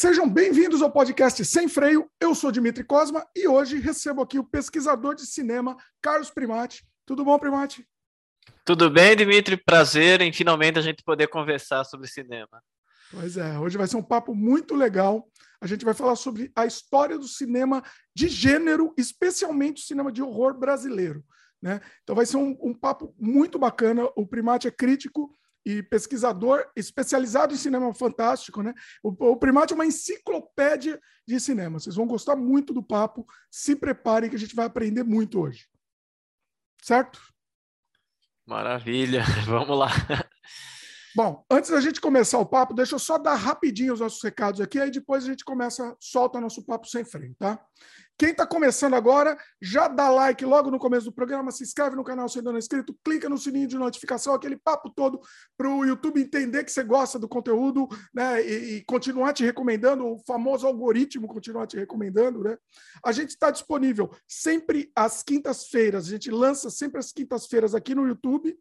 Sejam bem-vindos ao podcast Sem Freio. Eu sou Dimitri Cosma e hoje recebo aqui o pesquisador de cinema Carlos Primati. Tudo bom, Primati? Tudo bem, Dimitri? Prazer em finalmente a gente poder conversar sobre cinema. Pois é, hoje vai ser um papo muito legal. A gente vai falar sobre a história do cinema de gênero, especialmente o cinema de horror brasileiro. Né? Então vai ser um, um papo muito bacana. O Primati é crítico e pesquisador especializado em cinema fantástico, né? O, o Primate é uma enciclopédia de cinema. Vocês vão gostar muito do papo. Se preparem que a gente vai aprender muito hoje. Certo? Maravilha. Vamos lá. Bom, antes da gente começar o papo, deixa eu só dar rapidinho os nossos recados aqui, aí depois a gente começa, solta nosso papo sem freio, tá? Quem está começando agora, já dá like logo no começo do programa, se inscreve no canal se ainda não é inscrito, clica no sininho de notificação, aquele papo todo para o YouTube entender que você gosta do conteúdo né, e, e, continuar te recomendando, o famoso algoritmo continuar te recomendando. Né? A gente está disponível sempre às quintas-feiras, a gente lança sempre às quintas-feiras aqui no YouTube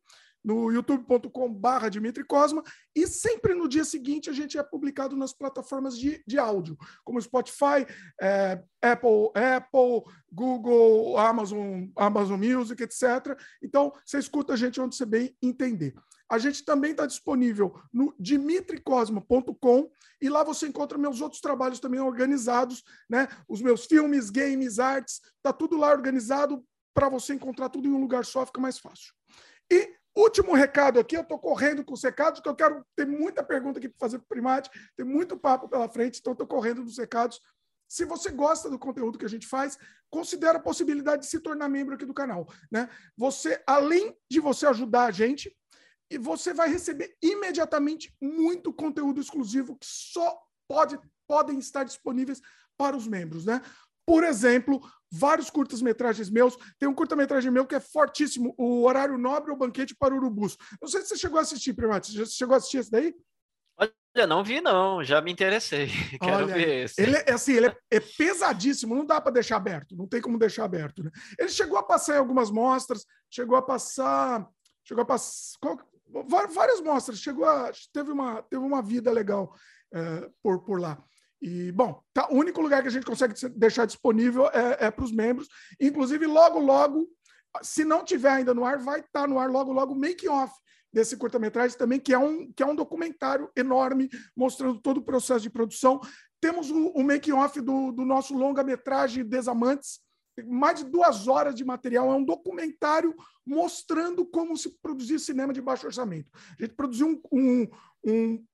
no youtube.com/barra Dimitri Cosma, e sempre no dia seguinte a gente é publicado nas plataformas de, de áudio, como Spotify, é, Apple, Apple, Google, Amazon, Amazon Music, etc. Então, você escuta a gente onde você bem entender. A gente também está disponível no dimitricosma.com e lá você encontra meus outros trabalhos também organizados, né? Os meus filmes, games, artes, tá tudo lá organizado para você encontrar tudo em um lugar só, fica mais fácil. E Último recado aqui, eu estou correndo com os recados, que eu quero ter muita pergunta aqui para fazer para o Primate, tem muito papo pela frente, então estou correndo dos recados. Se você gosta do conteúdo que a gente faz, considere a possibilidade de se tornar membro aqui do canal. Né? Você, além de você ajudar a gente, e você vai receber imediatamente muito conteúdo exclusivo que só pode, podem estar disponíveis para os membros. Né? Por exemplo, vários curtas-metragens meus. Tem um curta-metragem meu que é fortíssimo, o Horário Nobre ou Banquete para Urubus. Não sei se você chegou a assistir, Primate. Você chegou a assistir esse daí? Olha, não vi não, já me interessei. Quero Olha, ver esse. Ele é assim, ele é, é pesadíssimo, não dá para deixar aberto, não tem como deixar aberto. Né? Ele chegou a passar em algumas mostras, chegou a passar, chegou a passar qual, várias mostras, chegou a teve uma teve uma vida legal é, por por lá. E, bom, tá, o único lugar que a gente consegue deixar disponível é, é para os membros. Inclusive, logo, logo, se não tiver ainda no ar, vai estar tá no ar logo, logo make-off desse curta-metragem também, que é, um, que é um documentário enorme, mostrando todo o processo de produção. Temos o, o make-off do, do nosso longa-metragem Desamantes, mais de duas horas de material. É um documentário mostrando como se produzir cinema de baixo orçamento. A gente produziu um, um, um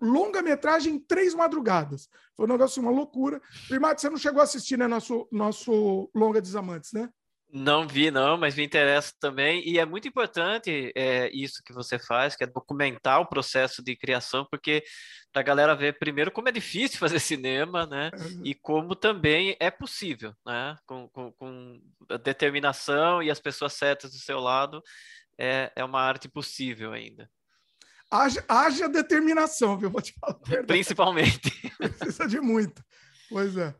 longa-metragem em três madrugadas. Foi um negócio, uma loucura. Primate, você não chegou a assistir, né, nosso, nosso Longa Desamantes, né? Não vi, não, mas me interessa também. E é muito importante é, isso que você faz, que é documentar o processo de criação, porque para a galera ver primeiro como é difícil fazer cinema, né? Uhum. E como também é possível, né? Com, com, com determinação e as pessoas certas do seu lado, é, é uma arte possível ainda. Haja, haja determinação, viu? Vou te falar. Principalmente. Precisa de muito. Pois é.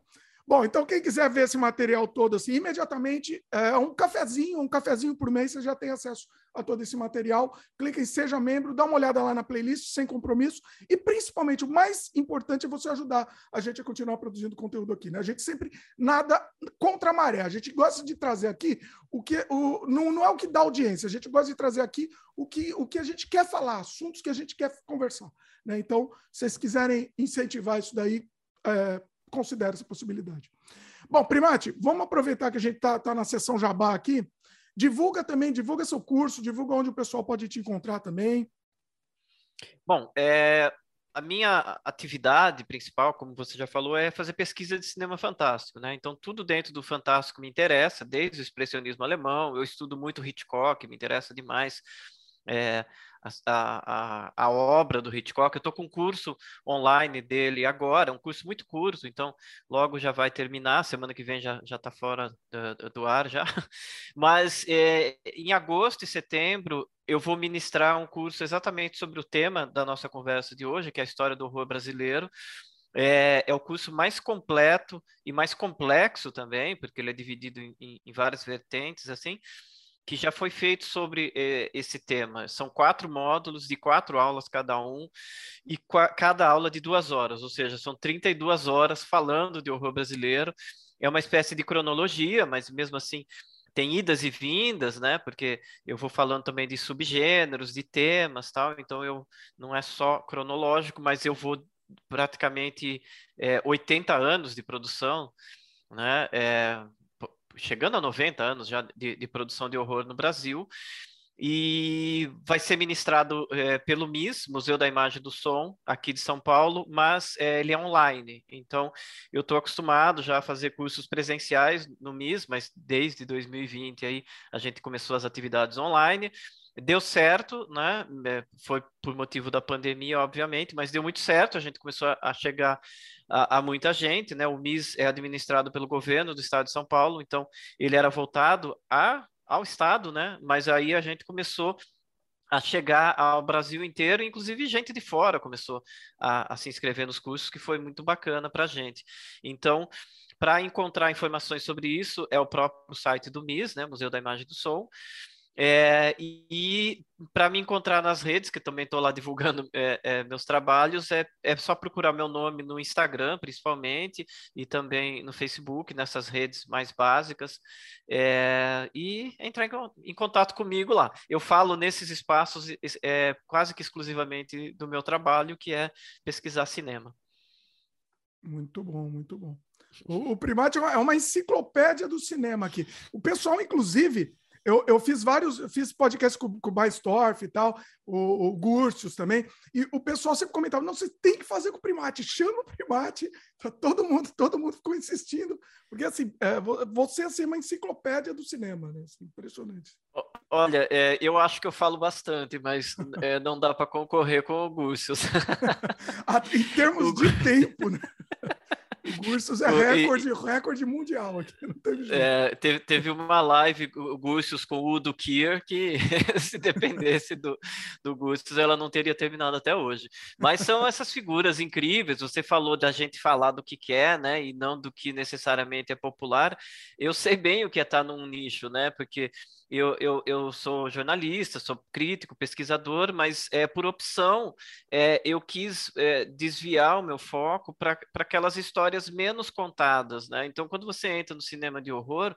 Bom, então quem quiser ver esse material todo assim, imediatamente, é um cafezinho, um cafezinho por mês, você já tem acesso a todo esse material. Clica em Seja Membro, dá uma olhada lá na playlist, sem compromisso. E, principalmente, o mais importante é você ajudar a gente a continuar produzindo conteúdo aqui. Né? A gente sempre nada contra a maré. A gente gosta de trazer aqui o que o, não, não é o que dá audiência, a gente gosta de trazer aqui o que, o que a gente quer falar, assuntos que a gente quer conversar. Né? Então, se vocês quiserem incentivar isso daí, é, considera essa possibilidade. Bom, Primate, vamos aproveitar que a gente está tá na sessão Jabá aqui. Divulga também, divulga seu curso, divulga onde o pessoal pode te encontrar também. Bom, é, a minha atividade principal, como você já falou, é fazer pesquisa de cinema fantástico, né? Então, tudo dentro do fantástico me interessa, desde o expressionismo alemão, eu estudo muito Hitchcock, me interessa demais. É, a, a, a, obra do Hitchcock. Eu estou com um curso online dele agora, um curso muito curto, então logo já vai terminar, semana que vem já está fora do, do, ar já. Mas é, em agosto e setembro eu vou ministrar um curso exatamente sobre o tema da nossa conversa de hoje, que é a história do horror brasileiro. É, é, o curso mais completo e mais complexo também, porque ele é dividido em, em, em várias vertentes, assim, que já foi feito sobre eh, esse tema. São quatro módulos de quatro aulas cada um, e cada aula de duas horas, ou seja, são 32 horas falando de horror brasileiro. É uma espécie de cronologia, mas mesmo assim tem idas e vindas, né? Porque eu vou falando também de subgêneros, de temas, tal. Então eu não é só cronológico, mas eu vou praticamente é, 80 anos de produção, né? É, chegando a 90 anos já de, de, produção de horror no Brasil. E vai ser ministrado é, pelo MIS, Museu da Imagem do Som, aqui de São Paulo, mas é, ele é online. Então, eu estou acostumado já a fazer cursos presenciais no MIS, mas desde 2020 aí a gente começou as atividades online deu certo, né? É, foi por motivo da pandemia, obviamente, mas deu muito certo. A gente começou a chegar a, a, muita gente, né? O MIS é administrado pelo governo do Estado de São Paulo, então ele era voltado a, ao Estado, né? Mas aí a gente começou a chegar ao Brasil inteiro, inclusive gente de fora começou a, a se inscrever nos cursos, que foi muito bacana para a gente. Então, para encontrar informações sobre isso, é o próprio site do MIS, né, Museu da Imagem do Som, é, e, e para me encontrar nas redes, que também estou lá divulgando é, é, meus trabalhos, é, é só procurar meu nome no Instagram, principalmente, e também no Facebook, nessas redes mais básicas, é, e entrar em, em, contato comigo lá. Eu falo nesses espaços é, quase que exclusivamente do meu trabalho, que é pesquisar cinema. Muito bom, muito bom. O, o Primate é uma enciclopédia do cinema aqui. O pessoal, inclusive, eu, eu fiz vários, eu fiz podcast com, com o Baistorff e tal, o, o Gurtius também, e o pessoal sempre comentava: não, você tem que fazer com o primate, chama o primate. Todo mundo, todo mundo ficou insistindo, porque assim, é, você assim, é uma enciclopédia do cinema, né? Assim, impressionante. Olha, é, eu acho que eu falo bastante, mas é, não dá para concorrer com o Gurtius. Em termos de tempo, né? O Gursus é recorde, e, recorde mundial aqui. Teve, é, teve, teve, uma live, o Gursus com o Udo Kier, que se dependesse do, do Gursus, ela não teria terminado até hoje. Mas são essas figuras incríveis. Você falou da gente falar do que quer, né? E não do que necessariamente é popular. Eu sei bem o que é estar num nicho, né? Porque eu, eu, eu sou jornalista, sou crítico, pesquisador, mas é, por opção é, eu quis é, desviar o meu foco para aquelas histórias menos contadas. Né? Então, quando você entra no cinema de horror,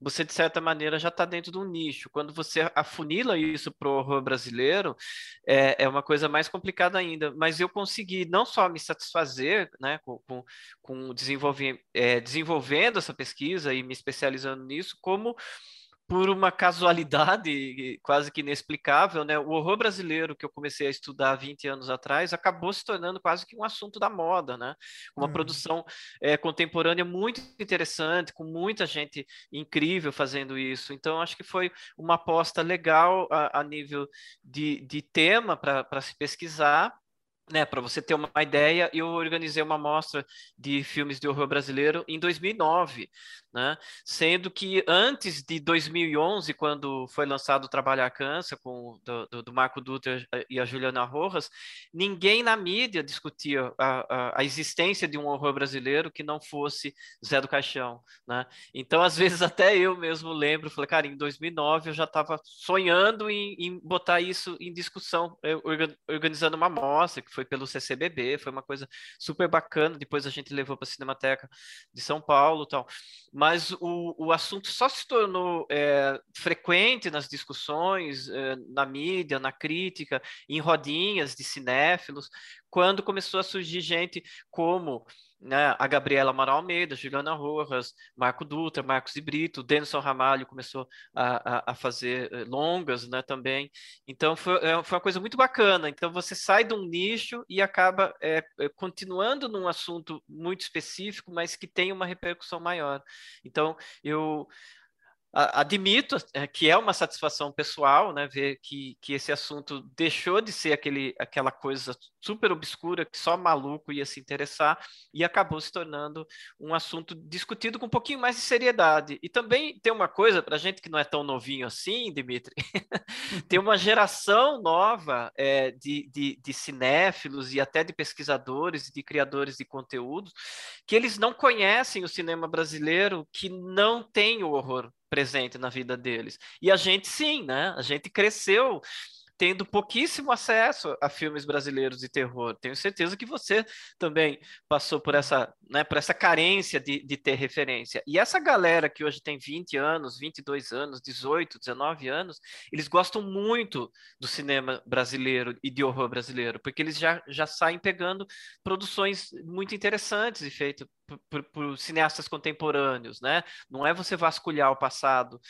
você de certa maneira já está dentro de um nicho. Quando você afunila isso para o horror brasileiro, é, é uma coisa mais complicada ainda. Mas eu consegui não só me satisfazer né, com, com, com desenvolver, é, desenvolvendo essa pesquisa e me especializando nisso, como por uma casualidade quase que inexplicável, né, o horror brasileiro que eu comecei a estudar 20 anos atrás acabou se tornando quase que um assunto da moda, né? Uma uhum. produção é, contemporânea muito interessante, com muita gente incrível fazendo isso. Então, acho que foi uma aposta legal a, a nível de, de tema para se pesquisar né, para você ter uma ideia, eu organizei uma mostra de filmes de horror brasileiro em 2009, né? Sendo que antes de 2011, quando foi lançado o Trabalhar Cansa com do, do, do Marco Dutra e a Juliana Rojas, ninguém na mídia discutia a, a, a, existência de um horror brasileiro que não fosse Zé do Caixão, né? Então, às vezes até eu mesmo lembro, falei, cara, em 2009 eu já estava sonhando em, em, botar isso em discussão, organizando uma mostra que foi pelo CCBB, foi uma coisa super bacana. Depois a gente levou para a Cinemateca de São Paulo, tal. Mas o, o assunto só se tornou é, frequente nas discussões, é, na mídia, na crítica, em rodinhas de cinéfilos, quando começou a surgir gente como né, a Gabriela Amaral Almeida, Juliana Rojas, Marco Dutra, Marcos de Brito, Denison Ramalho começou a, a, a, fazer eh, longas né, também. Então foi, é, foi uma coisa muito bacana. Então você sai de um nicho e acaba é, continuando num assunto muito específico, mas que tem uma repercussão maior. Então eu admito é, que é uma satisfação pessoal, né, ver que, que esse assunto deixou de ser aquele, aquela coisa super obscura que só maluco ia se interessar e acabou se tornando um assunto discutido com um pouquinho mais de seriedade. E também tem uma coisa para gente que não é tão novinho assim, Dimitri, tem uma geração nova é, de, de, de cinéfilos e até de pesquisadores e de criadores de conteúdo que eles não conhecem o cinema brasileiro que não tem o horror presente na vida deles. E a gente sim, né? A gente cresceu tendo pouquíssimo acesso a filmes brasileiros de terror. Tenho certeza que você também passou por essa, né, por essa carência de, de ter referência. E essa galera que hoje tem 20 anos, 22 anos, 18, 19 anos, eles gostam muito do cinema brasileiro e de horror brasileiro, porque eles já, já saem pegando produções muito interessantes e feitas por, por, por cineastas contemporâneos, né? Não é você vasculhar o passado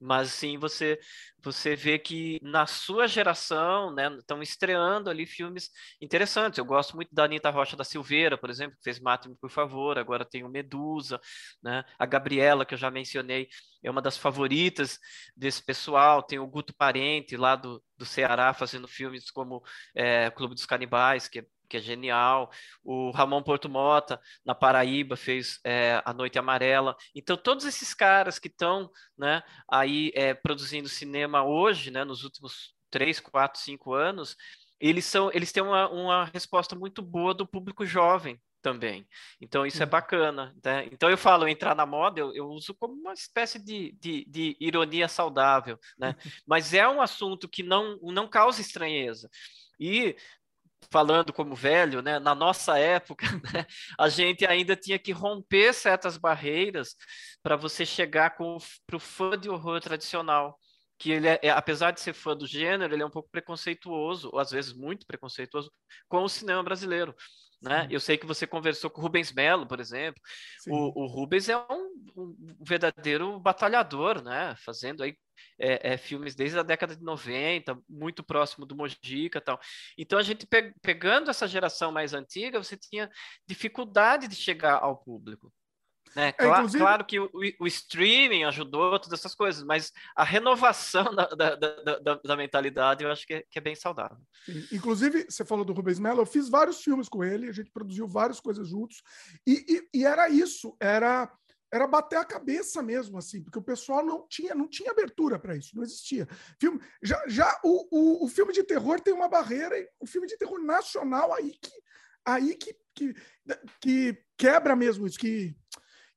mas sim você você vê que na sua geração né, estão estreando ali filmes interessantes. Eu gosto muito da Anitta Rocha da Silveira, por exemplo, que fez Mate-me, por favor, agora tem o Medusa, né? a Gabriela, que eu já mencionei, é uma das favoritas desse pessoal, tem o Guto Parente, lá do, do Ceará, fazendo filmes como é, Clube dos Canibais, que é que é genial. O Ramon Porto Mota, na Paraíba, fez é, A Noite Amarela. Então, todos esses caras que estão né, aí é, produzindo cinema hoje, né, nos últimos três, quatro, cinco anos, eles, são, eles têm uma, uma resposta muito boa do público jovem também. Então, isso é bacana. Né? Então, eu falo, entrar na moda, eu, eu uso como uma espécie de, de, de, ironia saudável, né? Mas é um assunto que não, não causa estranheza. E falando como velho, né, na nossa época, né, a gente ainda tinha que romper certas barreiras para você chegar para o fã de horror tradicional. Que ele é, é, apesar de ser fã do gênero, ele é um pouco preconceituoso, ou às vezes muito preconceituoso, com o cinema brasileiro. Né? Eu sei que você conversou com o Rubens Melo, por exemplo. O, o, Rubens é um, um, verdadeiro batalhador, né? Fazendo aí é, é, filmes desde a década de 90, muito próximo do Mojica tal. Então, a gente pe pegando essa geração mais antiga, você tinha dificuldade de chegar ao público. Né? É, inclusive... Claro que o, o, streaming ajudou, todas essas coisas, mas a renovação da, da, da, da mentalidade eu acho que é, que é bem saudável. Sim. Inclusive, você falou do Rubens Mello, eu fiz vários filmes com ele, a gente produziu várias coisas juntos, e, e, e era isso, era era bater a cabeça mesmo, assim, porque o pessoal não tinha, não tinha abertura para isso, não existia. Filme, já já o, o, o, filme de terror tem uma barreira, o filme de terror nacional aí que, aí que, que, que quebra mesmo isso, que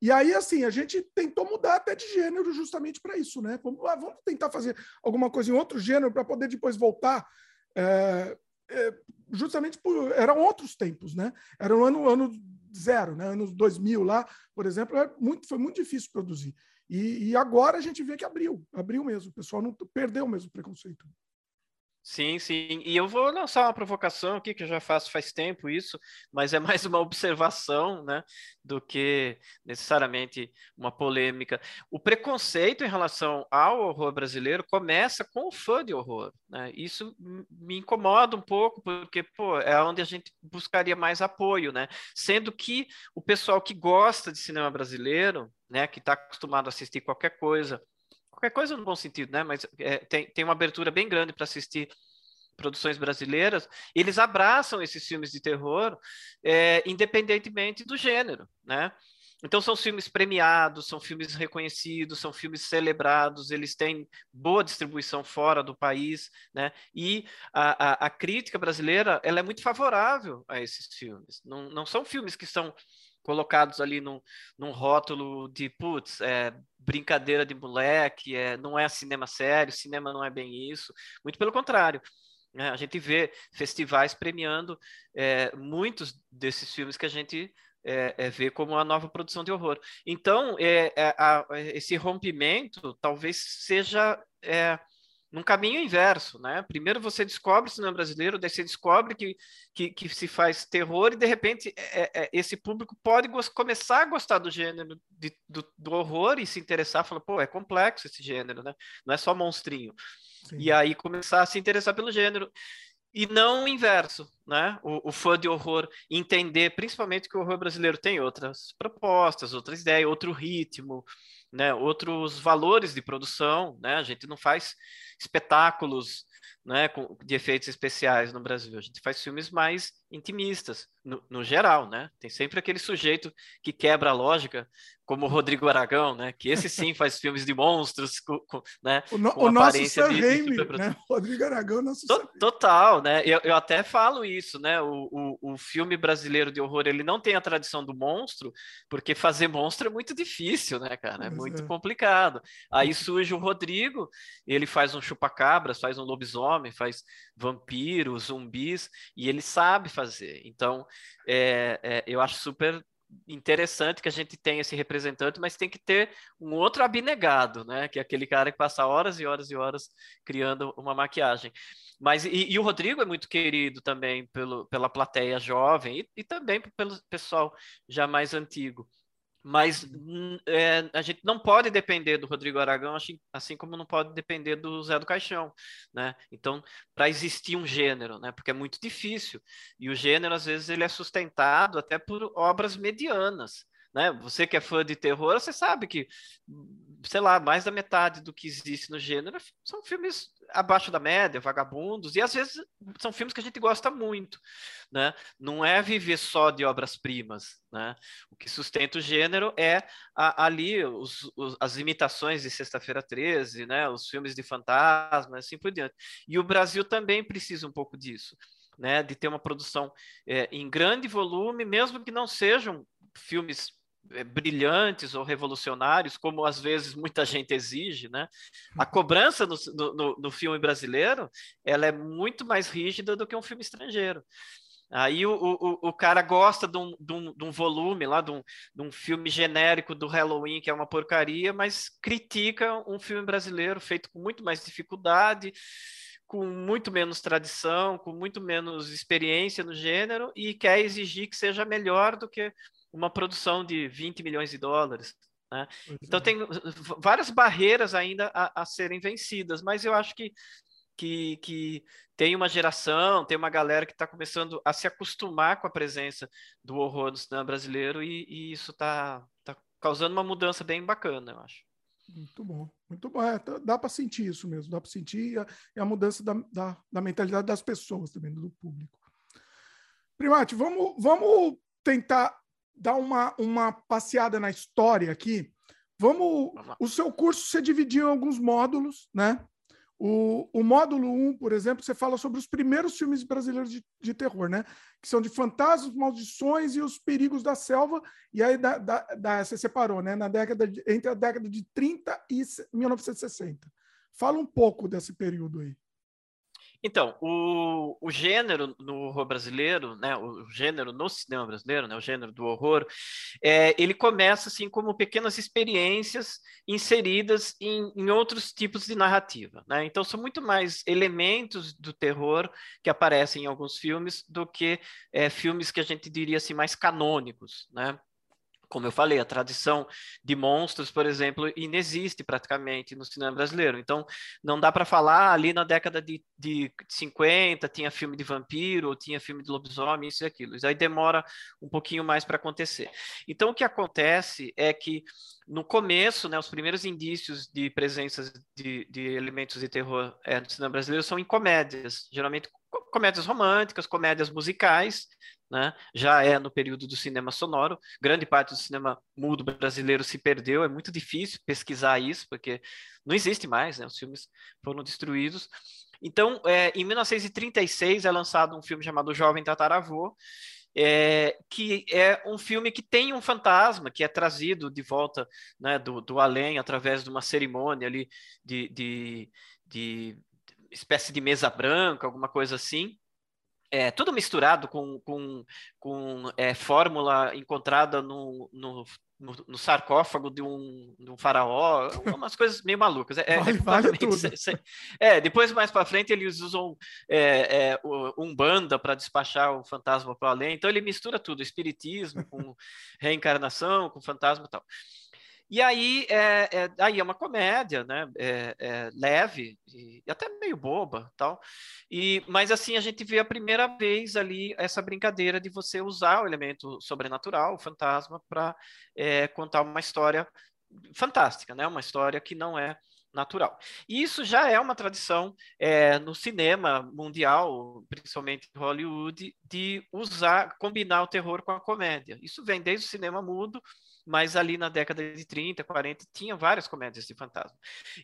e aí, assim, a gente tentou mudar até de gênero justamente para isso, né? Vamos, ah, vamos, tentar fazer alguma coisa em outro gênero para poder depois voltar. É, é, justamente por. Eram outros tempos, né? Era o ano, ano zero, né? Anos 2000 lá, por exemplo, é muito, foi muito difícil produzir. E, e agora a gente vê que abriu, abriu mesmo. O pessoal não perdeu mesmo o preconceito. Sim, sim. E eu vou lançar uma provocação aqui, que eu já faço faz tempo isso, mas é mais uma observação, né, do que necessariamente uma polêmica. O preconceito em relação ao horror brasileiro começa com o fã de horror, né? Isso me incomoda um pouco, porque, pô, é onde a gente buscaria mais apoio, né? Sendo que o pessoal que gosta de cinema brasileiro, né, que está acostumado a assistir qualquer coisa, qualquer coisa no bom sentido, né? Mas é, tem, tem uma abertura bem grande para assistir produções brasileiras, eles abraçam esses filmes de terror, é, independentemente do gênero, né? Então são filmes premiados, são filmes reconhecidos, são filmes celebrados, eles têm boa distribuição fora do país, né? E a, a, a crítica brasileira ela é muito favorável a esses filmes. Não, não são filmes que são colocados ali num, num rótulo de putz, é, brincadeira de moleque, é, não é cinema sério, cinema não é bem isso. Muito pelo contrário. Né? A gente vê festivais premiando é, muitos desses filmes que a gente é, é, vê como uma nova produção de horror. Então, é, é a, esse rompimento talvez seja é, num caminho inverso, né? Primeiro você descobre o cinema brasileiro, daí você descobre que, que, que se faz terror e de repente é, é, é esse público pode começar a gostar do gênero de, do, do, horror e se interessar, falar, pô, é complexo esse gênero, né? Não é só monstrinho. Sim. E aí começar a se interessar pelo gênero e não o inverso, né? O, o, fã de horror entender, principalmente que o horror brasileiro tem outras propostas, outras ideias, outro ritmo, né? Outros valores de produção, né? A gente não faz espetáculos né, de efeitos especiais no Brasil. A gente faz filmes mais intimistas, no, no, geral, né? Tem sempre aquele sujeito que quebra a lógica, como o Rodrigo Aragão, né? Que esse sim faz filmes de monstros, com, com né? O, no, com o nosso Sam Raimi, né? Rodrigo Aragão, nosso to, Total, né? Eu, eu até falo isso, né? O, o, o filme brasileiro de horror, ele não tem a tradição do monstro, porque fazer monstro é muito difícil, né, cara? É muito é. complicado. Aí surge o Rodrigo, ele faz um chupacabras, faz um lobisomem, faz vampiros, zumbis, e ele sabe fazer. Então, é, é, eu acho super interessante que a gente tenha esse representante, mas tem que ter um outro abnegado, né? Que é aquele cara que passa horas e horas e horas criando uma maquiagem. Mas e, e o Rodrigo é muito querido também pelo, pela plateia jovem e, e também pelo pessoal já mais antigo. Mas hum, é, a gente não pode depender do Rodrigo Aragão, assim, assim como não pode depender do Zé do Caixão, né? Então, para existir um gênero, né? Porque é muito difícil. E o gênero, às vezes, ele é sustentado até por obras medianas, né? Você que é fã de terror, você sabe que, sei lá, mais da metade do que existe no gênero são filmes abaixo da média, vagabundos, e às vezes são filmes que a gente gosta muito, né? Não é viver só de obras-primas, né? O que sustenta o gênero é a, ali os, os, as imitações de Sexta-feira 13, né? Os filmes de fantasma, assim por diante. E o Brasil também precisa um pouco disso. Né, de ter uma produção é, em grande volume, mesmo que não sejam filmes é, brilhantes ou revolucionários, como às vezes muita gente exige, né? A cobrança no, no, no, filme brasileiro ela é muito mais rígida do que um filme estrangeiro. Aí o, o, o cara gosta de um, de, um, de um volume lá, de um, de um filme genérico do Halloween, que é uma porcaria, mas critica um filme brasileiro feito com muito mais dificuldade, com muito menos tradição, com muito menos experiência no gênero e quer exigir que seja melhor do que uma produção de 20 milhões de dólares. Né? Então, é. tem várias barreiras ainda a, a, serem vencidas, mas eu acho que, que, que tem uma geração, tem uma galera que está começando a se acostumar com a presença do horror no cinema brasileiro e, e isso está tá causando uma mudança bem bacana, eu acho. Muito bom, muito bom. É, tá, dá para sentir isso mesmo, dá para sentir a, a mudança da, da, da, mentalidade das pessoas também, do público. Primate, vamos, vamos tentar dar uma, uma passeada na história aqui. Vamos. O seu curso você dividiu em alguns módulos, né? O, o módulo 1, por exemplo, você fala sobre os primeiros filmes brasileiros de, de terror, né? Que são de fantasmas, maldições e os perigos da selva. E aí da, da, da, você separou, né? Na década de, entre a década de 30 e 1960. Fala um pouco desse período aí. Então, o, o gênero no horror brasileiro, né, o gênero no cinema brasileiro, né, o gênero do horror, é, ele começa assim como pequenas experiências inseridas em, em outros tipos de narrativa. Né? Então, são muito mais elementos do terror que aparecem em alguns filmes do que é, filmes que a gente diria assim mais canônicos. Né? Como eu falei, a tradição de monstros, por exemplo, inexiste praticamente no cinema brasileiro. Então, não dá para falar ali na década de, de 50 tinha filme de vampiro, tinha filme de lobisomem, isso e aquilo. Isso aí demora um pouquinho mais para acontecer. Então, o que acontece é que no começo, né, os primeiros indícios de presença de, de elementos de terror é, no cinema brasileiro são em comédias, geralmente comédias românticas, comédias musicais, né? já é no período do cinema sonoro. Grande parte do cinema mudo brasileiro se perdeu, é muito difícil pesquisar isso, porque não existe mais, né? os filmes foram destruídos. Então, é, em 1936 é lançado um filme chamado Jovem Tataravô, é, que é um filme que tem um fantasma que é trazido de volta né, do, do além através de uma cerimônia ali de, de, de espécie de mesa branca, alguma coisa assim é, tudo misturado com, com, com é, fórmula encontrada no, no, no, sarcófago de um, de um faraó, umas coisas meio malucas. É, vale, é, vale é, depois, mais para frente, eles usam é, é, um banda para despachar o fantasma para além. Então, ele mistura tudo: espiritismo com reencarnação, com fantasma e tal. E aí é, é, aí é uma comédia, né? É, é, leve e até meio boba, tal. E mas assim a gente vê a primeira vez ali essa brincadeira de você usar o elemento sobrenatural, o fantasma, para é, contar uma história fantástica, né? Uma história que não é natural. E isso já é uma tradição é, no cinema mundial, principalmente em Hollywood, de usar, combinar o terror com a comédia. Isso vem desde o cinema mudo, mas ali na década de 30, 40, tinha várias comédias de fantasma.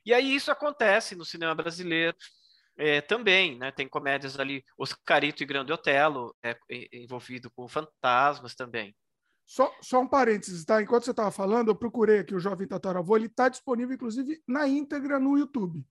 E aí isso acontece no cinema brasileiro, é, também, né? Tem comédias ali, Oscarito e Grande Otelo, é, envolvido com fantasmas também. Só, só um parênteses, tá? Enquanto você estava falando, eu procurei aqui o Jovem Tataravô, ele está disponível, inclusive, na íntegra no YouTube.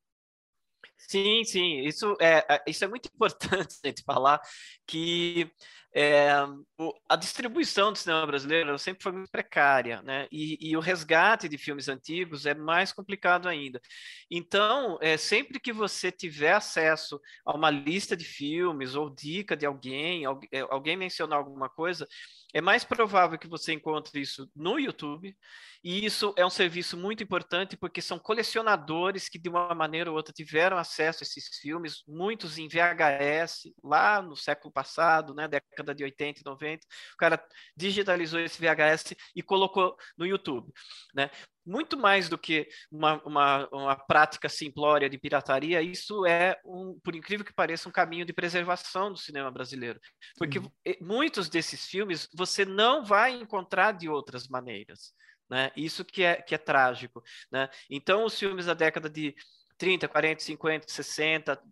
Sim, sim, isso é, é isso é muito importante a gente falar que é, o, a distribuição do cinema brasileiro sempre foi muito precária, né? E, e, o resgate de filmes antigos é mais complicado ainda. Então, é, sempre que você tiver acesso a uma lista de filmes ou dica de alguém, alguém, alguém mencionar alguma coisa, é mais provável que você encontre isso no YouTube, e isso é um serviço muito importante porque são colecionadores que, de uma maneira ou outra, tiveram acesso a esses filmes, muitos em VHS, lá no século passado, né, década de 80 e 90. O cara digitalizou esse VHS e colocou no YouTube. Né? muito mais do que uma, uma, uma, prática simplória de pirataria, isso é, um, por incrível que pareça, um caminho de preservação do cinema brasileiro. Porque uhum. muitos desses filmes você não vai encontrar de outras maneiras. Né? Isso que é, que é trágico. Né? Então, os filmes da década de 30, 40, 50, 60,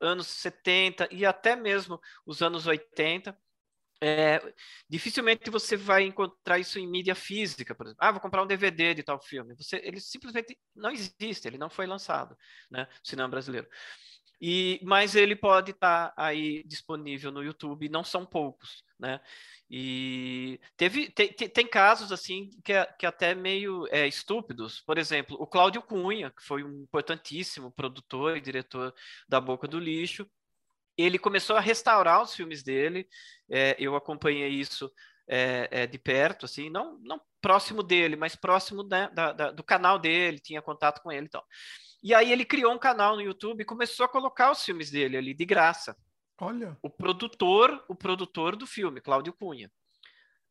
anos 70 e até mesmo os anos 80, é, dificilmente você vai encontrar isso em mídia física, por exemplo. Ah, vou comprar um DVD de tal filme. Você, ele simplesmente não existe, ele não foi lançado, né? cinema brasileiro. E, mas ele pode estar tá aí disponível no YouTube, não são poucos, né? E teve, tem, tem casos assim que, é, que é até meio é, estúpidos. Por exemplo, o Cláudio Cunha, que foi um importantíssimo produtor e diretor da Boca do Lixo, ele começou a restaurar os filmes dele. É, eu acompanhei isso é, é, de perto, assim, não, não próximo dele, mas próximo da, da, do canal dele, tinha contato com ele e tal. E aí ele criou um canal no YouTube e começou a colocar os filmes dele ali de graça. Olha. O produtor, o produtor do filme, Cláudio Cunha.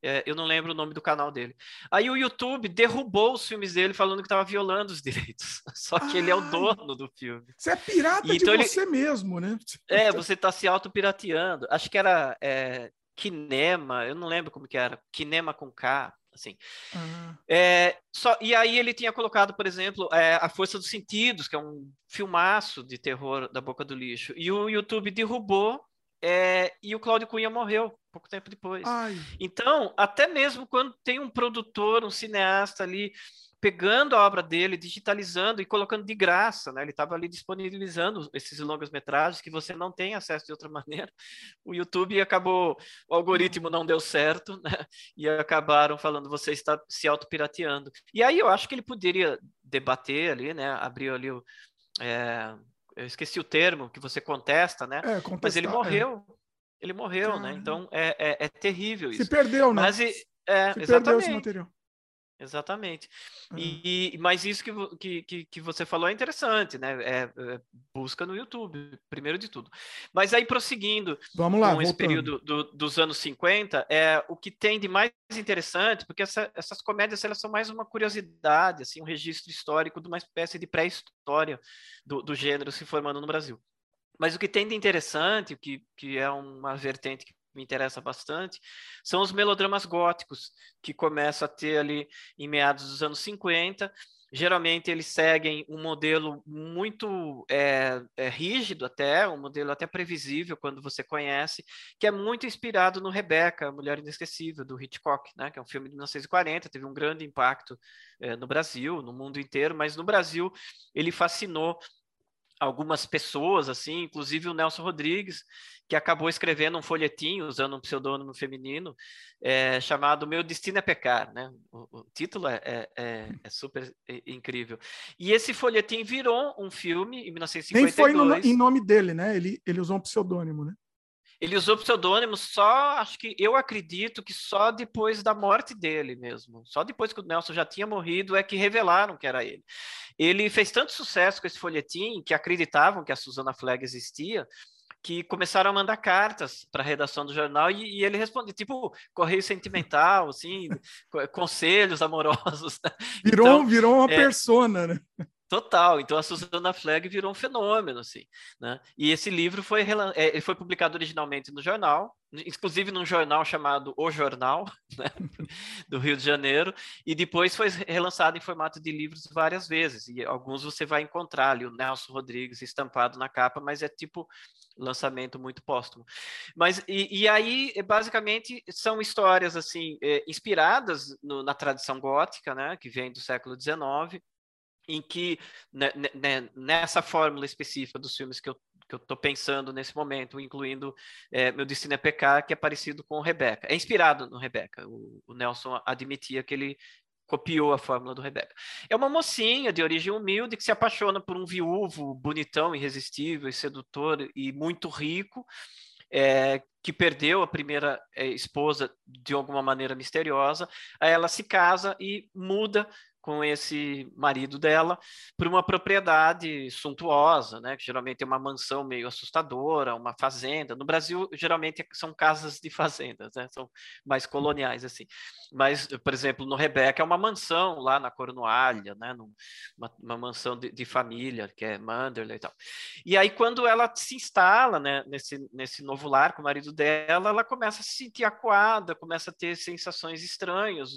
É, eu não lembro o nome do canal dele. Aí o YouTube derrubou os filmes dele falando que estava violando os direitos. Só que ele é o dono do filme. Você é pirata então de você mesmo, né? É, você está se auto-pirateando. Acho que era é, Kinema, eu não lembro como que era. Kinema com K, assim. Uhum. É, só, e aí ele tinha colocado, por exemplo, é, A Força dos Sentidos, que é um filmaço de terror da boca do lixo. E o YouTube derrubou é, e o Cláudio Cunha morreu pouco tempo depois. Ai. Então, até mesmo quando tem um produtor, um cineasta ali pegando a obra dele, digitalizando e colocando de graça, né? Ele estava ali disponibilizando esses longas metragens que você não tem acesso de outra maneira. O YouTube acabou, o algoritmo não deu certo, né? E acabaram falando você está se autopirateando. E aí eu acho que ele poderia debater ali, né? Abriu ali o é, eu esqueci o termo que você contesta, né? É, Mas ele é. morreu. É. Ele morreu, né? Então é, é, é, terrível isso. Se perdeu, né? Mas, é, Se exatamente. perdeu esse material. Exatamente. Uhum. E, mas isso que, que, que você falou é interessante, né? É, é, busca no YouTube, primeiro de tudo. Mas aí, prosseguindo Vamos lá, com esse período do, dos anos 50, é, o que tem de mais interessante, porque essa, essas comédias elas são mais uma curiosidade, assim, um registro histórico de uma espécie de pré-história do, do gênero se formando no Brasil. Mas o que tem de interessante, o que, que é uma vertente que me interessa bastante, são os melodramas góticos, que começam a ter ali em meados dos anos 50. Geralmente eles seguem um modelo muito é, é, rígido até, um modelo até previsível quando você conhece, que é muito inspirado no Rebecca, a Mulher Inesquecível, do Hitchcock, né, que é um filme de 1940, teve um grande impacto é, no Brasil, no mundo inteiro, mas no Brasil ele fascinou algumas pessoas, assim, inclusive o Nelson Rodrigues, que acabou escrevendo um folhetim usando um pseudônimo feminino é, chamado Meu Destino é Pecar, né? O, o título é, é, é, é super incrível. E esse folhetim virou um filme em 1952. Nem foi no, em nome dele, né? Ele, ele usou um pseudônimo, né? Ele usou pseudônimo só, acho que eu acredito que só depois da morte dele mesmo. Só depois que o Nelson já tinha morrido é que revelaram que era ele. Ele fez tanto sucesso com esse folhetim que acreditavam que a Susana Flegg existia, que começaram a mandar cartas para a redação do jornal e, e, ele respondia, tipo, correio sentimental, assim, conselhos amorosos. Né? Virou, então, virou uma é, persona, né? Total. Então a Susana Flegg virou um fenômeno, assim, né? E esse livro foi, é, foi publicado originalmente no jornal, inclusive num jornal chamado O Jornal, né? do Rio de Janeiro, e depois foi relançado em formato de livros várias vezes. E alguns você vai encontrar ali o Nelson Rodrigues estampado na capa, mas é tipo lançamento muito póstumo. Mas e, e aí basicamente são histórias assim é, inspiradas no, na tradição gótica, né? Que vem do século XIX em que né, né, né, nessa fórmula específica dos filmes que eu que eu estou pensando nesse momento, incluindo é, Meu Destino é Pecar, que é parecido com Rebeca. É inspirado no Rebeca. O, o, Nelson admitia que ele copiou a fórmula do Rebeca. É uma mocinha de origem humilde que se apaixona por um viúvo bonitão, irresistível e sedutor e muito rico, é, que perdeu a primeira é, esposa de alguma maneira misteriosa. Aí ela se casa e muda com esse marido dela para uma propriedade suntuosa, né? Que geralmente é uma mansão meio assustadora, uma fazenda. No Brasil, geralmente são casas de fazendas, né? São mais coloniais assim. Mas, por exemplo, no Rebeca é uma mansão lá na Cornualha, né? Uma, uma mansão de, de, família que é Manderley e tal. E aí quando ela se instala, né? Nesse nesse novo lar com o marido dela, ela começa a se sentir acuada, começa a ter sensações estranhas.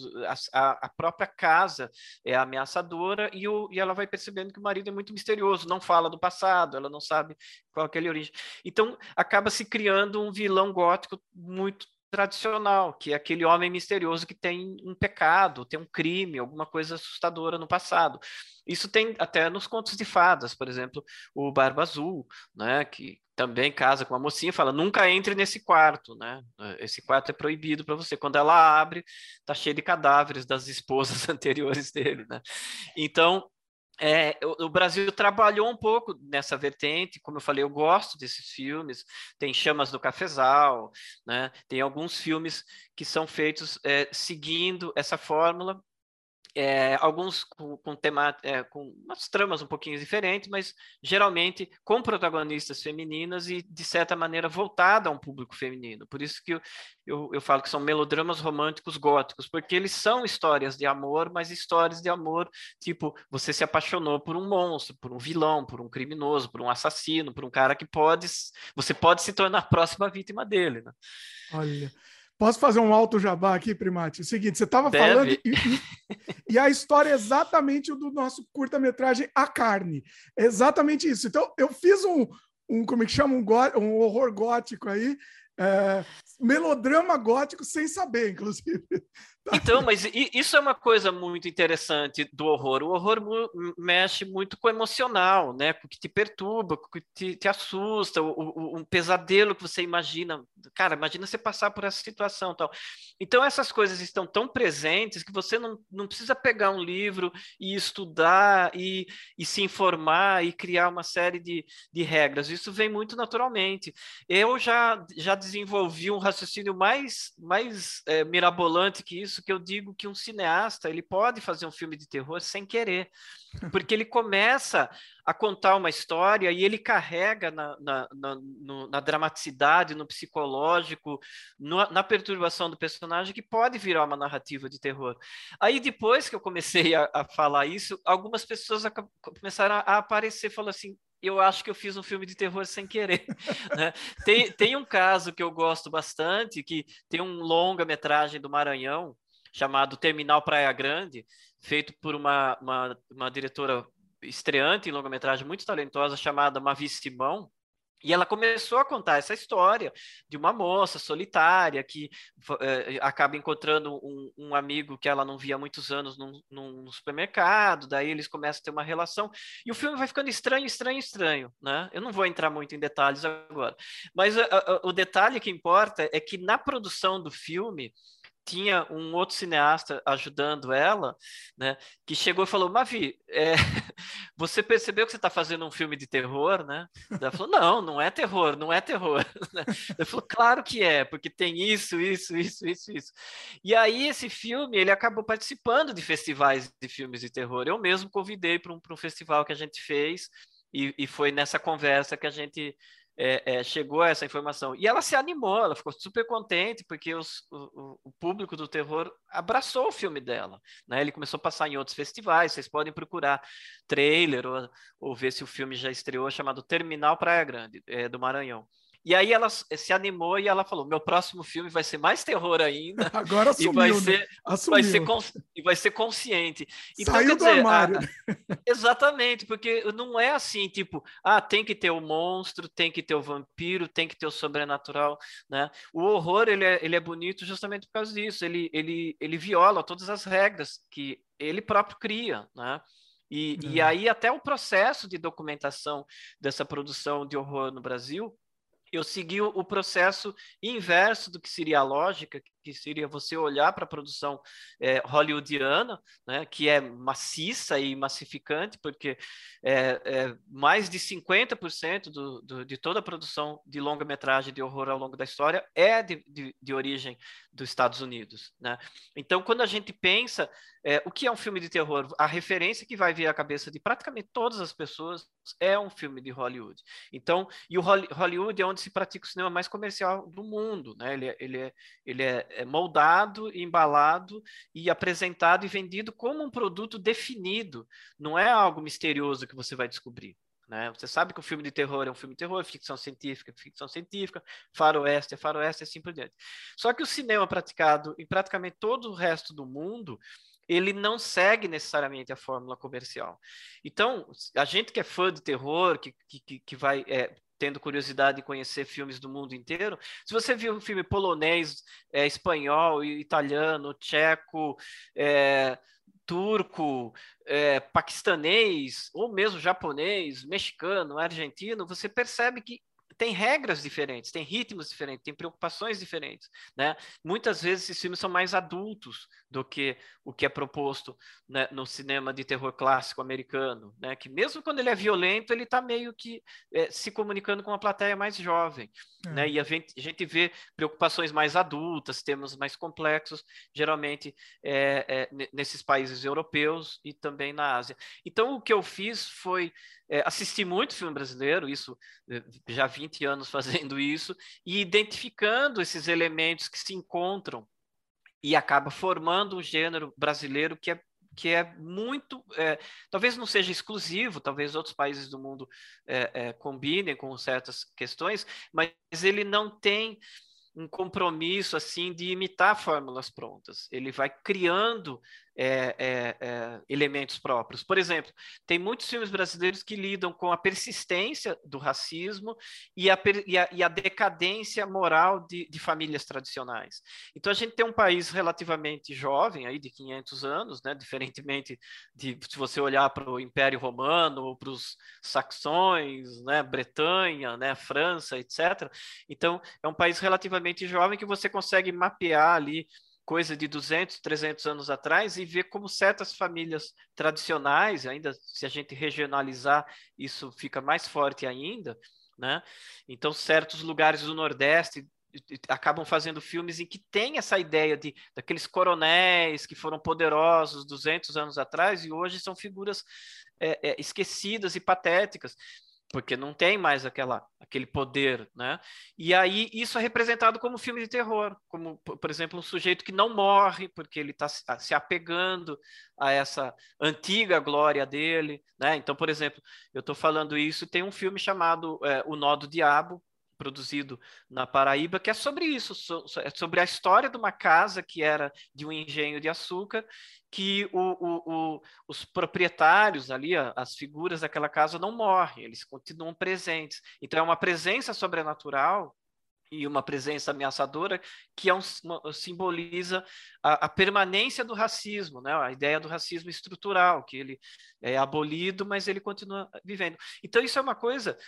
a, a própria casa é ameaçadora e, o, e ela vai percebendo que o marido é muito misterioso, não fala do passado, ela não sabe qual é aquele origem. Então, acaba se criando um vilão gótico muito tradicional, que é aquele homem misterioso que tem um pecado, tem um crime, alguma coisa assustadora no passado. Isso tem até nos contos de fadas, por exemplo, o Barba Azul, né, que também casa com uma mocinha, fala: nunca entre nesse quarto, né? Esse quarto é proibido para você. Quando ela abre, tá cheio de cadáveres das esposas anteriores dele, né? Então, é, o, o, Brasil trabalhou um pouco nessa vertente, como eu falei, eu gosto desses filmes. Tem Chamas do Cafezal, né? Tem alguns filmes que são feitos é, seguindo essa fórmula é, alguns com, com, tema, é, com umas tramas um pouquinho diferentes, mas geralmente com protagonistas femininas e, de certa maneira, voltada a um público feminino. Por isso que eu, eu, eu, falo que são melodramas românticos góticos, porque eles são histórias de amor, mas histórias de amor, tipo, você se apaixonou por um monstro, por um vilão, por um criminoso, por um assassino, por um cara que pode, você pode se tornar a próxima vítima dele. Né? Olha. Posso fazer um alto jabá aqui, Primate? É o seguinte, você estava falando e, e, a história é exatamente o do nosso curta-metragem A Carne. É exatamente isso. Então, eu fiz um, um como é que chama, um, um horror gótico aí, é, melodrama gótico sem saber, inclusive. Então, mas isso é uma coisa muito interessante do horror. O horror mexe muito com o emocional, né? Com o que te perturba, com o que te, te assusta, o, o, um pesadelo que você imagina. Cara, imagina você passar por essa situação tal. Então, essas coisas estão tão presentes que você não, não precisa pegar um livro e estudar e, e se informar e criar uma série de, de regras. Isso vem muito naturalmente. Eu já, já desenvolvi um raciocínio mais, mais é, mirabolante que isso isso que eu digo que um cineasta ele pode fazer um filme de terror sem querer, porque ele começa a contar uma história e ele carrega na, na, na, no, na dramaticidade, no psicológico, no, na perturbação do personagem que pode virar uma narrativa de terror. Aí depois que eu comecei a, a falar isso, algumas pessoas a, começaram a, aparecer, falando assim, eu acho que eu fiz um filme de terror sem querer. Né? Tem, tem um caso que eu gosto bastante, que tem um longa-metragem do Maranhão, chamado Terminal Praia Grande, feito por uma, uma, uma diretora estreante em longa-metragem muito talentosa chamada Mavi Simão, e ela começou a contar essa história de uma moça solitária que eh, acaba encontrando um, um, amigo que ela não via há muitos anos num, num, supermercado, daí eles começam a ter uma relação, e o filme vai ficando estranho, estranho, estranho, né? Eu não vou entrar muito em detalhes agora, mas a, a, o detalhe que importa é que na produção do filme, tinha um outro cineasta ajudando ela, né, que chegou e falou, Mavi, é, você percebeu que você está fazendo um filme de terror, né? Ela falou, não, não é terror, não é terror. Ele falou, claro que é, porque tem isso, isso, isso, isso, isso. E aí esse filme, ele acabou participando de festivais de filmes de terror. Eu mesmo convidei para um, um festival que a gente fez, e, e, foi nessa conversa que a gente é, é, chegou essa informação. E ela se animou, ela ficou super contente, porque os, o, o, público do terror abraçou o filme dela. Né? Ele começou a passar em outros festivais, vocês podem procurar trailer ou, ou ver se o filme já estreou, chamado Terminal Praia Grande, é, do Maranhão. E aí ela se animou e ela falou: meu próximo filme vai ser mais terror ainda. Agora assumiu, e vai né? ser, vai ser e vai ser consciente. Então, Saiu do dizer, armário. A, exatamente, porque não é assim, tipo, ah, tem que ter o monstro, tem que ter o vampiro, tem que ter o sobrenatural, né? O horror ele é, ele é bonito justamente por causa disso. Ele, ele, ele viola todas as regras que ele próprio cria, né? E, é. e aí até o processo de documentação dessa produção de horror no Brasil eu segui o processo inverso do que seria a lógica, que seria você olhar para a produção é, hollywoodiana, né, que é maciça e massificante, porque é, é mais de 50% do, do, de toda a produção de longa-metragem de horror ao longo da história é de, de, de origem dos Estados Unidos. Né? Então, quando a gente pensa é, o que é um filme de terror, a referência que vai vir à cabeça de praticamente todas as pessoas é um filme de Hollywood. Então, e o Hollywood é onde se pratica o cinema mais comercial do mundo. Né? Ele, é, ele, é, ele é é moldado, embalado e apresentado e vendido como um produto definido. Não é algo misterioso que você vai descobrir. Né? Você sabe que o filme de terror é um filme de terror, ficção científica, ficção científica, faroeste é faroeste, assim por diante. Só que o cinema praticado em praticamente todo o resto do mundo, ele não segue necessariamente a fórmula comercial. Então, a gente que é fã de terror, que, que, que vai é, tendo curiosidade de conhecer filmes do mundo inteiro, se você viu um filme polonês, é, espanhol, italiano, tcheco, é, turco, é, paquistanês, ou mesmo japonês, mexicano, argentino, você percebe que tem regras diferentes, tem ritmos diferentes, tem preocupações diferentes, né? Muitas vezes esses filmes são mais adultos do que o que é proposto né, no cinema de terror clássico americano, né? Que mesmo quando ele é violento, ele está meio que é, se comunicando com uma plateia mais jovem, é. né? E a gente, a gente vê preocupações mais adultas, temas mais complexos, geralmente é, nesses países europeus e também na Ásia. Então o que eu fiz foi é, assisti muito filme brasileiro, isso já 20 anos fazendo isso, e identificando esses elementos que se encontram e acaba formando um gênero brasileiro que é que é muito, é, talvez não seja exclusivo, talvez outros países do mundo é, é, combinem com certas questões, mas ele não tem um compromisso assim de imitar fórmulas prontas. Ele vai criando é, é, é, elementos próprios. Por exemplo, tem muitos filmes brasileiros que lidam com a persistência do racismo e a, e a, e a decadência moral de, de, famílias tradicionais. Então, a gente tem um país relativamente jovem, aí de 500 anos, né, diferentemente de se você olhar para o Império Romano ou para os saxões, né, Bretanha, né, França, etc. Então, é um país relativamente jovem que você consegue mapear ali coisa de 200, 300 anos atrás e ver como certas famílias tradicionais, ainda se a gente regionalizar, isso fica mais forte ainda, né? Então, certos lugares do Nordeste acabam fazendo filmes em que tem essa ideia de daqueles coronéis que foram poderosos 200 anos atrás e hoje são figuras é, é, esquecidas e patéticas porque não tem mais aquela, aquele poder, né? E aí isso é representado como filme de terror, como, por exemplo, um sujeito que não morre porque ele está se apegando a essa antiga glória dele, né? Então, por exemplo, eu estou falando isso, tem um filme chamado é, O Nó do Diabo, produzido na Paraíba, que é sobre isso, é sobre a história de uma casa que era de um engenho de açúcar, que o, o, o, os proprietários ali, as figuras daquela casa não morrem, eles continuam presentes. Então é uma presença sobrenatural e uma presença ameaçadora que é um, simboliza a, a, permanência do racismo, né? a ideia do racismo estrutural, que ele é abolido, mas ele continua vivendo. Então isso é uma coisa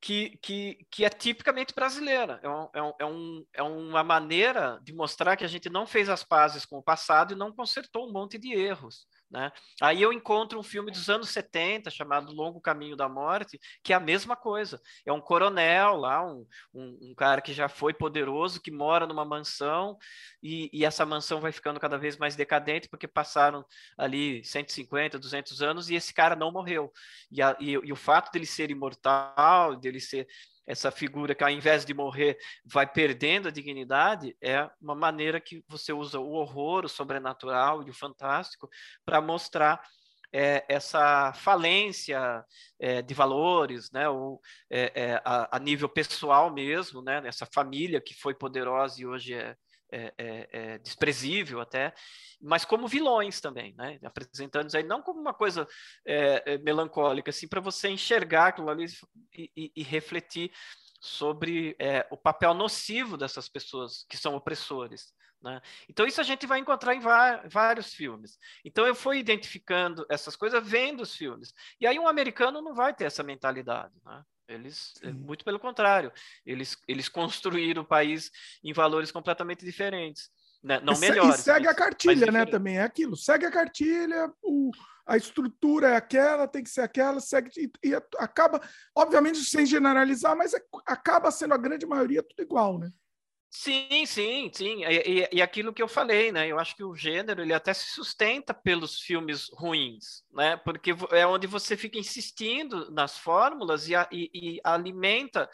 que, que, que é tipicamente brasileira. É, é, um, é, um, é uma maneira de mostrar que a gente não fez as pazes com o passado e não consertou um monte de erros. Né? Aí eu encontro um filme dos anos 70 chamado Longo Caminho da Morte, que é a mesma coisa. É um coronel lá, um, um, um cara que já foi poderoso, que mora numa mansão, e, e, essa mansão vai ficando cada vez mais decadente, porque passaram ali 150, 200 anos e esse cara não morreu. E, a, e, e o fato dele ser imortal, dele ser essa figura que ao invés de morrer vai perdendo a dignidade, é uma maneira que você usa o horror, o sobrenatural e o fantástico para mostrar é, essa falência é, de valores, né, ou é, é, a, a, nível pessoal mesmo, né, essa família que foi poderosa e hoje é, é, é, é, desprezível até, mas como vilões também, né? apresentando aí não como uma coisa é, é melancólica, assim, para você enxergar aquilo ali e, e, e refletir sobre o papel nocivo dessas pessoas que são opressores. Né? Então, isso a gente vai encontrar em vários filmes. Então, eu fui identificando essas coisas vendo os filmes. E aí, um americano não vai ter essa mentalidade. Né? Eles, Sim. muito pelo contrário, eles, eles construíram o país em valores completamente diferentes. Né? Não e melhores. E segue a cartilha, né? Também é aquilo. Segue a cartilha, o, a estrutura é aquela, tem que ser aquela, segue e, e acaba, obviamente, sem generalizar, mas é, acaba sendo a grande maioria tudo igual, né? Sim, sim, sim. E, e, e, aquilo que eu falei, né? Eu acho que o gênero ele até se sustenta pelos filmes ruins, né? Porque é onde você fica insistindo nas fórmulas e, a, e, alimenta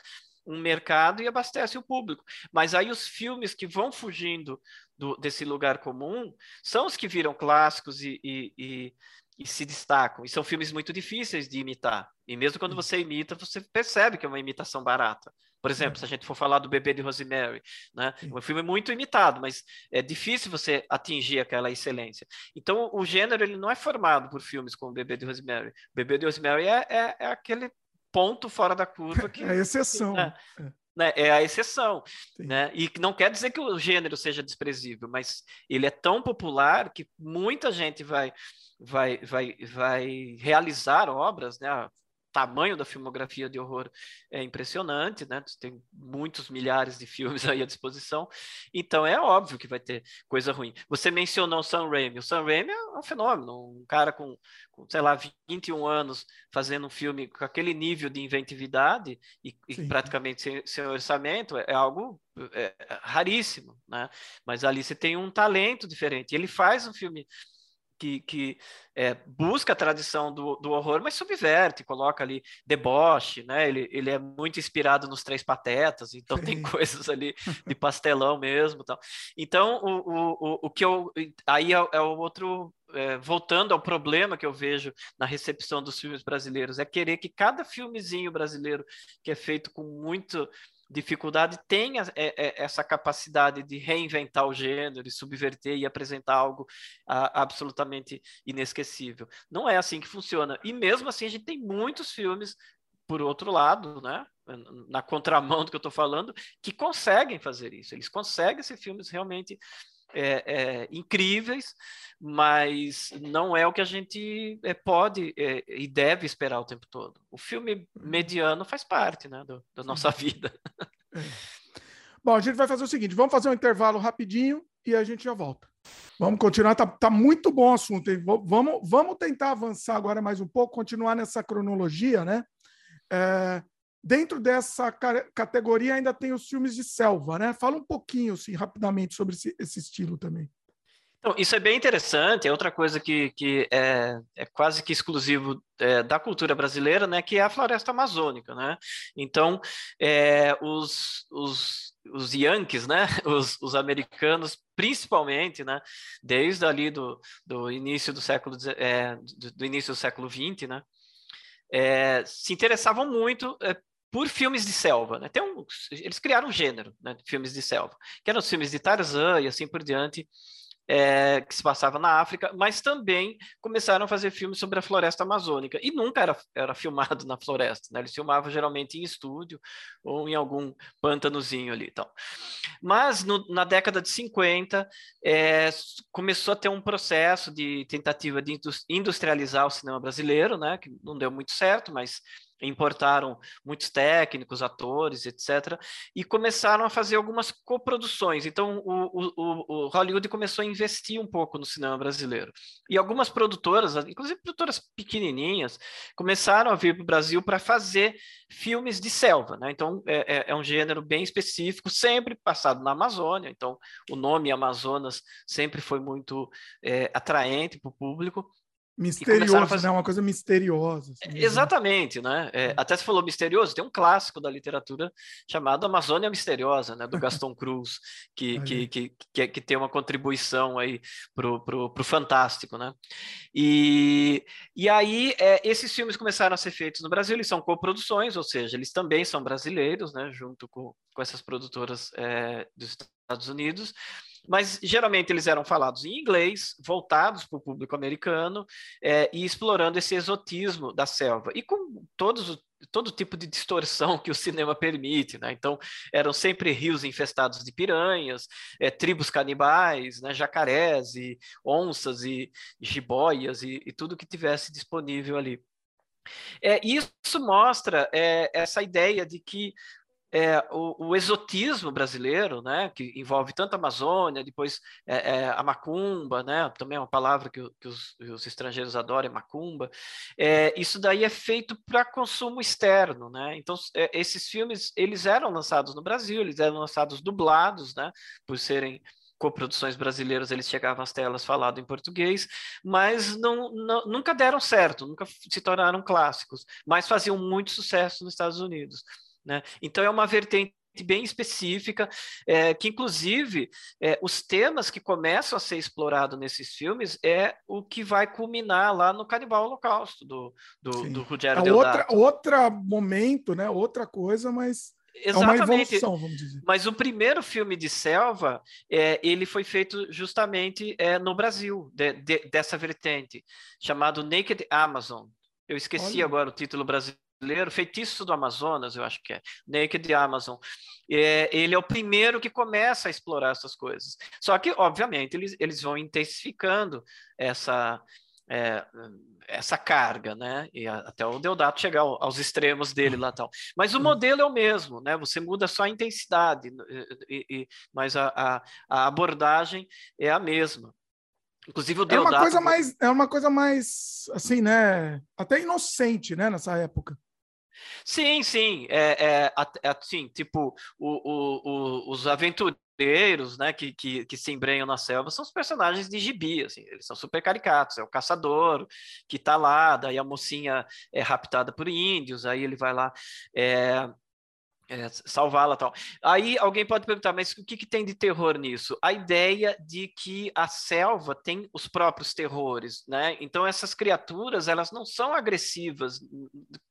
um mercado e abastece o público. Mas aí os filmes que vão fugindo do, desse lugar comum são os que viram clássicos e, e, e se destacam. E são filmes muito difíceis de imitar. E mesmo quando você imita, você percebe que é uma imitação barata. Por exemplo, se a gente for falar do Bebê de Rosemary, né? Um filme muito imitado, mas é difícil você atingir aquela excelência. Então, o gênero ele não é formado por filmes como o Bebê de Rosemary. Bebê de Rosemary é, é, é aquele ponto fora da curva que é a exceção. Né? Né? É a exceção, né? E não quer dizer que o gênero seja desprezível, mas ele é tão popular que muita gente vai vai vai vai realizar obras, né? Tamanho da filmografia de horror é impressionante, né? Tem muitos milhares de filmes aí à disposição, então é óbvio que vai ter coisa ruim. Você mencionou o Sam Raimi. O Sam Raimi é um fenômeno, um cara com, com sei lá, 21 anos fazendo um filme com aquele nível de inventividade e, e praticamente sem, sem, orçamento, é, é algo é, raríssimo, né? Mas ali você tem um talento diferente. Ele faz um filme que, que é, busca a tradição do, do, horror, mas subverte, coloca ali deboche, né? Ele, ele é muito inspirado nos Três Patetas, então tem coisas ali de pastelão mesmo, tal. Então o, o, o, que eu aí é, é o outro é, voltando ao problema que eu vejo na recepção dos filmes brasileiros é querer que cada filmezinho brasileiro que é feito com muito dificuldade tem é, é, essa capacidade de reinventar o gênero, e subverter e apresentar algo absolutamente inesquecível. Não é assim que funciona. E mesmo assim, a gente tem muitos filmes, por outro lado, né? na contramão do que eu estou falando, que conseguem fazer isso. Eles conseguem ser filmes realmente é, é, incríveis, mas não é o que a gente é, pode é, e deve esperar o tempo todo. O filme uhum. mediano faz parte né, do, da nossa vida. É. Bom, a gente vai fazer o seguinte: vamos fazer um intervalo rapidinho e a gente já volta. Vamos continuar, tá, tá muito bom o assunto. Hein? Vamos, vamos tentar avançar agora mais um pouco, continuar nessa cronologia, né? É, Dentro dessa categoria ainda tem os filmes de selva, né? Fala um pouquinho, assim, rapidamente sobre esse, esse estilo também. Então, isso é bem interessante, é outra coisa que, que é, é quase que exclusivo é, da cultura brasileira, né, que é a floresta amazônica, né? Então, é, os, os, os Yankees, né, os, os americanos, principalmente, né, desde ali do, do início do século, é, do, do, início do século XX, né, é, se interessavam muito é, por filmes de selva. Né? Tem um, eles criaram um gênero né, de filmes de selva, que eram os filmes de Tarzan e assim por diante, é, que se passava na África, mas também começaram a fazer filmes sobre a floresta amazônica. E nunca era, era filmado na floresta, né? eles filmavam geralmente em estúdio ou em algum pântanozinho ali. Então. Mas no, na década de 50, é, começou a ter um processo de tentativa de industrializar o cinema brasileiro, né? que não deu muito certo, mas importaram muitos técnicos, atores, etc., e começaram a fazer algumas coproduções. Então, o, o, o, Hollywood começou a investir um pouco no cinema brasileiro. E algumas produtoras, inclusive produtoras pequenininhas, começaram a vir para o Brasil para fazer filmes de selva. Né? Então, é, é, é, um gênero bem específico, sempre passado na Amazônia. Então, o nome Amazonas sempre foi muito é, atraente para o público. Misterioso, fazer... né? Uma coisa misteriosa. Assim, né? Exatamente, né? É, até se falou misterioso, tem um clássico da literatura chamado Amazônia Misteriosa, né? Do Gaston Cruz, que, que, que, que, que, tem uma contribuição aí pro, pro, pro fantástico, né? E, e aí, é, esses filmes começaram a ser feitos no Brasil, eles são coproduções, ou seja, eles também são brasileiros, né? Junto com, com essas produtoras é, dos Estados Unidos, mas geralmente eles eram falados em inglês, voltados para o público americano é, e explorando esse exotismo da selva e com todos todo tipo de distorção que o cinema permite, né? Então eram sempre rios infestados de piranhas, é, tribos canibais, né? jacarés e onças e, jiboias e, e tudo que tivesse disponível ali. É, isso mostra é, essa ideia de que é, o, o, exotismo brasileiro, né, que envolve tanto a Amazônia, depois é, é, a macumba, né, também é uma palavra que, que os, os, estrangeiros adoram, é macumba. É, isso daí é feito para consumo externo, né? Então é, esses filmes eles eram lançados no Brasil, eles eram lançados dublados, né, por serem coproduções brasileiras, eles chegavam às telas falado em português, mas não, não, nunca deram certo, nunca se tornaram clássicos, mas faziam muito sucesso nos Estados Unidos. Né? Então, é uma vertente bem específica, é, que inclusive é, os temas que começam a ser explorados nesses filmes é o que vai culminar lá no Canibal Holocausto, do, do, do Rogério é Deodato. Outra, outra momento, né? outra coisa, mas Exatamente. É vamos dizer. Mas o primeiro filme de selva, é, ele foi feito justamente é, no Brasil, de, de, dessa vertente, chamado Naked Amazon. Eu esqueci Olha. agora o título brasileiro brasileiro, Feitiço do Amazonas, eu acho que é, Naked Amazon. É, ele é o primeiro que começa a explorar essas coisas. Só que, obviamente, eles, eles vão intensificando essa, é, essa carga, né? E até o Deodato chegar ao, aos extremos dele lá tal. Mas o modelo é o mesmo, né? Você muda só a intensidade, e, e, mas a, a, a abordagem é a mesma. Inclusive o Deodato... É uma coisa mais, é uma coisa mais, assim, né? Até inocente, né? Nessa época. Sim, sim, é, é, assim, tipo, o, o, o, os aventureiros, né, que, que, que, se embrenham na selva são os personagens de gibi, assim, eles são super caricatos, é o caçador que tá lá, daí a mocinha é raptada por índios, aí ele vai lá, é, é, salvá-la tal. Aí alguém pode perguntar, mas o que, que, tem de terror nisso? A ideia de que a selva tem os próprios terrores, né? Então essas criaturas elas não são agressivas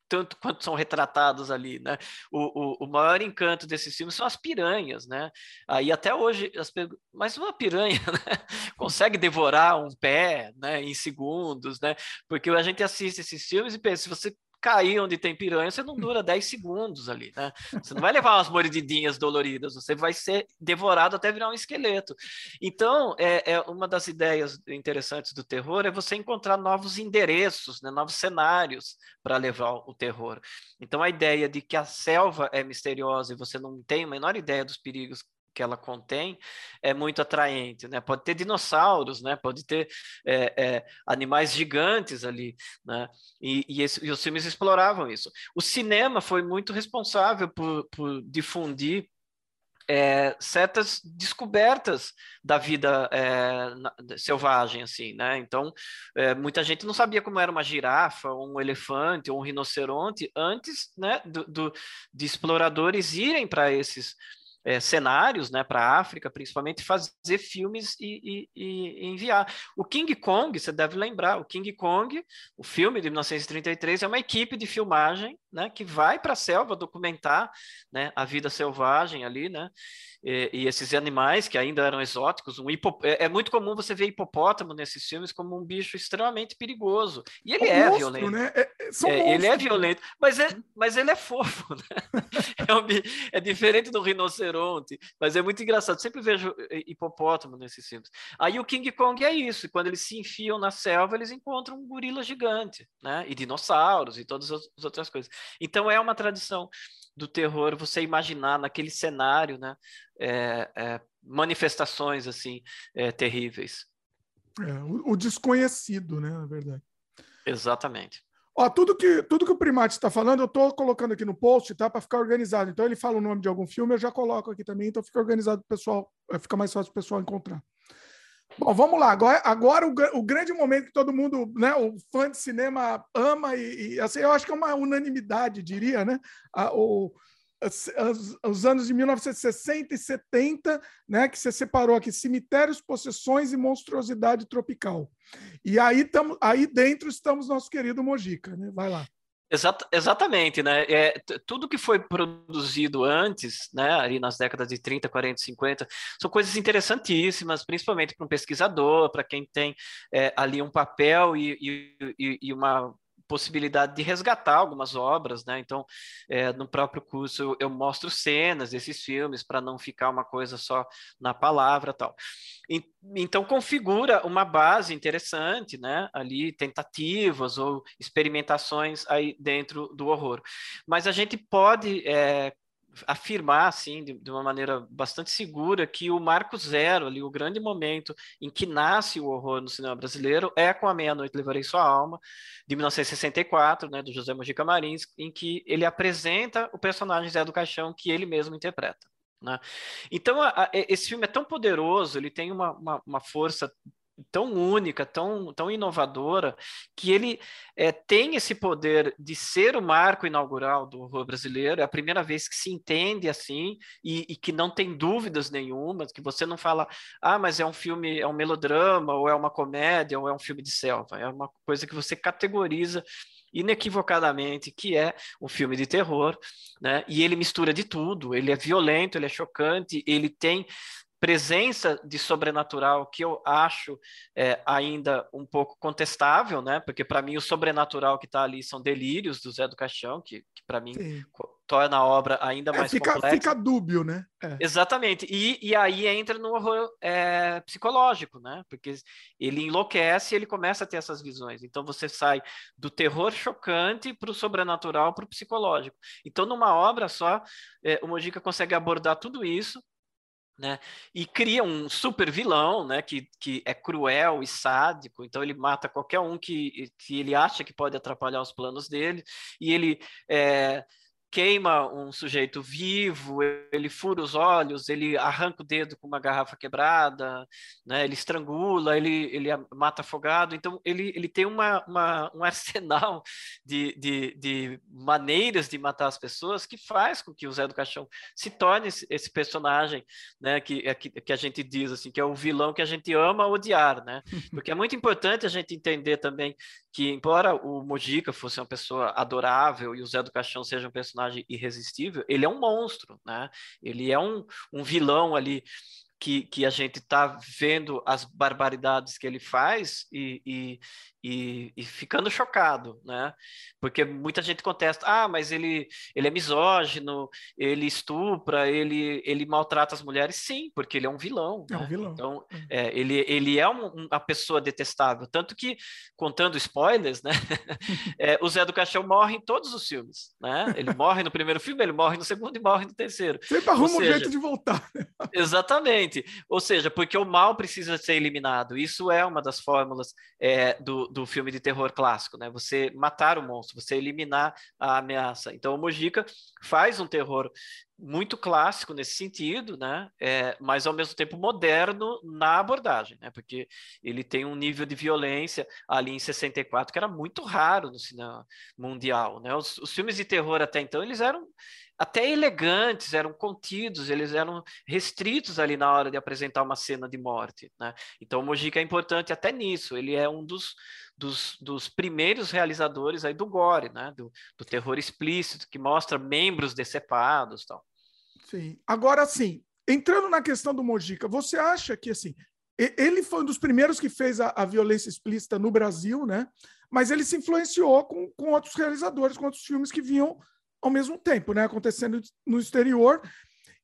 tanto quanto são retratadas ali, né? O, o, o, maior encanto desses filmes são as piranhas, né? Aí até hoje, as, mas uma piranha né? consegue devorar um pé, né? Em segundos, né? Porque a gente assiste esses filmes e pensa, se você cair onde tem piranha, você não dura 10 segundos ali, né? Você não vai levar umas mordidinhas doloridas, você vai ser devorado até virar um esqueleto. Então, é, é uma das ideias interessantes do terror é você encontrar novos endereços, né, novos cenários para levar o terror. Então, a ideia de que a selva é misteriosa e você não tem a menor ideia dos perigos que ela contém é muito atraente, né? Pode ter dinossauros, né? Pode ter é, é, animais gigantes ali, né? E, e, esse, e, os filmes exploravam isso. O cinema foi muito responsável por, por difundir é, certas descobertas da vida é, selvagem, assim, né? Então, é, muita gente não sabia como era uma girafa, um elefante um rinoceronte antes, né, do, do de exploradores irem para esses é, cenários né, para a África, principalmente, fazer filmes e, e, e, enviar. O King Kong, você deve lembrar, o King Kong, o filme de 1933, é uma equipe de filmagem né, que vai para a selva documentar né, a vida selvagem ali, né? E, e, esses animais que ainda eram exóticos, um hipo, é, é, muito comum você ver hipopótamo nesses filmes como um bicho extremamente perigoso. E ele é, monstro, violento. Né? É, é, ele é violento, mas, é, mas ele é fofo. Né? É, um, é, diferente do rinoceronte, mas é muito engraçado. Sempre vejo eh, hipopótamo nesses filmes. Aí o King Kong é isso. Quando eles se enfiam na selva, eles encontram um gorila gigante, né? E dinossauros e todas as outras coisas. Então é uma tradição do terror você imaginar naquele cenário, né? É, é, manifestações assim é, terríveis. É, o, o, desconhecido, né? Na verdade. Exatamente. Ó, tudo que tudo que o Primate está falando, eu estou colocando aqui no post, tá? Para ficar organizado. Então ele fala o nome de algum filme, eu já coloco aqui também, então fica organizado, pessoal. Fica mais fácil o pessoal encontrar. Bom, vamos lá. Agora, agora o, o, grande momento que todo mundo, né, o fã de cinema ama e, e assim, eu acho que é uma unanimidade, diria, né? A, o, os anos de 1960 e 70, né, que você separou aqui cemitérios, possessões e monstruosidade tropical. E aí tamo, aí dentro estamos nosso querido Mojica, né? Vai lá. Exata, exatamente, né? É, tudo que foi produzido antes, né, ali nas décadas de 30, 40, 50, são coisas interessantíssimas, principalmente para um pesquisador, para quem tem é, ali um papel e, e, e uma possibilidade de resgatar algumas obras, né? Então, é, no próprio curso eu, eu, mostro cenas desses filmes para não ficar uma coisa só na palavra, tal. E, então configura uma base interessante, né? Ali tentativas ou experimentações aí dentro do horror. Mas a gente pode é, afirmar, assim, de, de, uma maneira bastante segura, que o marco zero, ali, o grande momento em que nasce o horror no cinema brasileiro é com A Meia-Noite Levarei Sua Alma, de 1964, né, do José Mojica Marins, em que ele apresenta o personagem Zé do Caixão que ele mesmo interpreta. Né? Então, a, a, esse filme é tão poderoso, ele tem uma, uma, uma força tão única, tão, tão inovadora, que ele é, tem esse poder de ser o marco inaugural do horror brasileiro, é a primeira vez que se entende assim, e, e, que não tem dúvidas nenhuma, que você não fala, ah, mas é um filme, é um melodrama, ou é uma comédia, ou é um filme de selva, é uma coisa que você categoriza inequivocadamente que é um filme de terror, né? E ele mistura de tudo, ele é violento, ele é chocante, ele tem presença de sobrenatural que eu acho é, ainda um pouco contestável, né? Porque para mim o sobrenatural que está ali são delírios do Zé do Caixão, que, que para mim Sim. torna a obra ainda é, mais fica, complexa. Fica dúbio, né? É. Exatamente. E, e aí entra no horror é, psicológico, né? Porque ele enlouquece e ele começa a ter essas visões. Então você sai do terror chocante para o sobrenatural, para o psicológico. Então numa obra só, é, o Mojica consegue abordar tudo isso né? E cria um super vilão, né? Que, que é cruel e sádico, então ele mata qualquer um que, que ele acha que pode atrapalhar os planos dele, e ele é, queima um sujeito vivo, ele fura os olhos, ele arranca o dedo com uma garrafa quebrada, né? ele estrangula, ele, ele mata afogado. Então, ele, ele tem uma, uma um arsenal de, de, de, maneiras de matar as pessoas que faz com que o Zé do Caixão se torne esse, personagem né? que, é, que, que a gente diz assim, que é o vilão que a gente ama odiar. Né? Porque é muito importante a gente entender também que, embora o Mojica fosse uma pessoa adorável e o Zé do Caixão seja um personagem irresistível, ele é um monstro, né? Ele é um, um vilão ali que, que a gente está vendo as barbaridades que ele faz e, e, e, e, ficando chocado, né? Porque muita gente contesta, ah, mas ele, ele é misógino, ele estupra, ele, ele maltrata as mulheres. Sim, porque ele é um vilão. É um né? vilão. Então, é. é, ele, ele é um, uma pessoa detestável. Tanto que, contando spoilers, né? é, o Zé do Caixão morre em todos os filmes, né? Ele morre no primeiro filme, ele morre no segundo e morre no terceiro. Sempre arruma seja, um jeito de voltar. exatamente. Ou seja, porque o mal precisa ser eliminado. Isso é uma das fórmulas é, do do filme de terror clássico, né? Você matar o monstro, você eliminar a ameaça. Então, o Mojica faz um terror muito clássico nesse sentido, né? É, mas ao mesmo tempo moderno na abordagem, né? Porque ele tem um nível de violência ali em 64 que era muito raro no cinema mundial, né? Os, os filmes de terror até então eles eram até elegantes, eram contidos, eles eram restritos ali na hora de apresentar uma cena de morte. Né? Então o Mojica é importante até nisso, ele é um dos, dos, dos primeiros realizadores aí do gore, né? do, do terror explícito, que mostra membros decepados tal. Sim. Agora, sim, entrando na questão do Mojica, você acha que assim, ele foi um dos primeiros que fez a, a violência explícita no Brasil, né? Mas ele se influenciou com, com outros realizadores, com outros filmes que vinham ao mesmo tempo, né? Acontecendo no exterior.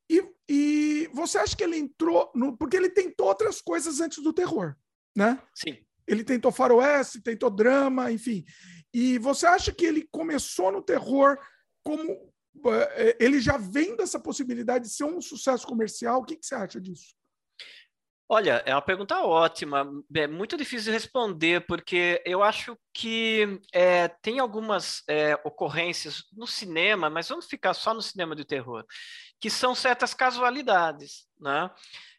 E, e você acha que ele entrou no. Porque ele tentou outras coisas antes do terror, né? Sim. Ele tentou faroeste, tentou drama, enfim. E você acha que ele começou no terror como. Eh, ele já vem dessa possibilidade de ser um sucesso comercial? O que, que você acha disso? Olha, é uma pergunta ótima. É muito difícil de responder, porque eu acho que é, tem algumas é, ocorrências no cinema, mas vamos ficar só no cinema de terror, que são certas casualidades, né?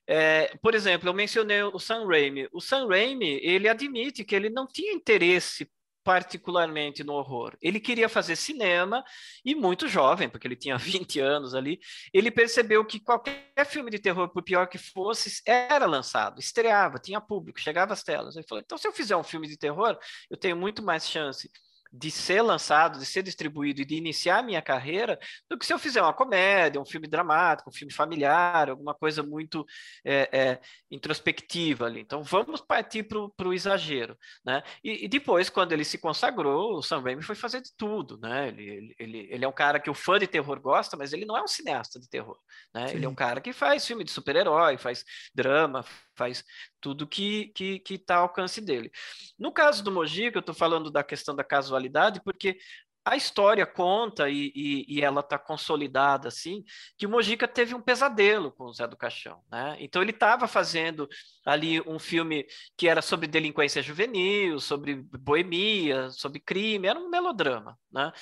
É, por exemplo, eu mencionei o Sam Raimi. O Sam Raimi, ele admite que ele não tinha interesse particularmente no horror. Ele queria fazer cinema e muito jovem, porque ele tinha 20 anos ali, ele percebeu que qualquer filme de terror, por pior que fosse, era lançado, estreava, tinha público, chegava às telas. Ele falou: "Então se eu fizer um filme de terror, eu tenho muito mais chance de ser lançado, de ser distribuído e de iniciar a minha carreira, do que se eu fizer uma comédia, um filme dramático, um filme familiar, alguma coisa muito é, é, introspectiva ali. Então vamos partir para o exagero, né? E, e, depois, quando ele se consagrou, o Sam Raimi foi fazer de tudo, né? Ele, ele, ele é um cara que o fã de terror gosta, mas ele não é um cineasta de terror, né? Ele é um cara que faz filme de super-herói, faz drama, faz tudo que que que está ao alcance dele. No caso do Mojica, eu estou falando da questão da casualidade, porque a história conta e, e, e ela está consolidada assim que o Mojica teve um pesadelo com o Zé do Caixão, né? Então ele estava fazendo ali um filme que era sobre delinquência juvenil, sobre boemia, sobre crime, era um melodrama, né?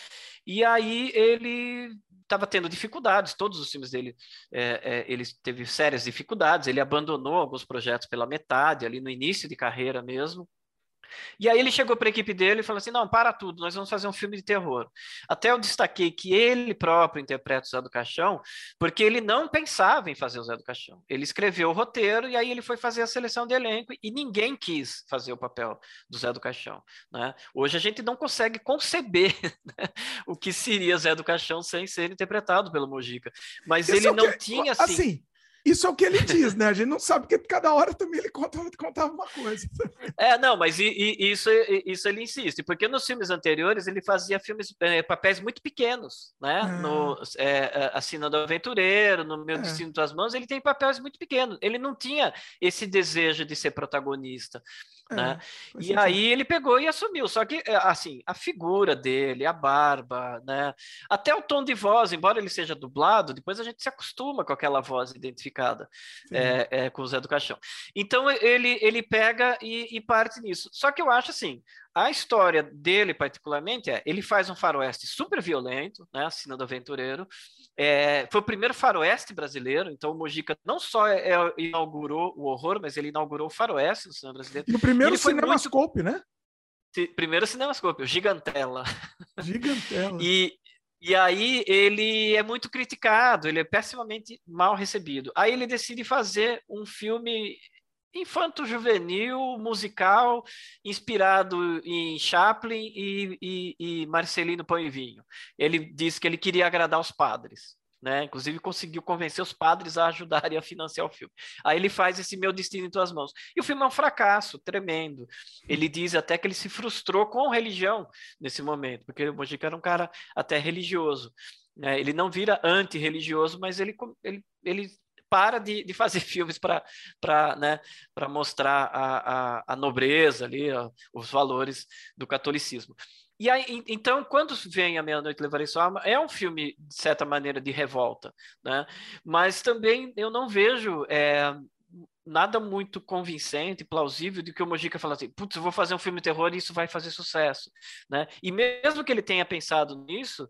E aí ele estava tendo dificuldades, todos os filmes dele, é, é, ele teve sérias dificuldades, ele abandonou alguns projetos pela metade, ali no início de carreira mesmo, e aí ele chegou para a equipe dele e falou assim: não, para tudo, nós vamos fazer um filme de terror. Até eu destaquei que ele próprio interpreta o Zé do Caixão, porque ele não pensava em fazer o Zé do Caixão. Ele escreveu o roteiro e aí ele foi fazer a seleção de elenco e ninguém quis fazer o papel do Zé do Caixão. Né? Hoje a gente não consegue conceber né, o que seria Zé do Caixão sem ser interpretado pelo Mojica. Mas ele não que... tinha assim. assim isso é o que ele diz, né? A gente não sabe porque cada hora também ele contava, contava uma coisa. É, não, mas e, e, isso, isso ele insiste, porque nos filmes anteriores ele fazia filmes, é, papéis muito pequenos, né? É. No é, é Assina do Aventureiro, no Meu é. Destino das Mãos, ele tem papéis muito pequenos. Ele não tinha esse desejo de ser protagonista. É, né? E aí ele pegou e assumiu. Só que, é, assim, a figura dele, a barba, né? Até o tom de voz, embora ele seja dublado, depois a gente se acostuma com aquela voz identificada é, é, com o Zé do Caixão. Então ele, ele pega e, e parte nisso. Só que eu acho assim, a história dele, particularmente, é ele faz um faroeste super violento, né? A Sina do Aventureiro. É, foi o primeiro faroeste brasileiro, então o Mojica não só é, é, inaugurou o horror, mas ele inaugurou o faroeste no cinema brasileiro. No primeiro cinemascope, muito... né? Primeiro cinemascope, o Gigantela. Gigantela. e, e aí ele é muito criticado, ele é pessimamente mal recebido. Aí ele decide fazer um filme infanto-juvenil, musical, inspirado em Chaplin e, e, e Marcelino Pão e Vinho. Ele disse que ele queria agradar os padres. Né? Inclusive conseguiu convencer os padres a ajudarem a financiar o filme. Aí ele faz esse Meu Destino em Tuas Mãos. E o filme é um fracasso tremendo. Ele diz até que ele se frustrou com religião nesse momento, porque o Mojica era um cara até religioso. Né? Ele não vira anti-religioso, mas ele, ele, ele para de, de fazer filmes para né, mostrar a, a, a, nobreza ali, os valores do catolicismo. E aí, então, quando vem A Meia-Noite Levarei Sua Alma, é um filme, de certa maneira, de revolta, né? Mas também eu não vejo é, nada muito convincente, plausível, de que o Mojica fala assim, putz, eu vou fazer um filme de terror e isso vai fazer sucesso, né? E mesmo que ele tenha pensado nisso,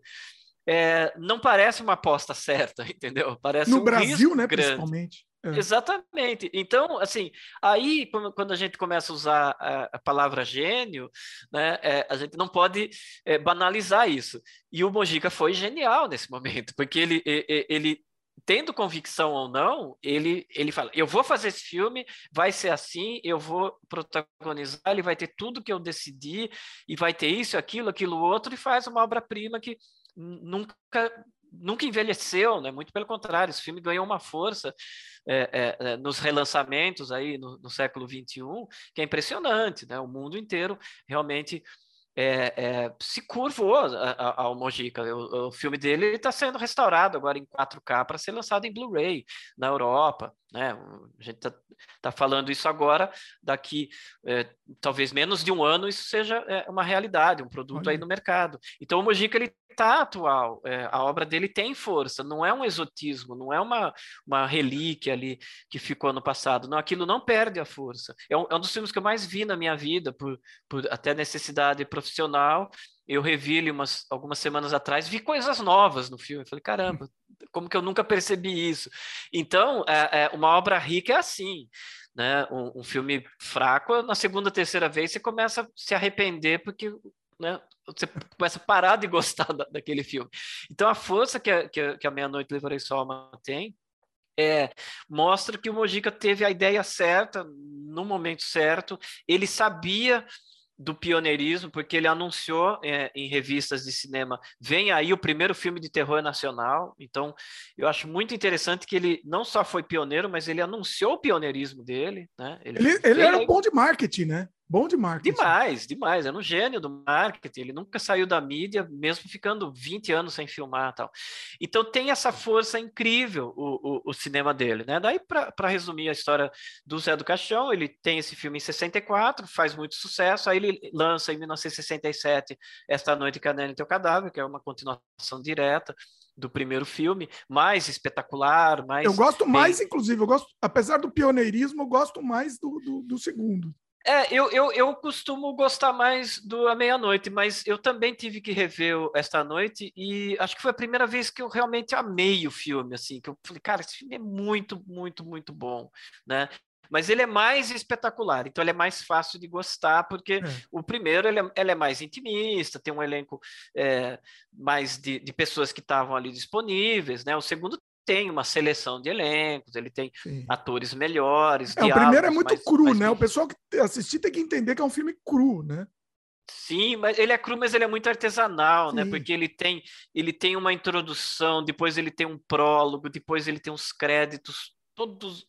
é, não parece uma aposta certa, entendeu? Parece no um Brasil, né, grande. principalmente. É. Exatamente. Então, assim, aí quando a gente começa a usar a, a palavra gênio, né, é, a gente não pode é, banalizar isso. E o Mojica foi genial nesse momento, porque ele, ele, tendo convicção ou não, ele, ele fala: eu vou fazer esse filme, vai ser assim, eu vou protagonizar, ele vai ter tudo que eu decidi, e vai ter isso, aquilo, aquilo outro, e faz uma obra-prima que nunca nunca envelheceu, né? Muito pelo contrário, esse filme ganhou uma força é, é, é nos relançamentos aí no, no, século 21 que é impressionante, né? O mundo inteiro realmente é, é, se curvou ao Mojica. O, o, filme dele está sendo restaurado agora em 4K para ser lançado em Blu-ray na Europa. Né? A gente está tá falando isso agora, daqui é, talvez menos de um ano isso seja é, uma realidade, um produto Olha. aí no mercado. Então o Mojica ele está atual, é, a obra dele tem força, não é um exotismo, não é uma, uma relíquia ali que ficou no passado, não, aquilo não perde a força. É um, é um dos filmes que eu mais vi na minha vida, por, por até necessidade profissional, eu revi ele umas, algumas semanas atrás, vi coisas novas no filme. Falei, caramba, como que eu nunca percebi isso? Então, é, é uma obra rica é assim. Né? Um, um, filme fraco, na segunda, terceira vez, você começa a se arrepender porque né, você começa a parar de gostar da, daquele filme. Então, a força que a, que a, que a Meia-Noite Levarei Soma tem é, mostra que o Mojica teve a ideia certa, no momento certo, ele sabia do pioneirismo, porque ele anunciou é, em revistas de cinema, vem aí o primeiro filme de terror nacional. Então, eu acho muito interessante que ele não só foi pioneiro, mas ele anunciou o pioneirismo dele. Né? Ele, ele, ele era aí... bom de marketing, né? Bom de marketing. Demais, demais. Era um gênio do marketing. Ele nunca saiu da mídia, mesmo ficando 20 anos sem filmar tal. Então tem essa força incrível o, o, o cinema dele, né? Daí, para resumir a história do Zé do Caixão, ele tem esse filme em 64, faz muito sucesso. Aí ele lança em 1967 Esta Noite Canela em Teu Cadáver, que é uma continuação direta do primeiro filme, mais espetacular, mais. Eu gosto bem... mais, inclusive, eu gosto, apesar do pioneirismo, eu gosto mais do, do, do segundo. É, eu, eu, eu costumo gostar mais do A Meia-Noite, mas eu também tive que rever esta noite e acho que foi a primeira vez que eu realmente amei o filme, assim, que eu falei, cara, esse filme é muito, muito, muito bom, né? Mas ele é mais espetacular, então ele é mais fácil de gostar, porque é. o primeiro ele é, ele é, mais intimista, tem um elenco é, mais de, de pessoas que estavam ali disponíveis, né? O segundo tem uma seleção de elencos, ele tem Sim. atores melhores. É, o primeiro é muito mais, cru, mais né? O pessoal que assistir tem que entender que é um filme cru, né? Sim, mas ele é cru, mas ele é muito artesanal, né? Sim. né? Porque ele tem, ele tem uma introdução, depois ele tem um prólogo, depois ele tem uns créditos todos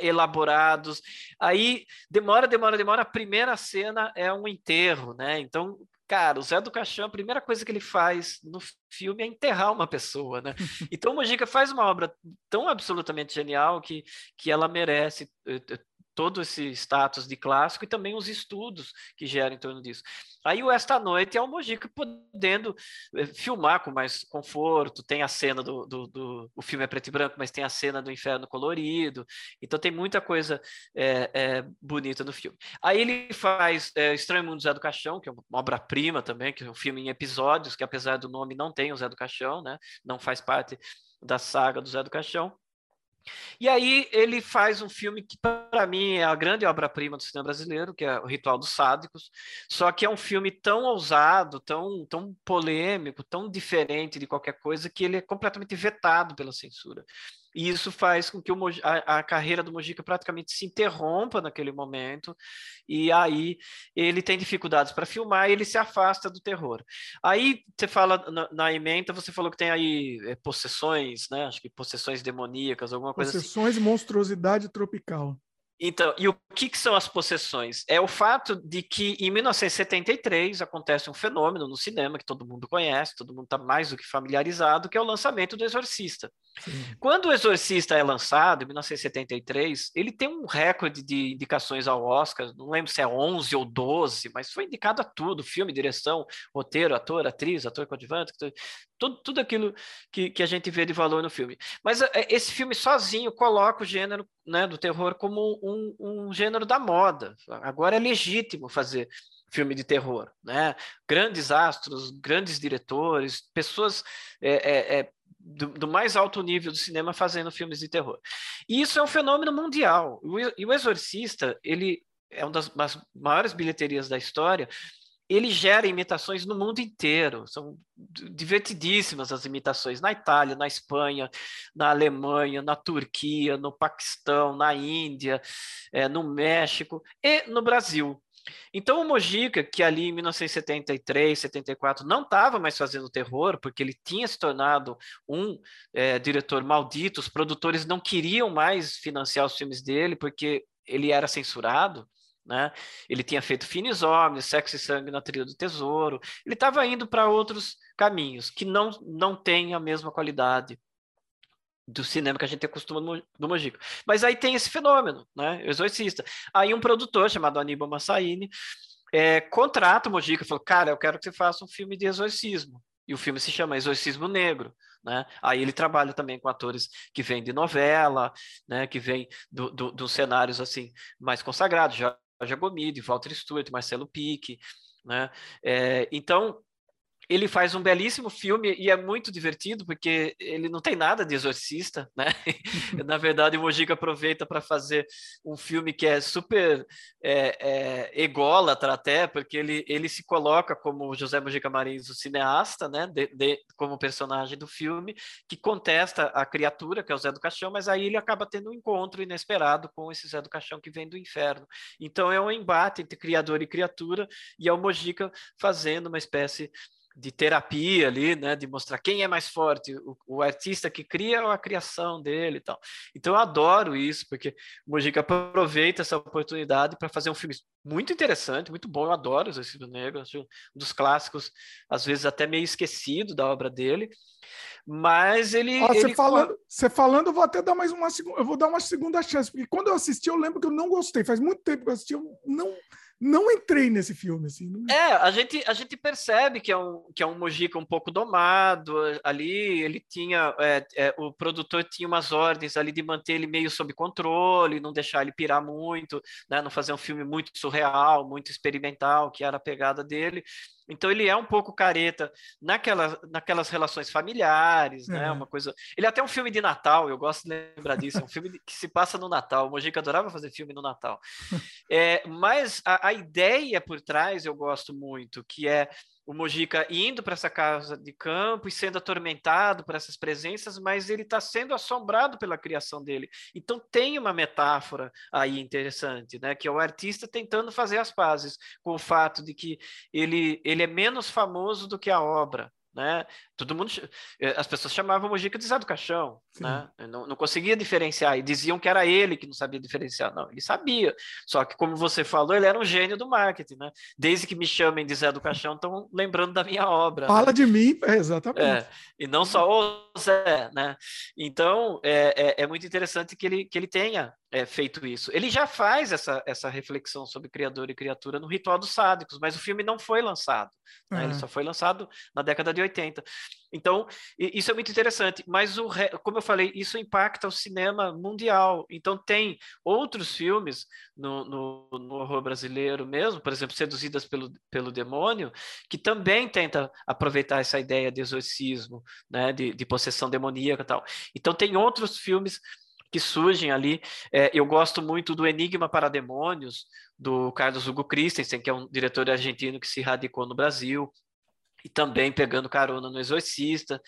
elaborados. Aí demora, demora, demora. A primeira cena é um enterro, né? Então Cara, o Zé do Caixão, a primeira coisa que ele faz no filme é enterrar uma pessoa, né? Então o Mojica faz uma obra tão absolutamente genial que, que ela merece eh, todo esse status de clássico e também os estudos que geram em torno disso. Aí o Esta Noite é o Mojica podendo eh, filmar com mais conforto, tem a cena do, do, do, o filme é preto e branco, mas tem a cena do inferno colorido, então tem muita coisa é, é, bonita no filme. Aí ele faz é, Estranho Mundo Zé do Caixão, que é uma obra-prima também, que é um filme em episódios, que apesar do nome não tem o Zé do Caixão, né? não faz parte da saga do Zé do Caixão. E aí ele faz um filme que, para mim, é a grande obra-prima do cinema brasileiro, que é O Ritual dos Sádicos, só que é um filme tão ousado, tão, tão polêmico, tão diferente de qualquer coisa, que ele é completamente vetado pela censura. E isso faz com que o, a, a, carreira do Mojica praticamente se interrompa naquele momento, e aí ele tem dificuldades para filmar e ele se afasta do terror. Aí você fala na, na emenda, você falou que tem aí é, possessões, né? Acho que possessões demoníacas, alguma coisa assim. Possessões e monstruosidade tropical. Então, e o que, que, são as possessões? É o fato de que em 1973 acontece um fenômeno no cinema que todo mundo conhece, todo mundo está mais do que familiarizado, que é o lançamento do Exorcista. Sim. Quando o Exorcista é lançado, em 1973, ele tem um recorde de indicações ao Oscar, não lembro se é 11 ou 12, mas foi indicado a tudo: filme, direção, roteiro, ator, atriz, ator coadjuvante, tudo, tudo aquilo que, que a gente vê de valor no filme. Mas é, esse filme sozinho coloca o gênero né, do terror como um, um gênero da moda. Agora é legítimo fazer filme de terror, né? Grandes astros, grandes diretores, pessoas é, é, é, do, do, mais alto nível do cinema fazendo filmes de terror. E isso é um fenômeno mundial. E o Exorcista, ele é uma das maiores bilheterias da história, ele gera imitações no mundo inteiro. São divertidíssimas as imitações na Itália, na Espanha, na Alemanha, na Turquia, no Paquistão, na Índia, é, no México e no Brasil. Então o Mojica, que ali em 1973, 74 não estava mais fazendo terror, porque ele tinha se tornado um é, diretor maldito, os produtores não queriam mais financiar os filmes dele porque ele era censurado. Né? Ele tinha feito Finis Homens, Sexo e Sangue na Trilha do Tesouro. Ele estava indo para outros caminhos que não, não têm a mesma qualidade do cinema que a gente acostuma no, no Mojica. Mas aí tem esse fenômeno, né? O exorcista. Aí um produtor chamado Aníbal Massaini é, contrata o Mojica e falou: Cara, eu quero que você faça um filme de exorcismo. E o filme se chama Exorcismo Negro. Né? Aí ele trabalha também com atores que vêm de novela, né? que vêm dos do, do cenários assim mais consagrados, Roger Gomide, Walter Stewart, Marcelo Pique, né? É, então ele faz um belíssimo filme e é muito divertido porque ele não tem nada de exorcista, né? Na verdade, o Mojica aproveita para fazer um filme que é super é, é, ególatra até, porque ele, ele se coloca como José Mojica Marins, o cineasta, né? De, de, como personagem do filme, que contesta a criatura, que é o Zé do Caixão, mas aí ele acaba tendo um encontro inesperado com esse Zé do Caixão que vem do inferno. Então é um embate entre criador e criatura, e é o Mojica fazendo uma espécie de terapia ali, né, de mostrar quem é mais forte, o, o, artista que cria ou a criação dele e tal. Então eu adoro isso, porque o Mojica aproveita essa oportunidade para fazer um filme muito interessante, muito bom, eu adoro o Exorcismo Negro, acho um dos clássicos, às vezes até meio esquecido da obra dele, mas ele... Ó, ele... Você, falando, você falando, eu vou até dar mais uma, eu vou dar uma segunda chance, porque quando eu assisti eu lembro que eu não gostei, faz muito tempo que eu assisti, eu não não entrei nesse filme. Assim, não... É, a gente, a gente percebe que é, um, que é um Mojica um pouco domado ali, ele tinha, é, é, o produtor tinha umas ordens ali de manter ele meio sob controle, não deixar ele pirar muito, né, não fazer um filme muito surreal, muito experimental, que era a pegada dele. Então ele é um pouco careta naquela, naquelas relações familiares, né? Uma coisa. Ele é até um filme de Natal, eu gosto de lembrar disso. É um filme que se passa no Natal. O Mojica adorava fazer filme no Natal. É, mas a, a ideia por trás eu gosto muito, que é o Mojica indo para essa casa de campo e sendo atormentado por essas presenças, mas ele está sendo assombrado pela criação dele. Então tem uma metáfora aí interessante, né? Que é o artista tentando fazer as pazes com o fato de que ele, ele é menos famoso do que a obra. Né? Todo mundo, eh, as pessoas chamavam o Mojica de Zé do Caixão, né? não, não conseguia diferenciar e diziam que era ele que não sabia diferenciar. Não, ele sabia. Só que, como você falou, ele era um gênio do marketing, né? Desde que me chamem de Zé do Caixão, estão lembrando da minha obra. Fala né? de mim, é, exatamente. É, e não só o Zé, né? Então, é, é, é muito interessante que ele, que ele tenha é, feito isso. Ele já faz essa, essa reflexão sobre criador e criatura no Ritual dos Sádicos, mas o filme não foi lançado. Né? Ele só foi lançado na década de 80. Então, isso é muito interessante. Mas, o, como eu falei, isso impacta o cinema mundial. Então, tem outros filmes no, no, no horror brasileiro mesmo, por exemplo, Seduzidas pelo, pelo Demônio, que também tenta aproveitar essa ideia de exorcismo, né? de, de possessão demoníaca e tal. Então, tem outros filmes que surgem ali. É, eu gosto muito do Enigma para Demônios, do Carlos Hugo Christensen, que é um diretor argentino que se radicou no Brasil, e também pegando carona no Exorcista,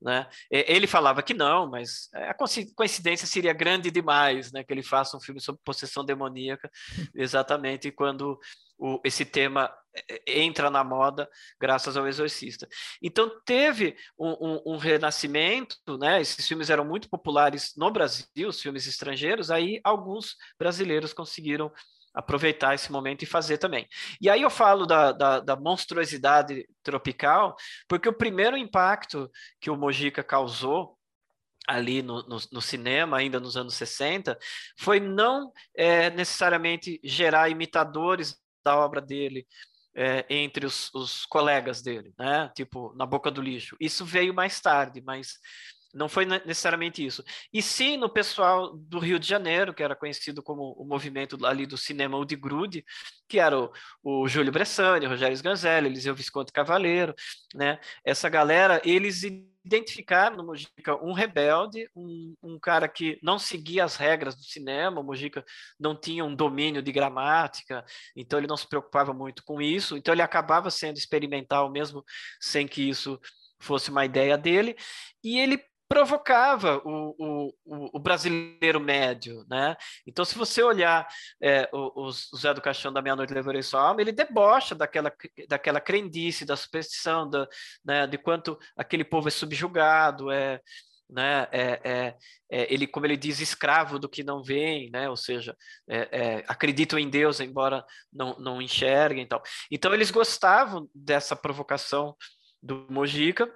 né? Ele falava que não, mas a coincidência seria grande demais, né? Que ele faça um filme sobre possessão demoníaca, exatamente quando o, esse tema é, é, entra na moda graças ao Exorcista. Então teve um, um, um, renascimento, né? Esses filmes eram muito populares no Brasil, os filmes estrangeiros. Aí alguns brasileiros conseguiram aproveitar esse momento e fazer também. E aí eu falo da, da, da monstruosidade tropical, porque o primeiro impacto que o Mojica causou ali no, no, no, cinema, ainda nos anos 60, foi não é, necessariamente gerar imitadores da obra dele é, entre os, os, colegas dele, né? Tipo, na boca do lixo. Isso veio mais tarde, mas não foi necessariamente isso. E sim no pessoal do Rio de Janeiro, que era conhecido como o movimento ali do cinema de Grude, que era o, o Júlio Bressani, Rogério Sganzelli, Eliseu Visconti Cavaleiro, né? Essa galera, eles identificaram no Mujica um rebelde, um, um, cara que não seguia as regras do cinema, o Mujica não tinha um domínio de gramática, então ele não se preocupava muito com isso, então ele acabava sendo experimental mesmo sem que isso fosse uma ideia dele, e ele provocava o, o, o, brasileiro médio, né? Então, se você olhar é, o, o Zé do Caixão da Meia-Noite Levarei Sua Alma, ele debocha daquela, daquela crendice, da superstição, da, né, de quanto aquele povo é subjugado, é, né, é, é, é, ele, como ele diz, escravo do que não vem, né, ou seja, é, é, acreditam em Deus, embora não, não enxerguem. Então, eles gostavam dessa provocação do Mojica,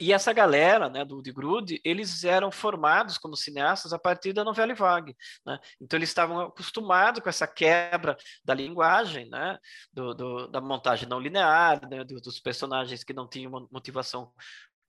e essa galera, né, do de Grude, eles eram formados como cineastas a partir da novela vague, né? Então eles estavam acostumados com essa quebra da linguagem, né, do, do da montagem não linear, né, dos personagens que não tinham motivação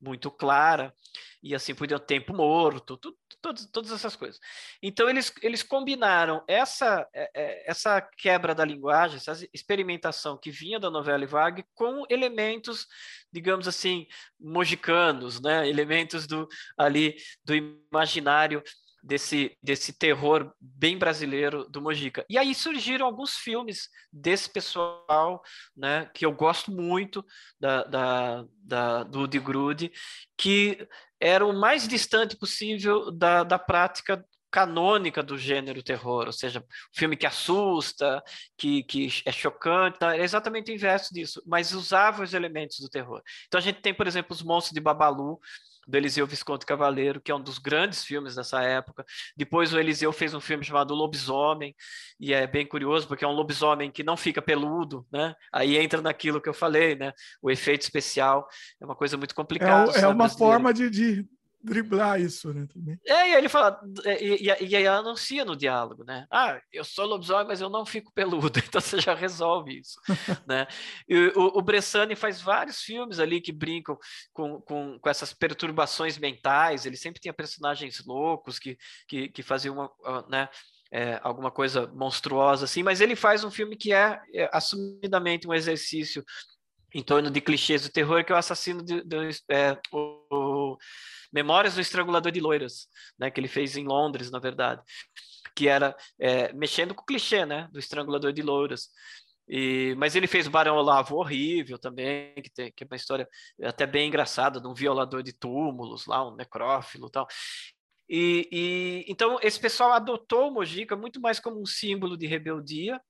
muito clara, e assim por diante, tempo morto, todas, todas essas coisas. Então, eles, eles combinaram essa, é, é, essa quebra da linguagem, essa experimentação que vinha da novela vague com elementos, digamos assim, mojicanos, né? elementos do, ali do imaginário desse, desse terror bem brasileiro do Mojica. E aí surgiram alguns filmes desse pessoal, né, que eu gosto muito da, da, da do Udi Grude, que era o mais distante possível da, da prática canônica do gênero terror, ou seja, filme que assusta, que, que é chocante, tá? é exatamente o inverso disso, mas usava os elementos do terror. Então a gente tem, por exemplo, os monstros de Babalu, do Eliseu Visconde Cavaleiro, que é um dos grandes filmes dessa época. Depois o Eliseu fez um filme chamado Lobisomem, e é bem curioso, porque é um lobisomem que não fica peludo, né? Aí entra naquilo que eu falei, né? O efeito especial é uma coisa muito complicada. É, é uma forma de, de, driblar isso, né? Também. É, e ele fala, e, e, e aí anuncia no diálogo, né? Ah, eu sou lobisomem, mas eu não fico peludo, então você já resolve isso, né? E o, o Bressani faz vários filmes ali que brincam com, com, com essas perturbações mentais, ele sempre tinha personagens loucos que, que, que faziam uma, né? É, alguma coisa monstruosa assim, mas ele faz um filme que é, é assumidamente um exercício em torno de clichês do terror, que é o assassino de, de é, o Memórias do Estrangulador de Loiras, né, que ele fez em Londres, na verdade, que era é, mexendo com o clichê, né, do Estrangulador de Loiras. E, mas ele fez o Barão Olavo horrível também, que, tem, que é uma história até bem engraçada, de um violador de túmulos lá, um necrófilo tal. E, e, então esse pessoal adotou o Mojica muito mais como um símbolo de rebeldia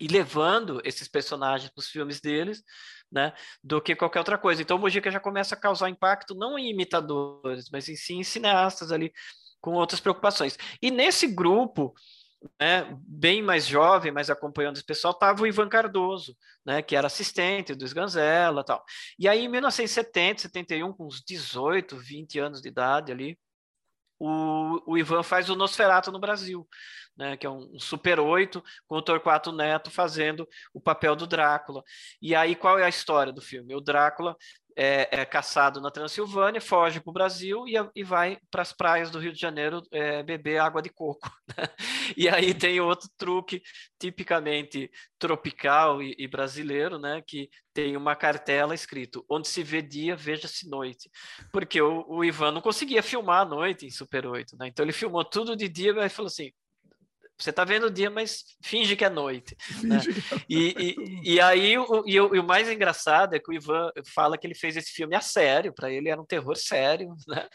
e levando esses personagens para os filmes deles, né, do que qualquer outra coisa. Então o Mujica já começa a causar impacto não em imitadores, mas em sim em cineastas ali com outras preocupações. E nesse grupo, né, bem mais jovem, mas acompanhando esse pessoal, estava o Ivan Cardoso, né, que era assistente do Sganzella tal. E aí em 1970, 71, com uns 18, 20 anos de idade ali, o, o Ivan faz o Nosferatu no Brasil, né, que é um, um Super 8, com o Torquato Neto fazendo o papel do Drácula. E aí, qual é a história do filme? O Drácula é, é caçado na Transilvânia, foge para o Brasil e, e vai para as praias do Rio de Janeiro é, beber água de coco. Né? E aí tem outro truque tipicamente tropical e, e, brasileiro, né? que tem uma cartela escrito onde se vê dia, veja-se noite. Porque o, o, Ivan não conseguia filmar à noite em Super 8. Né? Então ele filmou tudo de dia e falou assim, você está vendo o dia, mas finge que é noite. Né? É e, e, e, aí, o, e, o, e, o, mais engraçado é que o Ivan fala que ele fez esse filme a sério, para ele era um terror sério, né?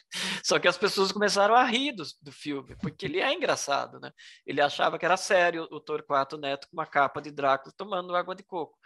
Só que as pessoas começaram a rir do, do filme, porque ele é engraçado, né? Ele achava que era sério o Torquato Neto com uma capa de Drácula tomando água de coco.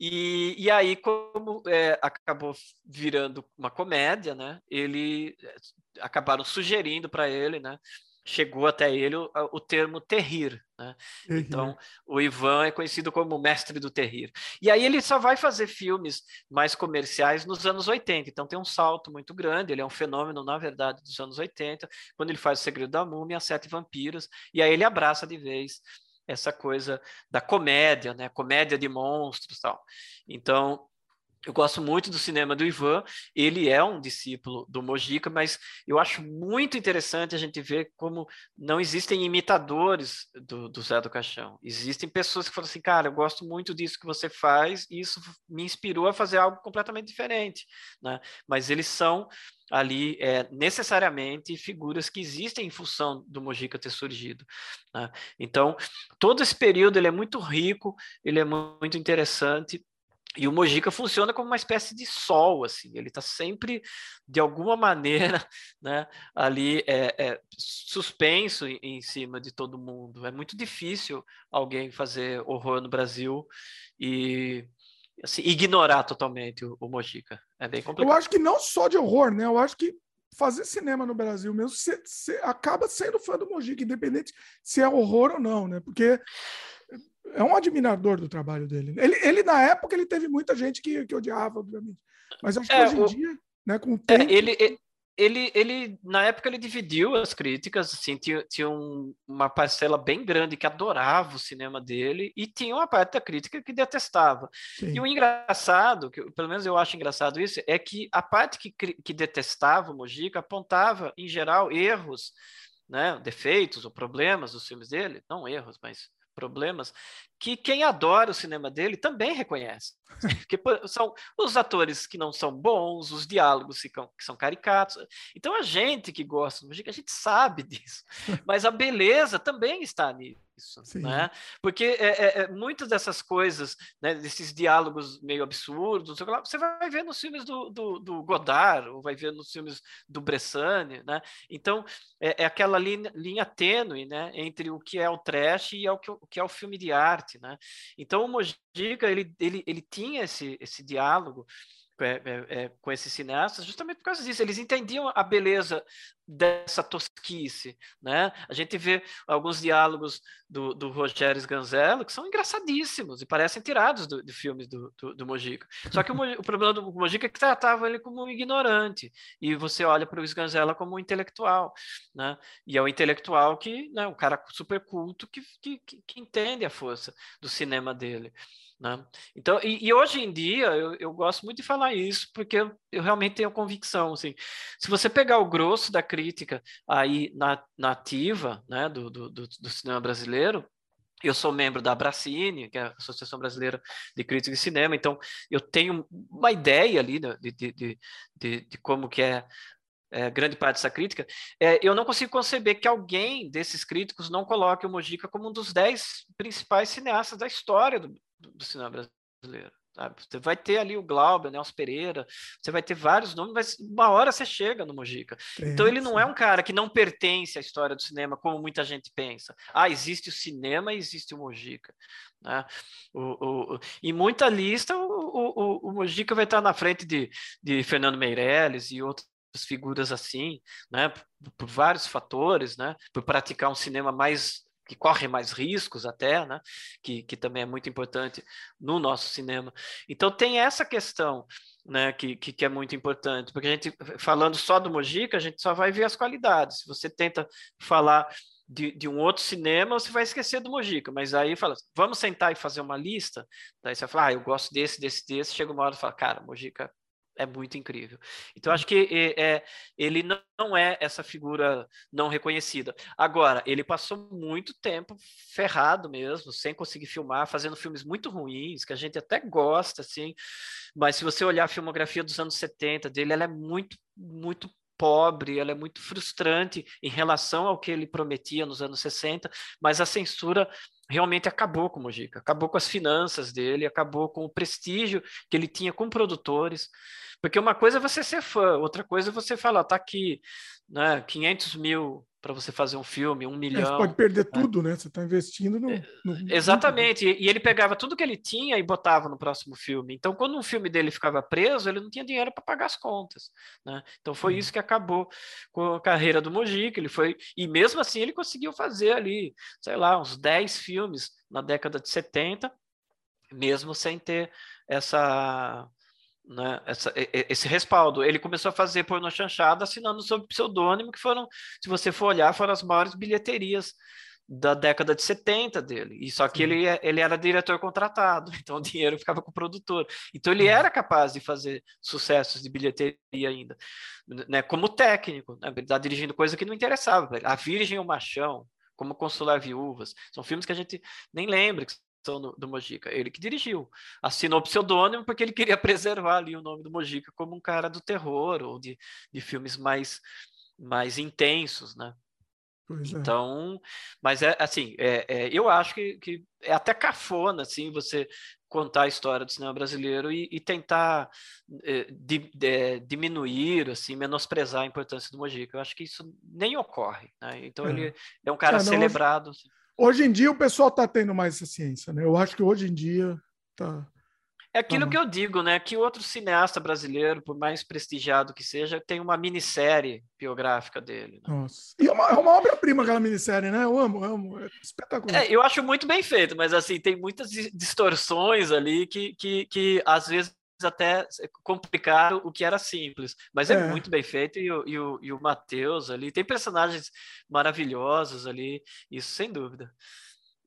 E, e aí, como é, acabou virando uma comédia, né? Ele é, acabaram sugerindo para ele, né? Chegou até ele o, o termo terrir. Né? Uhum. Então, o Ivan é conhecido como mestre do terrir. E aí ele só vai fazer filmes mais comerciais nos anos 80. Então tem um salto muito grande. Ele é um fenômeno, na verdade, dos anos 80, quando ele faz O Segredo da Múmia, As Sete Vampiros, e aí ele abraça de vez essa coisa da comédia, né? Comédia de monstros tal. Então, eu gosto muito do cinema do Ivan, ele é um discípulo do Mojica, mas eu acho muito interessante a gente ver como não existem imitadores do, do Zé do Caixão. Existem pessoas que falam assim, cara, eu gosto muito disso que você faz, e isso me inspirou a fazer algo completamente diferente. Né? Mas eles são ali é, necessariamente figuras que existem em função do Mojica ter surgido. Né? Então, todo esse período ele é muito rico, ele é muito interessante, e o Mojica funciona como uma espécie de sol, assim, ele está sempre, de alguma maneira, né, ali é, é, suspenso em, em, cima de todo mundo. É muito difícil alguém fazer horror no Brasil e assim, ignorar totalmente o, o Mojica. É bem complicado. Eu acho que não só de horror, né? Eu acho que fazer cinema no Brasil mesmo, você acaba sendo fã do Mojica, independente se é horror ou não, né? Porque é um admirador do trabalho dele. Ele, ele na época, ele teve muita gente que, que odiava, obviamente. Mas acho que é, hoje em o... dia, né, com o é, tempo... É, ele, ele, ele, na época, ele dividiu as críticas, assim, tinha, tinha um, uma parcela bem grande que adorava o cinema dele e tinha uma parte da crítica que detestava. Sim. E o engraçado, que pelo menos eu acho engraçado isso, é que a parte que, que detestava o Mojica apontava, em geral, erros, né, defeitos ou problemas dos filmes dele, não erros, mas problemas que quem adora o cinema dele também reconhece. Porque são os atores que não são bons, os diálogos que são caricatos. Então a gente que gosta do Mujica, a gente sabe disso. Mas a beleza também está nisso. Né? Porque é, é, é, muitas dessas coisas, né, desses diálogos meio absurdos, você vai ver nos filmes do, do, do Godard, ou vai ver nos filmes do Bressani, né? Então, é, é, aquela linha, linha tênue né, entre o que é o trash e o que, o que é o filme de arte, né? Então, o Mojica, ele, ele, ele tinha esse, esse diálogo é, é, é, com esses cineastas, justamente por causa disso. Eles entendiam a beleza dessa tosquice, né? A gente vê alguns diálogos do, do Rogério Sganzello que são engraçadíssimos e parecem tirados do, de filmes do, do, do Mojica. Só que o, o, problema do Mojica é que tratava ele como um ignorante e você olha para o Sganzello como um intelectual, né? E é o intelectual que, né, um cara super culto que, que, que entende a força do cinema dele. Né? Então, e, e, hoje em dia eu, eu, gosto muito de falar isso porque eu, eu, realmente tenho convicção. Assim, se você pegar o grosso da crítica aí na, na ativa né, do, do, do, do cinema brasileiro, eu sou membro da Abracine, que é a Associação Brasileira de Crítica de Cinema, então eu tenho uma ideia ali de, de, de, de, de como que é, é, grande parte dessa crítica. É, eu não consigo conceber que alguém desses críticos não coloque o Mojica como um dos dez principais cineastas da história do, do cinema brasileiro. Sabe? Você vai ter ali o Glauber, Nelson Pereira, você vai ter vários nomes, mas uma hora você chega no Mojica. É, então ele não é um cara que não pertence à história do cinema, como muita gente pensa. Ah, existe o cinema e existe o Mojica. Né? O, o, em muita lista, o, o, o Mojica vai estar na frente de, de Fernando Meirelles e outras figuras assim, né? Por, por vários fatores, né? Por praticar um cinema mais que corre mais riscos até, né? que, que também é muito importante no nosso cinema. Então tem essa questão né, que, que, que, é muito importante, porque a gente, falando só do Mojica, a gente só vai ver as qualidades. Se você tenta falar de, de um outro cinema, você vai esquecer do Mojica, mas aí fala, vamos sentar e fazer uma lista, daí você vai falar, ah, eu gosto desse, desse, desse, chega uma hora e fala, cara, Mojica é muito incrível. Então, acho que é, ele não é essa figura não reconhecida. Agora, ele passou muito tempo ferrado mesmo, sem conseguir filmar, fazendo filmes muito ruins, que a gente até gosta, assim, mas se você olhar a filmografia dos anos 70 dele, ela é muito, muito pobre, ela é muito frustrante em relação ao que ele prometia nos anos 60, mas a censura realmente acabou com o Mojica, acabou com as finanças dele, acabou com o prestígio que ele tinha com produtores. Porque uma coisa é você ser fã, outra coisa é você falar, tá aqui, né, 500 mil para você fazer um filme, um milhão. É, você pode perder né? tudo, né? Você está investindo no, é, no, Exatamente. E, e ele pegava tudo que ele tinha e botava no próximo filme. Então, quando um filme dele ficava preso, ele não tinha dinheiro para pagar as contas. Né? Então, foi isso que acabou com a carreira do Mojica. Ele foi. E mesmo assim, ele conseguiu fazer ali, sei lá, uns 10 filmes na década de 70, mesmo sem ter essa né, essa, esse respaldo. Ele começou a fazer porno chanchada assinando sob pseudônimo, que foram, se você for olhar, foram as maiores bilheterias da década de 70 dele. E só que ele, ele era diretor contratado, então o dinheiro ficava com o produtor. Então ele era capaz de fazer sucessos de bilheteria ainda, né, como técnico, né, ele tá dirigindo coisa que não interessava. A Virgem e o Machão, como Consolar Viúvas, são filmes que a gente nem lembra, que do, do Mojica, ele que dirigiu. Assinou o pseudônimo porque ele queria preservar ali o nome do Mojica como um cara do terror ou de, de filmes mais, mais intensos, né? Pois é. então, é. mas é assim, é, é, eu acho que, que é até cafona assim você contar a história do cinema brasileiro e, e tentar é, di, é, diminuir, assim, menosprezar a importância do Mojica. Eu acho que isso nem ocorre. Né? Então ele é um cara celebrado. Assim. Hoje em dia o pessoal está tendo mais essa ciência, né? Eu acho que hoje em dia tá. É aquilo tá que eu digo, né? Que outro cineasta brasileiro, por mais prestigiado que seja, tem uma minissérie biográfica dele. Né? Nossa. E é uma, é uma obra-prima aquela minissérie, né? Eu amo, eu amo. É espetacular. É, eu acho muito bem feito, mas assim, tem muitas distorções ali que, que, que às vezes até complicaram o que era simples, mas é, é. muito bem feito e o, e o, e o Matheus ali tem personagens maravilhosos ali, isso sem dúvida.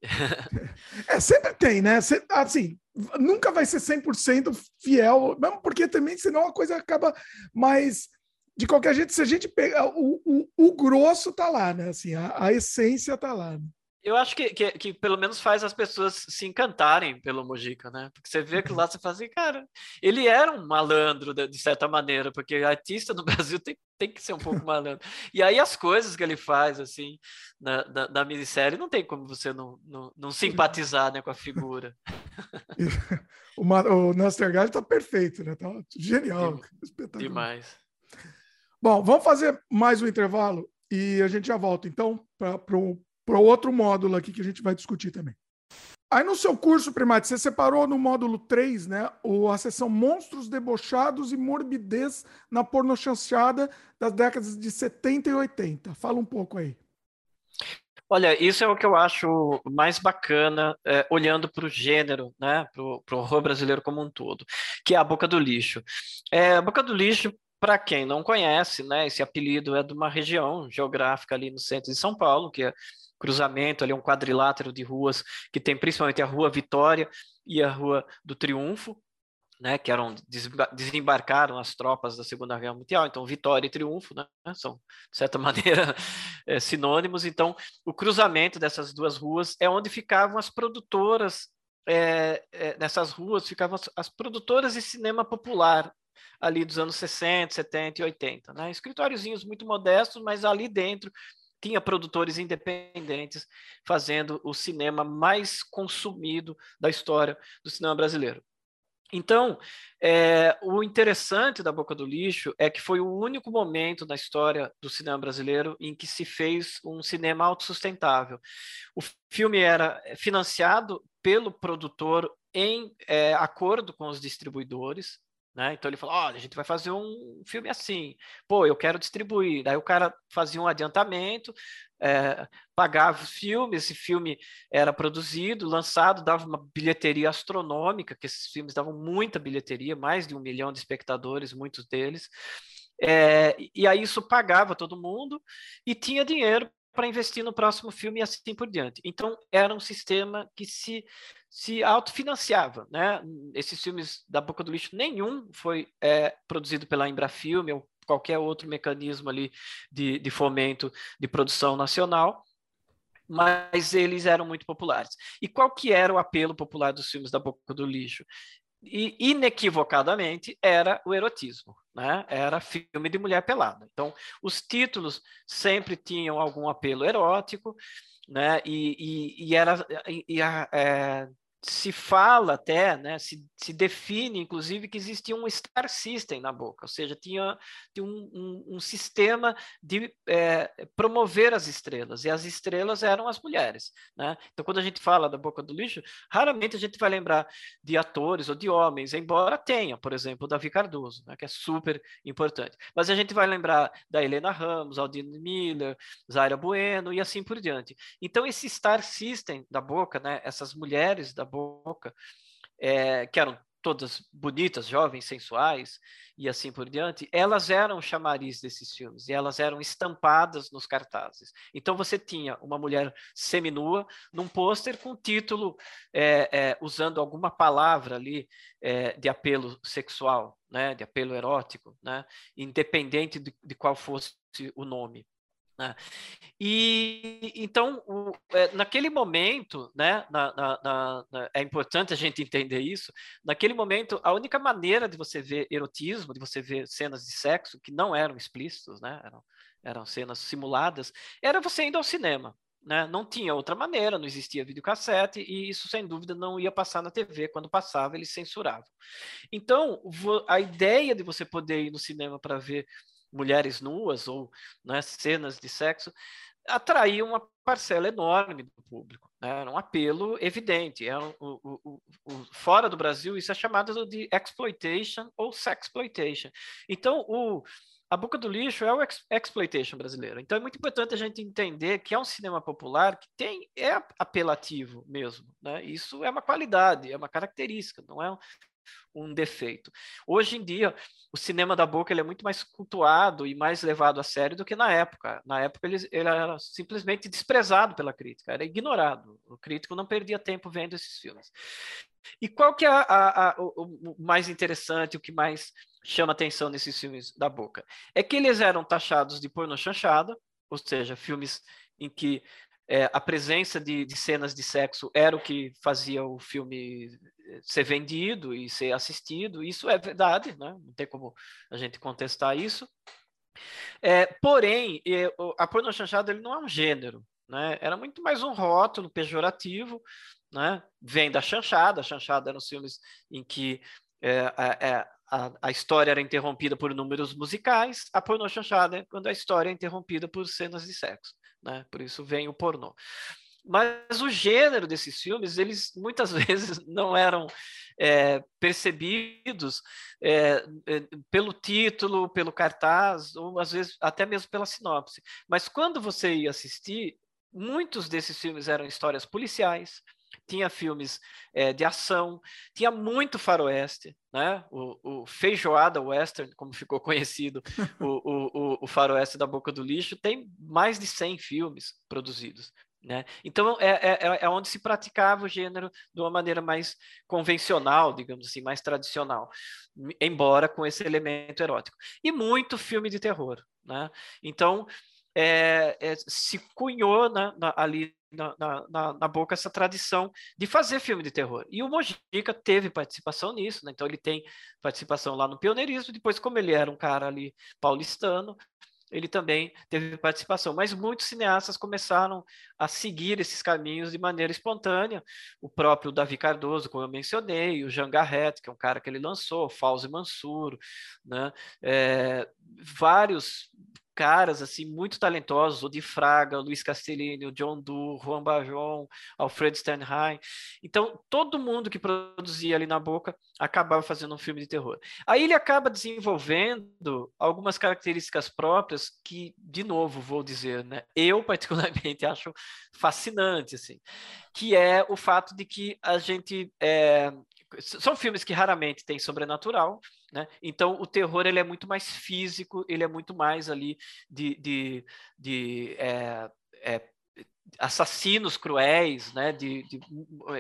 É, sempre tem, né? Assim, nunca vai ser 100% fiel, mesmo porque também senão a coisa acaba mais de qualquer jeito, se a gente pegar o, o, o grosso tá lá, né? Assim, a, a essência tá lá. Né? Eu acho que, que, que, pelo menos faz as pessoas se encantarem pelo Mojica, né? Porque você vê que lá você fala assim, cara, ele era um malandro de, de, certa maneira, porque artista no Brasil tem, tem que ser um pouco malandro. E aí as coisas que ele faz, assim, na, na, na minissérie, não tem como você não, não, não simpatizar né, com a figura. o, o Nastergaard tá perfeito, né? Tá genial. Espetacular. Demais. Bom, vamos fazer mais um intervalo e a gente já volta, então, para o para outro módulo aqui que a gente vai discutir também. Aí no seu curso, Primate, você separou no módulo 3, né, a seção Monstros Debochados e Morbidez na Pornochanchada das décadas de 70 e 80. Fala um pouco aí. Olha, isso é o que eu acho mais bacana, é, olhando para o gênero, né, para o horror brasileiro como um todo, que é a Boca do Lixo. É, a Boca do Lixo, para quem não conhece, né, esse apelido é de uma região geográfica ali no centro de São Paulo, que é cruzamento, ali um quadrilátero de ruas que tem principalmente a Rua Vitória e a Rua do Triunfo, né, que eram desembarcaram as tropas da Segunda Guerra Mundial, então Vitória e Triunfo, né, são de certa maneira é, sinônimos. Então, o cruzamento dessas duas ruas é onde ficavam as produtoras é, é, nessas ruas ficavam as, as, produtoras de cinema popular ali dos anos 60, 70 e 80, né? Escritóriozinhos muito modestos, mas ali dentro tinha produtores independentes fazendo o cinema mais consumido da história do cinema brasileiro. Então, é, o interessante da Boca do Lixo é que foi o único momento na história do cinema brasileiro em que se fez um cinema autossustentável. O filme era financiado pelo produtor em é, acordo com os distribuidores, né? Então ele falou: olha, a gente vai fazer um filme assim, pô, eu quero distribuir. Daí o cara fazia um adiantamento, é, pagava o filme, esse filme era produzido, lançado, dava uma bilheteria astronômica, que esses filmes davam muita bilheteria, mais de um milhão de espectadores, muitos deles. É, e aí isso pagava todo mundo e tinha dinheiro para investir no próximo filme e assim por diante. Então, era um sistema que se, se autofinanciava. Né? Esses filmes da Boca do Lixo, nenhum foi é, produzido pela Embrafilme ou qualquer outro mecanismo ali de, de fomento de produção nacional, mas eles eram muito populares. E qual que era o apelo popular dos filmes da Boca do Lixo? E inequivocadamente era o erotismo, né? Era filme de mulher pelada. Então, os títulos sempre tinham algum apelo erótico, né? E, e, e era e, a, é, se fala até, né, se, se define, inclusive, que existia um star system na boca, ou seja, tinha, tinha um, um, um sistema de é, promover as estrelas, e as estrelas eram as mulheres. Né? Então, quando a gente fala da boca do lixo, raramente a gente vai lembrar de atores ou de homens, embora tenha, por exemplo, o Davi Cardoso, né, que é super importante. Mas a gente vai lembrar da Helena Ramos, Aldine Miller, Zaira Bueno e assim por diante. Então, esse star system da boca, né, essas mulheres da boca, é, que eram todas bonitas, jovens, sensuais e assim por diante, elas eram chamariz desses filmes e elas eram estampadas nos cartazes. Então você tinha uma mulher seminua num pôster com título é, é, usando alguma palavra ali é, de apelo sexual, né, de apelo erótico, né, independente de, de qual fosse o nome. Né? E então, o, é, naquele momento, né, na, na, na, é importante a gente entender isso. Naquele momento, a única maneira de você ver erotismo, de você ver cenas de sexo que não eram explícitos, né, eram, eram cenas simuladas, era você indo ao cinema. Né? Não tinha outra maneira, não existia videocassete e isso sem dúvida não ia passar na TV. Quando passava, eles censuravam. Então, a ideia de você poder ir no cinema para ver mulheres nuas ou né, cenas de sexo, atraía uma parcela enorme do público. Né? Era um apelo evidente. É o, o, o, fora do Brasil, isso é chamado de exploitation ou sexploitation. Então, o, a Boca do Lixo é o ex exploitation brasileiro. Então é muito importante a gente entender que é um cinema popular que tem é apelativo mesmo, né? Isso é uma qualidade, é uma característica, não é um defeito. Hoje em dia, o cinema da boca ele é muito mais cultuado e mais levado a sério do que na época. Na época, ele, ele era simplesmente desprezado pela crítica, era ignorado. O crítico não perdia tempo vendo esses filmes. E qual que é a, a, a, o, o mais interessante, o que mais chama atenção nesses filmes da boca? É que eles eram taxados de porno chanchada, ou seja, filmes em que é, a presença de, de, cenas de sexo era o que fazia o filme eh, ser vendido e ser assistido. Isso é verdade, né? não tem como a gente contestar isso. É, porém, a porno chanchada ele não é um gênero, né? era muito mais um rótulo pejorativo, né? vem da chanchada, a chanchada eram os filmes em que é, é, a, a, história era interrompida por números musicais, a porno chanchada é quando a história é interrompida por cenas de sexo né? Por isso vem o pornô. Mas o gênero desses filmes, eles muitas vezes não eram é, percebidos é, é, pelo título, pelo cartaz, ou às vezes até mesmo pela sinopse. Mas quando você ia assistir, muitos desses filmes eram histórias policiais, tinha filmes é, de ação, tinha muito faroeste, né? O, o, feijoada western, como ficou conhecido, o, o, o faroeste da boca do lixo, tem mais de 100 filmes produzidos. Né? Então, é, é, é, é onde se praticava o gênero de uma maneira mais convencional, digamos assim, mais tradicional, embora com esse elemento erótico. E muito filme de terror. Né? Então, é, é, se cunhou na, na, ali na, na, na, boca essa tradição de fazer filme de terror. E o Mojica teve participação nisso, né? então ele tem participação lá no pioneirismo. Depois, como ele era um cara ali paulistano, ele também teve participação. Mas muitos cineastas começaram a seguir esses caminhos de maneira espontânea. O próprio Davi Cardoso, como eu mencionei, o Jean Garret, que é um cara que ele lançou, Fauzi Mansur, né? É, vários caras assim muito talentosos, o Di Fraga, o Luiz Castellini, o John Doe, Juan Bajon, Alfred Sternheim. Então, todo mundo que produzia ali na boca acabava fazendo um filme de terror. Aí ele acaba desenvolvendo algumas características próprias que, de novo, vou dizer, né, eu particularmente acho fascinante, assim, que é o fato de que a gente é, são filmes que raramente têm sobrenatural, né? Então o terror ele é muito mais físico, ele é muito mais ali de, de, de é, é, assassinos cruéis, né? De, de,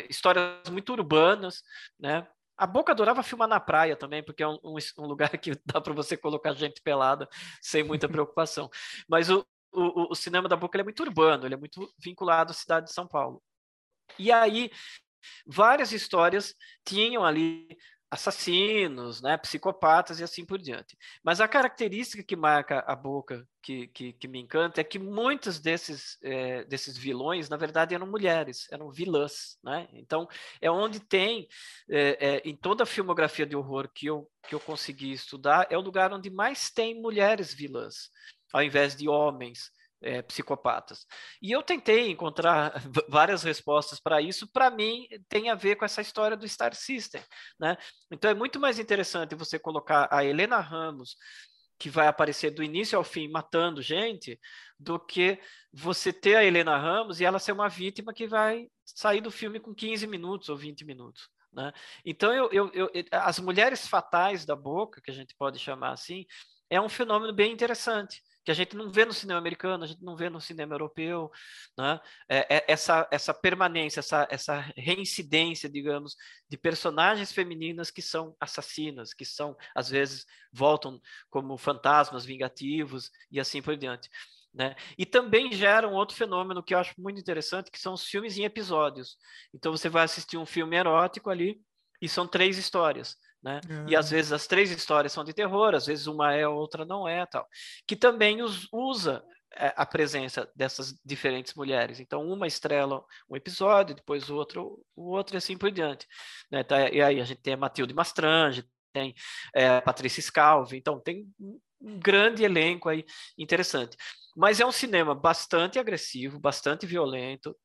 histórias muito urbanas, né? A Boca adorava filmar na praia também, porque é um, um, um lugar que dá para você colocar gente pelada sem muita preocupação. Mas o, o, o cinema da Boca é muito urbano, ele é muito vinculado à cidade de São Paulo. E aí várias histórias tinham ali assassinos, né, psicopatas e assim por diante. Mas a característica que marca a boca que, que, que me encanta é que muitos desses, é, desses vilões, na verdade, eram mulheres, eram vilãs. Né? Então, é onde tem, é, é, em toda a filmografia de horror que eu, que eu consegui estudar, é o lugar onde mais tem mulheres vilãs, ao invés de homens é, psicopatas. E eu tentei encontrar várias respostas para isso. Para mim, tem a ver com essa história do Star System. Né? Então, é muito mais interessante você colocar a Helena Ramos, que vai aparecer do início ao fim matando gente, do que você ter a Helena Ramos e ela ser uma vítima que vai sair do filme com 15 minutos ou 20 minutos. Né? Então, eu, eu, eu, as mulheres fatais da boca, que a gente pode chamar assim, é um fenômeno bem interessante que a gente não vê no cinema americano, a gente não vê no cinema europeu, né? É, é, essa, essa permanência, essa, essa reincidência, digamos, de personagens femininas que são assassinas, que são, às vezes, voltam como fantasmas vingativos e assim por diante. Né? E também gera um outro fenômeno que eu acho muito interessante, que são os filmes em episódios. Então você vai assistir um filme erótico ali e são três histórias. Né? E às vezes as três histórias são de terror, às vezes uma é, outra não é, tal. Que também os, usa é, a presença dessas diferentes mulheres. Então, uma estrela um episódio, depois o outro, o outro e assim por diante. Né? Tá, e aí a gente tem a Matilde Mastrange, tem é, a Patrícia Scalvi, então tem um grande elenco aí interessante. Mas é um cinema bastante agressivo, bastante violento.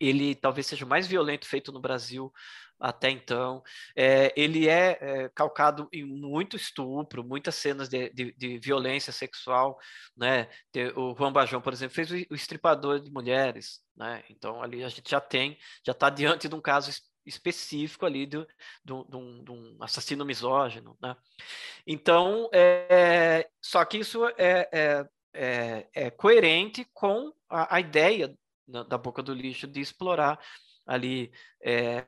Ele talvez seja o mais violento feito no Brasil até então. É, ele é, é, calcado em muito estupro, muitas cenas de, de, de violência sexual. Né? O Juan Bajão, por exemplo, fez o, estripador de mulheres. Né? Então, ali a gente já tem, já está diante de um caso específico ali de, de, de, um, de um, assassino misógino, né? Então, é, só que isso é, é, é, é coerente com a, a ideia da, boca do lixo de explorar ali é,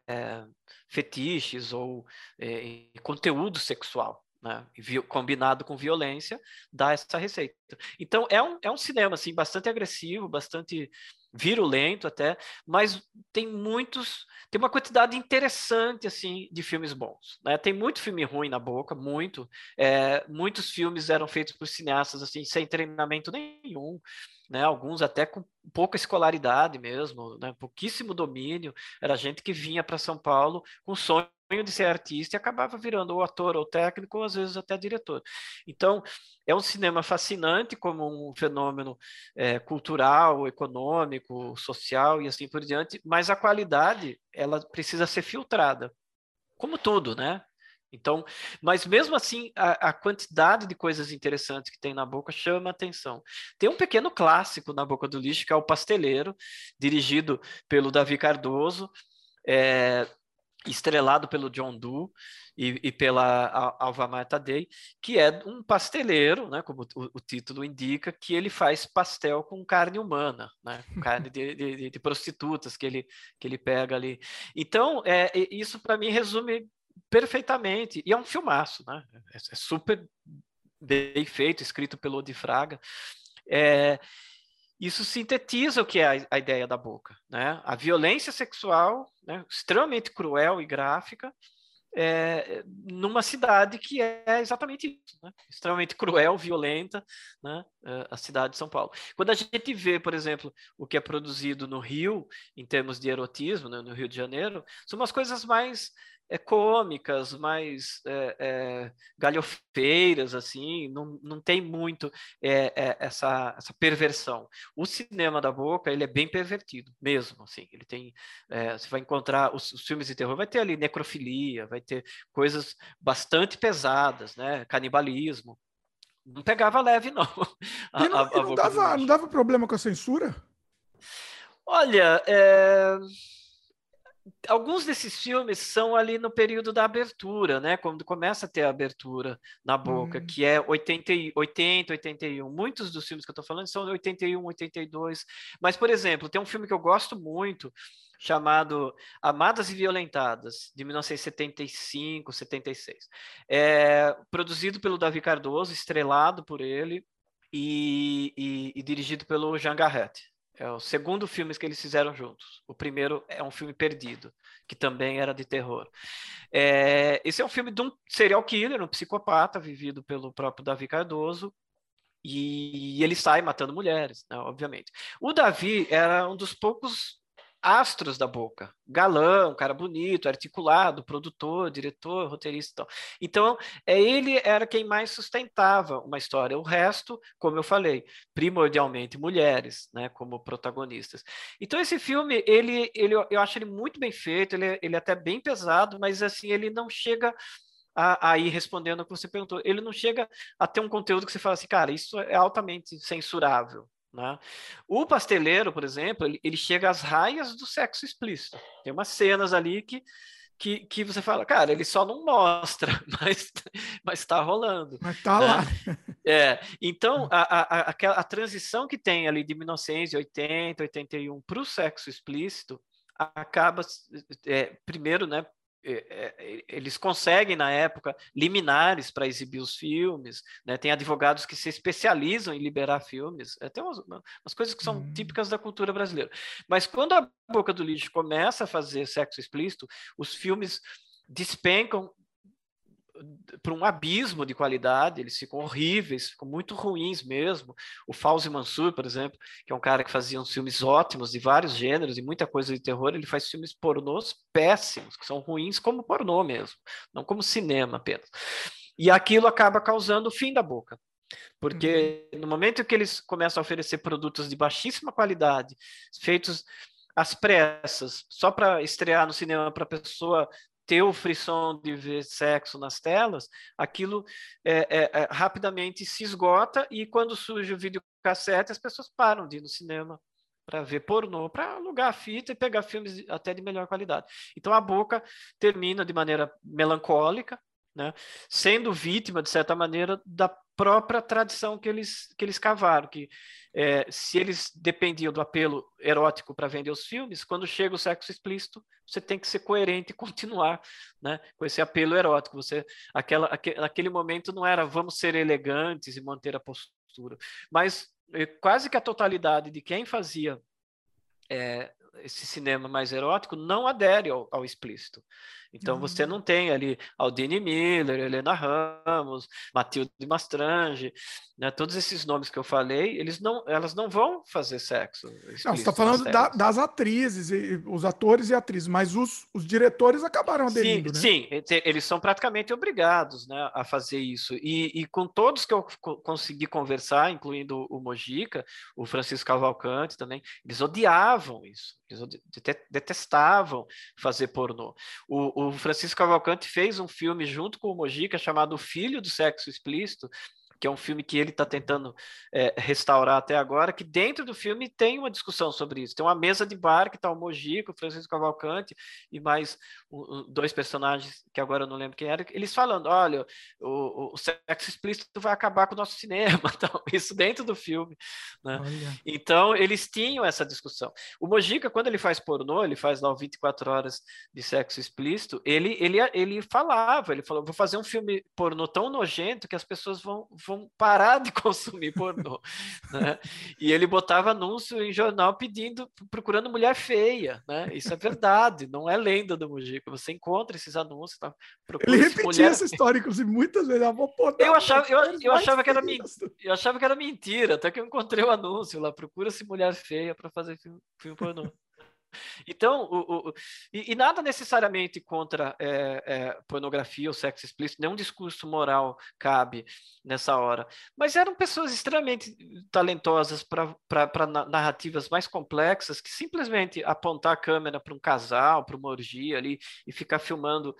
fetiches ou é, conteúdo sexual, né? combinado com violência, dá essa receita. Então é um, é um cinema assim bastante agressivo, bastante virulento até, mas tem muitos, tem uma quantidade interessante assim de filmes bons, né? Tem muito filme ruim na boca, muito. É, muitos filmes eram feitos por cineastas assim sem treinamento nenhum, né? Alguns até com pouca escolaridade mesmo, né? Pouquíssimo domínio. Era gente que vinha para São Paulo com sonho de ser artista e acabava virando ou ator ou técnico, ou às vezes até diretor. Então, é um cinema fascinante como um fenômeno é, cultural, econômico, social e assim por diante, mas a qualidade ela precisa ser filtrada, como tudo, né? Então, mas mesmo assim, a, a, quantidade de coisas interessantes que tem na boca chama atenção. Tem um pequeno clássico na boca do lixo, que é o Pasteleiro, dirigido pelo Davi Cardoso. É, estrelado pelo John Doe e, e pela Alvamar Tadei, que é um pasteleiro, né, como o, o, título indica, que ele faz pastel com carne humana, né, carne de, de, de, prostitutas que ele, que ele pega ali. Então, é, isso para mim resume perfeitamente, e é um filmaço, né, é, é super bem feito, escrito pelo Odi Fraga, é, isso sintetiza o que é a, a ideia da boca, né? A violência sexual, né, extremamente cruel e gráfica, é, numa cidade que é exatamente isso, né? extremamente cruel, violenta, né? É, a cidade de São Paulo. Quando a gente vê, por exemplo, o que é produzido no Rio, em termos de erotismo, né? no Rio de Janeiro, são umas coisas mais é, cômicas, mais é, é, galhofeiras, assim, não, não tem muito é, é, essa, essa perversão. O cinema da boca, ele é bem pervertido, mesmo, assim, ele tem, é, você vai encontrar, os, os, filmes de terror vai ter ali necrofilia, vai ter coisas bastante pesadas, né, canibalismo, não pegava leve, não. A, e não, a, a e não, dava, não dava problema com a censura? Olha, é alguns desses filmes são ali no período da abertura, né? Quando começa a ter a abertura na boca, uhum. que é 80, 80, 81. Muitos dos filmes que eu estou falando são de 81, 82. Mas, por exemplo, tem um filme que eu gosto muito, chamado Amadas e Violentadas, de 1975, 76. É produzido pelo Davi Cardoso, estrelado por ele e, e, e dirigido pelo Jean Garrett. É o segundo filme que eles fizeram juntos. O primeiro é um filme perdido, que também era de terror. É, esse é um filme de um serial killer, um psicopata, vivido pelo próprio Davi Cardoso, e ele sai matando mulheres, né, obviamente. O Davi era um dos poucos astros da boca. Galã, um cara bonito, articulado, produtor, diretor, roteirista e tal. Então, é, ele era quem mais sustentava uma história. O resto, como eu falei, primordialmente mulheres, né, como protagonistas. Então, esse filme, ele, ele, eu acho ele muito bem feito, ele, ele é até bem pesado, mas assim, ele não chega aí respondendo o que você perguntou, ele não chega a ter um conteúdo que você fala assim, cara, isso é altamente censurável. Né? O pasteleiro, por exemplo, ele, ele chega às raias do sexo explícito. Tem umas cenas ali que, que, que você fala, cara, ele só não mostra, mas mas está rolando. Mas está né? lá. É, então a, a, a, a, transição que tem ali de 1980, 81 para o sexo explícito acaba é, primeiro, né, eles conseguem, na época, liminares para exibir os filmes, né? tem advogados que se especializam em liberar filmes, é, tem umas, umas coisas que são uhum. típicas da cultura brasileira. Mas quando a Boca do Lixo começa a fazer sexo explícito, os filmes despencam para um abismo de qualidade, eles ficam horríveis, ficam muito ruins mesmo. O Fauzi Mansur, por exemplo, que é um cara que fazia uns filmes ótimos de vários gêneros e muita coisa de terror, ele faz filmes pornôs péssimos, que são ruins como pornô mesmo, não como cinema apenas. E aquilo acaba causando o fim da boca. Porque uhum. no momento que eles começam a oferecer produtos de baixíssima qualidade, feitos às pressas, só para estrear no cinema para a pessoa ter o frisson de ver sexo nas telas, aquilo é, é, é, rapidamente se esgota e quando surge o videocassete, as pessoas param de ir no cinema para ver pornô, para alugar fita e pegar filmes até de melhor qualidade. Então a boca termina de maneira melancólica, né, sendo vítima, de certa maneira, da própria tradição que eles, que eles cavaram, que é, se eles dependiam do apelo erótico para vender os filmes, quando chega o sexo explícito, você tem que ser coerente e continuar né, com esse apelo erótico. Você, aquela, aquele, aquele momento não era vamos ser elegantes e manter a postura, mas é, quase que a totalidade de quem fazia é, esse cinema mais erótico não adere ao, ao explícito. Então você uhum. não tem ali Aldine Miller, Helena Ramos, Matilde Mastrange, né? todos esses nomes que eu falei, eles não, elas não vão fazer sexo. Não, você está falando da, das atrizes, e, os atores e atrizes, mas os, os diretores acabaram aderindo, sim, né? Sim, eles são praticamente obrigados né, a fazer isso. E, e com todos que eu consegui conversar, incluindo o Mojica, o Francisco Cavalcante também, eles odiavam isso. Eles detestavam fazer pornô. O, o Francisco Cavalcante fez um filme junto com o Mojica chamado Filho do Sexo Explícito, que é um filme que ele está tentando é, restaurar até agora, que dentro do filme tem uma discussão sobre isso. Tem uma mesa de bar que está o Mojico, o Francisco Cavalcante e mais um, dois personagens que agora eu não lembro quem era, eles falando, olha, o, o sexo explícito vai acabar com o nosso cinema, então, isso dentro do filme. Né? Então, eles tinham essa discussão. O Mojica, quando ele faz pornô, ele faz lá 24 horas de sexo explícito, ele, ele, ele falava, ele falou, vou fazer um filme pornô tão nojento que as pessoas vão vão parar de consumir pornô. né? E ele botava anúncio em jornal pedindo, procurando mulher feia. Né? Isso é verdade, não é lenda do Mujica. Você encontra esses anúncios. Tá? Ele repetia mulher... essa história, inclusive, muitas vezes. Eu, eu achava, eu, eu achava que era eu achava que era mentira, até que eu encontrei o anúncio lá, procura-se mulher feia para fazer filme, filme pornô. Então, o, o, e, e, nada necessariamente contra é, é, pornografia ou sexo explícito, nenhum discurso moral cabe nessa hora. Mas eram pessoas extremamente talentosas para narrativas mais complexas, que simplesmente apontar a câmera para um casal, para uma orgia ali, e ficar filmando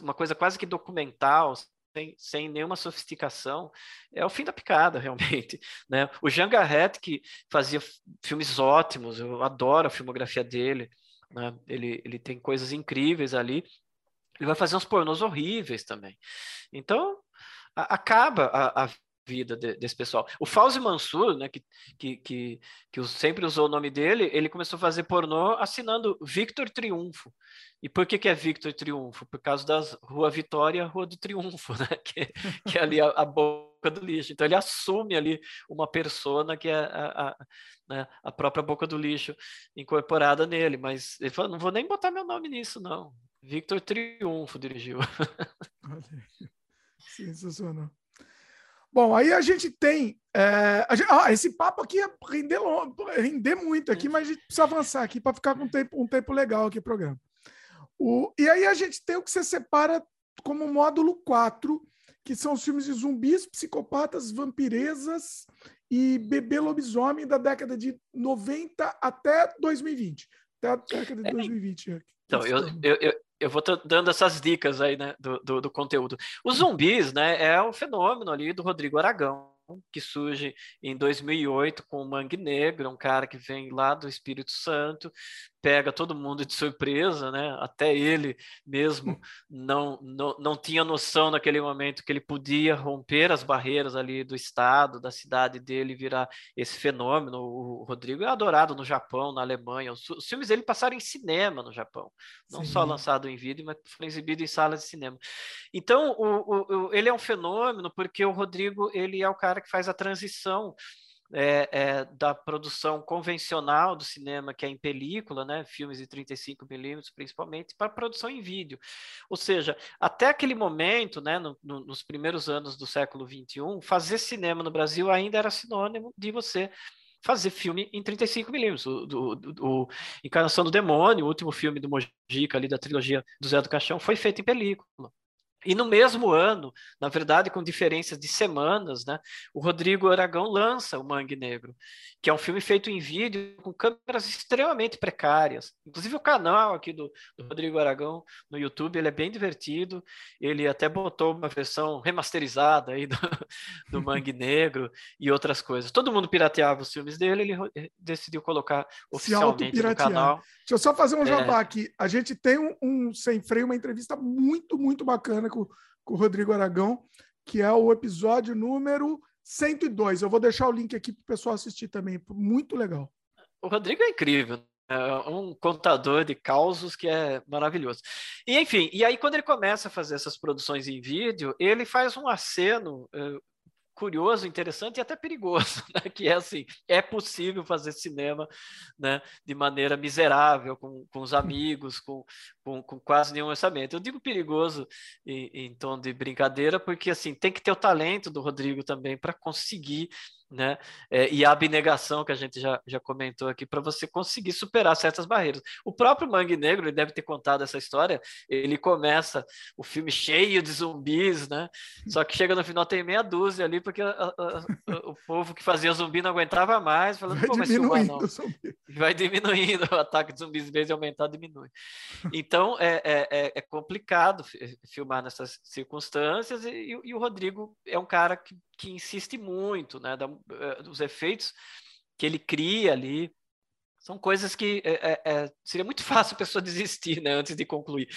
uma coisa quase que documental, sem, sem nenhuma sofisticação, é o fim da picada, realmente. Né? O Jean Garrett, que fazia filmes ótimos, eu adoro a filmografia dele, né? ele, ele tem coisas incríveis ali, ele vai fazer uns pornôs horríveis também. Então, a, acaba a, a vida de, desse pessoal. O Fauzi Mansur, né, que, que, que, que sempre usou o nome dele, ele começou a fazer pornô assinando Victor Triunfo. E por que, que é Victor Triunfo? Por causa das Rua Vitória, Rua do Triunfo, né? que, que é ali a, a, boca do lixo. Então ele assume ali uma persona que é a, a, né, a própria boca do lixo incorporada nele, mas ele falou, não vou nem botar meu nome nisso, não. Victor Triunfo dirigiu. Sensacional. Bom, aí a gente tem. É, a gente, ah, esse papo aqui ia render, render muito aqui, mas a gente precisa avançar aqui para ficar com um tempo, um tempo legal aqui o programa. O, e aí a gente tem o que você separa como módulo 4, que são os filmes de zumbis, psicopatas, vampirezas e bebê lobisomem da década de 90 até 2020. Até a década de é, 2020. Então, eu, eu, eu, eu vou dando essas dicas aí, né, do, do, do, conteúdo. Os zumbis, né, é o fenômeno ali do Rodrigo Aragão, que surge em 2008 com o Mangue Negro, um cara que vem lá do Espírito Santo, pega todo mundo de surpresa, né? Até ele mesmo não, não, não tinha noção naquele momento que ele podia romper as barreiras ali do estado, da cidade dele, virar esse fenômeno. O Rodrigo é adorado no Japão, na Alemanha. Os, os filmes dele passaram em cinema no Japão, não Sim. só lançado em vídeo, mas foi exibido em salas de cinema. Então, o, o, ele é um fenômeno porque o Rodrigo ele é o cara que faz a transição é, é, da produção convencional do cinema, que é em película, né, filmes de 35 milímetros principalmente, para produção em vídeo. Ou seja, até aquele momento, né, no, no, nos primeiros anos do século XXI, fazer cinema no Brasil ainda era sinônimo de você fazer filme em 35 milímetros. O, do, do, Encarnação do Demônio, o último filme do Mojica ali da trilogia do Zé do Caixão, foi feito em película. E no mesmo ano, na verdade, com diferenças de semanas, né, o Rodrigo Aragão lança o Mangue Negro, que é um filme feito em vídeo com câmeras extremamente precárias. Inclusive o canal aqui do, do Rodrigo Aragão no YouTube, ele é bem divertido. Ele até botou uma versão remasterizada aí do, do Mangue Negro e outras coisas. Todo mundo pirateava os filmes dele, ele decidiu colocar oficialmente no canal. Deixa eu só fazer um jabá é... aqui. A gente tem um, um sem freio, uma entrevista muito, muito bacana com, com o Rodrigo Aragão, que é o episódio número 102. Eu vou deixar o link aqui para o pessoal assistir também. Muito legal. O Rodrigo é incrível. Né? É um contador de causos que é maravilhoso. E enfim, e aí quando ele começa a fazer essas produções em vídeo, ele faz um aceno eh, curioso, interessante e até perigoso, né? que é assim, é possível fazer cinema né, de maneira miserável, com, com os amigos, com, com, com quase nenhum orçamento. Eu digo perigoso em, em tom de brincadeira, porque assim, tem que ter o talento do Rodrigo também para conseguir né? É, e a abnegação que a gente já, já comentou aqui para você conseguir superar certas barreiras. O próprio Mangue Negro, ele deve ter contado essa história, ele começa o filme cheio de zumbis, né? Só que chega no final tem meia dúzia ali, porque a, a, a, o povo que fazia zumbi não aguentava mais, falando, vai pô, diminuindo, mas não. Vai diminuindo, o ataque de zumbis, em vez de aumentar, diminui. Então, é, é, é, é complicado filmar nessas circunstâncias, e, e o Rodrigo é um cara que que insiste muito, né? Da, uh, dos efeitos que ele cria ali. São coisas que é, é, seria muito fácil a pessoa desistir, né, antes de concluir.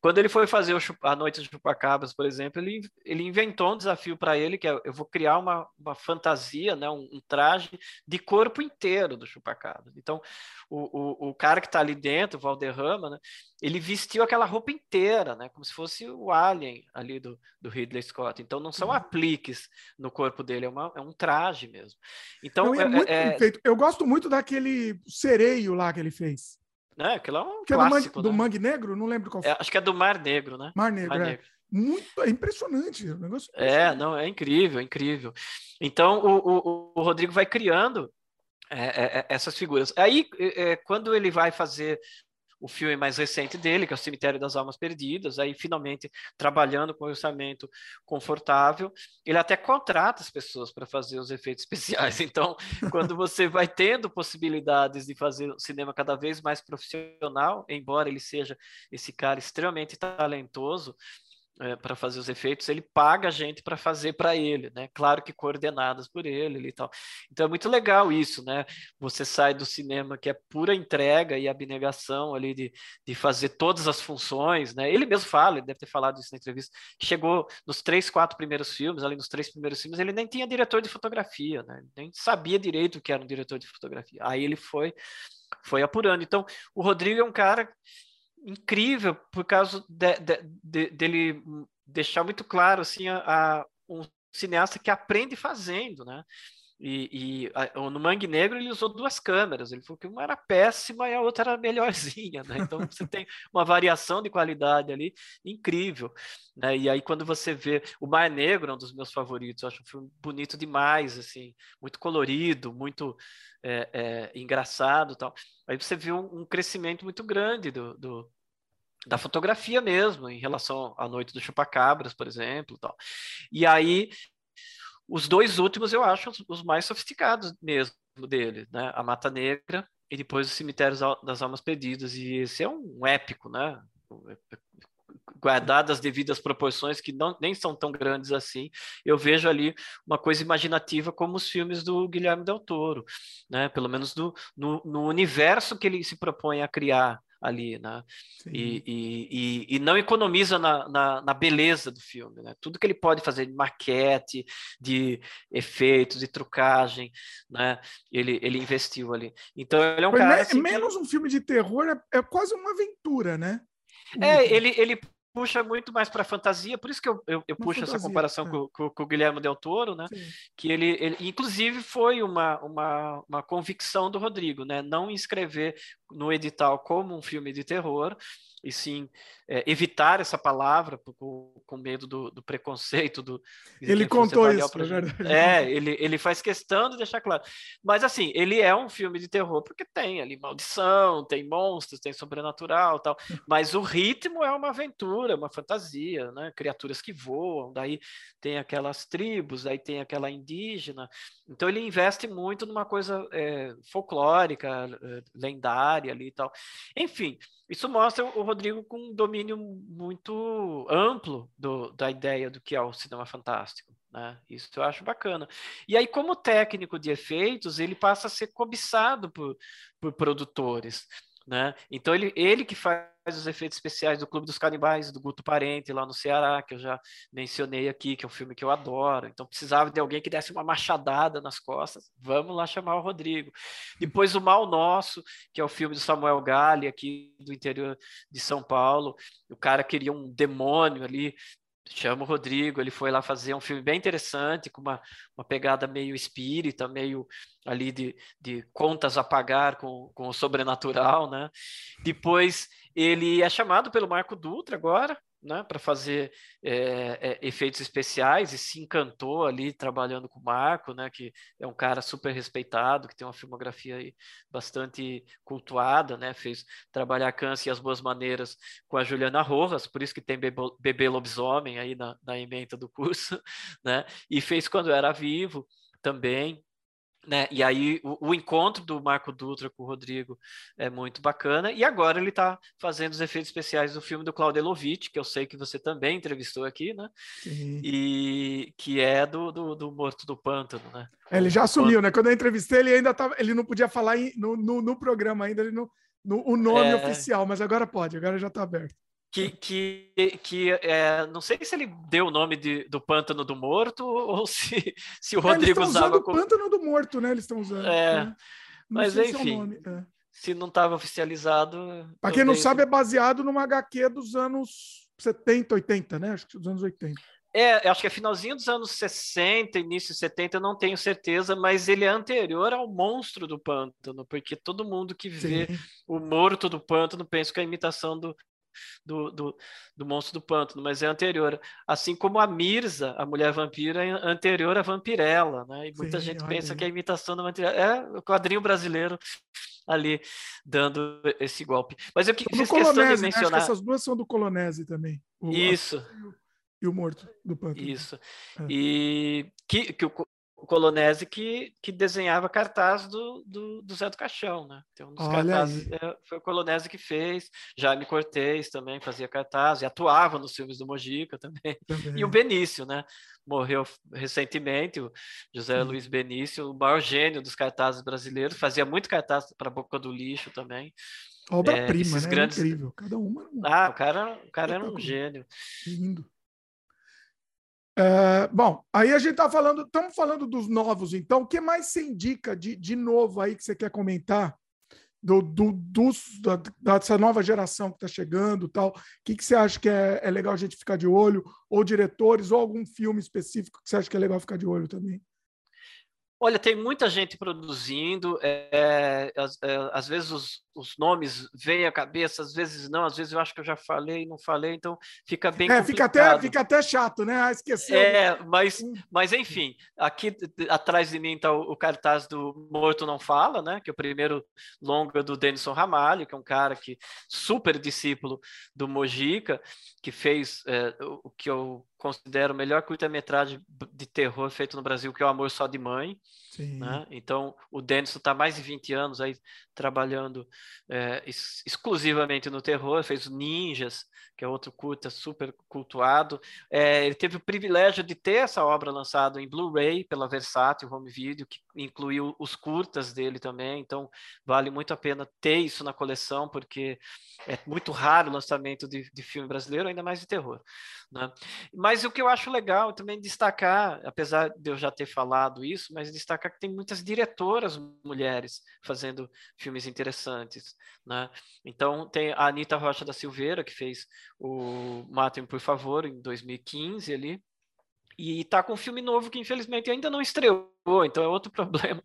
Quando ele foi fazer o a Noite dos Chupacabras, por exemplo, ele, ele inventou um desafio para ele, que é, eu vou criar uma, uma fantasia, né, um, um traje de corpo inteiro do Chupacabras. Então, o, o, o cara que está ali dentro, o Valderrama, né, ele vestiu aquela roupa inteira, né? Como se fosse o Alien ali do, do Ridley Scott. Então não são uhum. apliques no corpo dele, é, uma, é um traje mesmo. Então é, é, muito é... feito. Eu gosto muito daquele sereio lá que ele fez. É, aquilo é um que clássico, é do, Mangue, né? do Mangue Negro, não lembro qual foi. É, acho que é do Mar Negro, né? Mar Negro, Mar é. Negro. Muito, é impressionante o negócio. É, não, é incrível, é incrível. Então o, o, o Rodrigo vai criando é, é, essas figuras. Aí, quando ele vai fazer o filme mais recente dele, que é o Cemitério das Almas Perdidas, aí finalmente trabalhando com um orçamento confortável, ele até contrata as pessoas para fazer os efeitos especiais. Então, quando você vai tendo possibilidades de fazer cinema cada vez mais profissional, embora ele seja esse cara extremamente talentoso, é, para fazer os efeitos, ele paga a gente para fazer para ele, né? Claro que coordenadas por ele e tal. Então é muito legal isso, né? Você sai do cinema que é pura entrega e abnegação ali de, de fazer todas as funções, né? Ele mesmo fala, ele deve ter falado isso na entrevista, chegou nos três, quatro primeiros filmes, ali nos três primeiros filmes, ele nem tinha diretor de fotografia, né? Nem sabia direito o que era um diretor de fotografia. Aí ele foi foi apurando. Então, o Rodrigo é um cara incrível por causa de, de, de, dele deixar muito claro assim a, a, um cineasta que aprende fazendo, né? E, e a, no Mangue Negro ele usou duas câmeras. Ele falou que uma era péssima e a outra era melhorzinha, né? Então você tem uma variação de qualidade ali incrível, né? E aí quando você vê o Mar Negro, é um dos meus favoritos, eu acho um filme bonito demais, assim, muito colorido, muito é, é, engraçado, tal. Aí você vê um, um crescimento muito grande do, do da fotografia mesmo, em relação à Noite do Chupacabras, por exemplo. Tal. E aí, os dois últimos eu acho os, mais sofisticados mesmo dele, né? A Mata Negra e depois o Cemitério das Almas Perdidas. E esse é um épico, né? Guardadas as devidas proporções, que não, nem são tão grandes assim, eu vejo ali uma coisa imaginativa como os filmes do Guilherme Del Toro, né? pelo menos do, no, no universo que ele se propõe a criar ali, né? E, e, e, não economiza na, na, na, beleza do filme, né? Tudo que ele pode fazer de maquete, de efeitos, de trucagem, né? Ele, ele investiu ali. Então ele é um cara. assim, menos que... um filme de terror, é, é quase uma aventura, né? É, ele, ele puxa muito mais para fantasia, por isso que eu, eu, eu puxo fantasia, essa comparação é. com, com, com, o Guilherme Del Toro, né? Que ele, ele, inclusive, foi uma, uma, uma convicção do Rodrigo, né? Não inscrever no edital como um filme de terror, e sim é, evitar essa palavra com, com medo do, do preconceito. Do, ele contou isso, é verdade. É, ele, ele faz questão de deixar claro. Mas, assim, ele é um filme de terror porque tem ali maldição, tem monstros, tem sobrenatural tal. Mas o ritmo é uma aventura, uma fantasia, né? Criaturas que voam, daí tem aquelas tribos, aí tem aquela indígena. Então, ele investe muito numa coisa é, folclórica, é, lendária ali e tal. Enfim, isso mostra o Rodrigo com um domínio muito amplo do, da ideia do que é o cinema fantástico. Né? Isso eu acho bacana. E aí, como técnico de efeitos, ele passa a ser cobiçado por, por produtores. Né? Então ele, ele que faz os efeitos especiais do Clube dos Canibais, do Guto Parente, lá no Ceará, que eu já mencionei aqui, que é um filme que eu adoro. Então precisava de alguém que desse uma machadada nas costas. Vamos lá chamar o Rodrigo. Depois o Mal Nosso, que é o filme do Samuel Gali, aqui do interior de São Paulo. O cara queria um demônio ali chama o Rodrigo, ele foi lá fazer um filme bem interessante, com uma, uma pegada meio espírita, meio ali de, de contas a pagar com, com o sobrenatural, né? Depois ele é chamado pelo Marco Dutra agora, né, para fazer é, é, efeitos especiais e se encantou ali trabalhando com o Marco, né, que é um cara super respeitado, que tem uma filmografia aí bastante cultuada, né, fez trabalhar Câncer e as Boas Maneiras com a Juliana Rojas, por isso que tem Bebê, Bebê Lobisomem aí na, na emenda do curso, né, e fez Quando Era Vivo também, né? E aí o, o, encontro do Marco Dutra com o Rodrigo é muito bacana. E agora ele está fazendo os efeitos especiais do filme do Claudio Lovitch, que eu sei que você também entrevistou aqui, né? Sim. E que é do, do, do Morto do Pântano, né? É, ele já assumiu, né? Quando eu entrevistei, ele ainda tava, ele não podia falar em, no, no, no, programa ainda, ele no, no, o nome é... oficial, mas agora pode, agora já está aberto que, que, que é, não sei se ele deu o nome de, do Pântano do Morto ou se, se o Rodrigo é, usava. Como... o Pântano do Morto, né? Eles estão usando. É, né? mas enfim. Se, é se não estava oficializado. Para quem não sabe, é baseado numa HQ dos anos 70, 80, né? Acho que dos anos 80. É, acho que é finalzinho dos anos 60, início de 70, eu não tenho certeza, mas ele é anterior ao Monstro do Pântano, porque todo mundo que vê Sim. o Morto do Pântano pensa que é a imitação do, do, do, do Monstro do Pântano, mas é anterior. Assim como a Mirza, a mulher vampira, é anterior à Vampirella, né? E muita Sim, gente pensa aí. que é a imitação da Vampirella. É o quadrinho brasileiro ali dando esse golpe. Mas eu que, fiz questão de mencionar... Né? Acho que essas duas são do Colonese também. O, Isso. E o Morto do Pântano. Isso. É. E que, que o, o Colonese que, que desenhava cartaz do, do, do Zé do Caixão, né? Tem um dos Olha cartazes, é, foi o Colonese que fez, Jaime Cortez também fazia cartaz, e atuava nos filmes do Mojica também. também. E o Benício, né? Morreu recentemente, o José. Luiz Benício, o maior gênio dos cartazes brasileiros, fazia muito cartaz para a Boca do Lixo também. Obra-prima, é, né? Grandes... incrível, cada uma. Ah, o cara, o cara era um gênio. Lindo. É, bom, aí a gente está falando, estamos falando dos novos, então, o que mais você indica de, de novo aí que você quer comentar do, do, dos, da, dessa nova geração que está chegando tal? O que, que você acha que é, é legal a gente ficar de olho? Ou diretores, ou algum filme específico que você acha que é legal ficar de olho também? Olha, tem muita gente produzindo, é, é, às vezes os, os, nomes vêm à cabeça, às vezes não, às vezes eu acho que eu já falei, não falei, então fica bem é, fica até, fica até chato, né? Ah, esqueceu. É, mas, mas enfim, aqui atrás de mim está o, o, cartaz do Morto Não Fala, né? Que é o primeiro longa do Denison Ramalho, que é um cara que super discípulo do Mojica, que fez é, o que eu considero o melhor curta-metragem de terror feito no Brasil, que é O Amor Só de Mãe. Né? Então, o Denison está mais de 20 anos aí trabalhando é, ex exclusivamente no terror, fez Ninjas, que é outro curta super cultuado. É, ele teve o privilégio de ter essa obra lançada em Blu-ray pela Versátil Home Video, que incluiu os curtas dele também, então vale muito a pena ter isso na coleção, porque é muito raro o lançamento de, de filme brasileiro, ainda mais de terror. Né? Mas o que eu acho legal também destacar, apesar de eu já ter falado isso, mas destacar que tem muitas diretoras mulheres fazendo filmes interessantes. Né? Então, tem a Anitta Rocha da Silveira, que fez o Matem, por favor, em 2015 ali, E está com um filme novo que infelizmente ainda não estreou, então é outro problema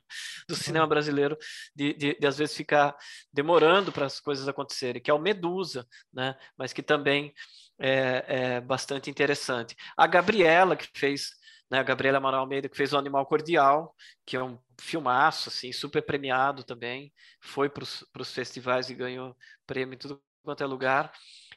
do cinema brasileiro de, de, de às vezes ficar demorando para as coisas acontecerem, que é o Medusa, né? Mas que também é, é bastante interessante. A Gabriela que fez, né? A Gabriela Amaral Almeida que fez o Animal Cordial, que é um filmaço, assim, super premiado também, foi para os festivais e ganhou prêmio em tudo quanto é lugar.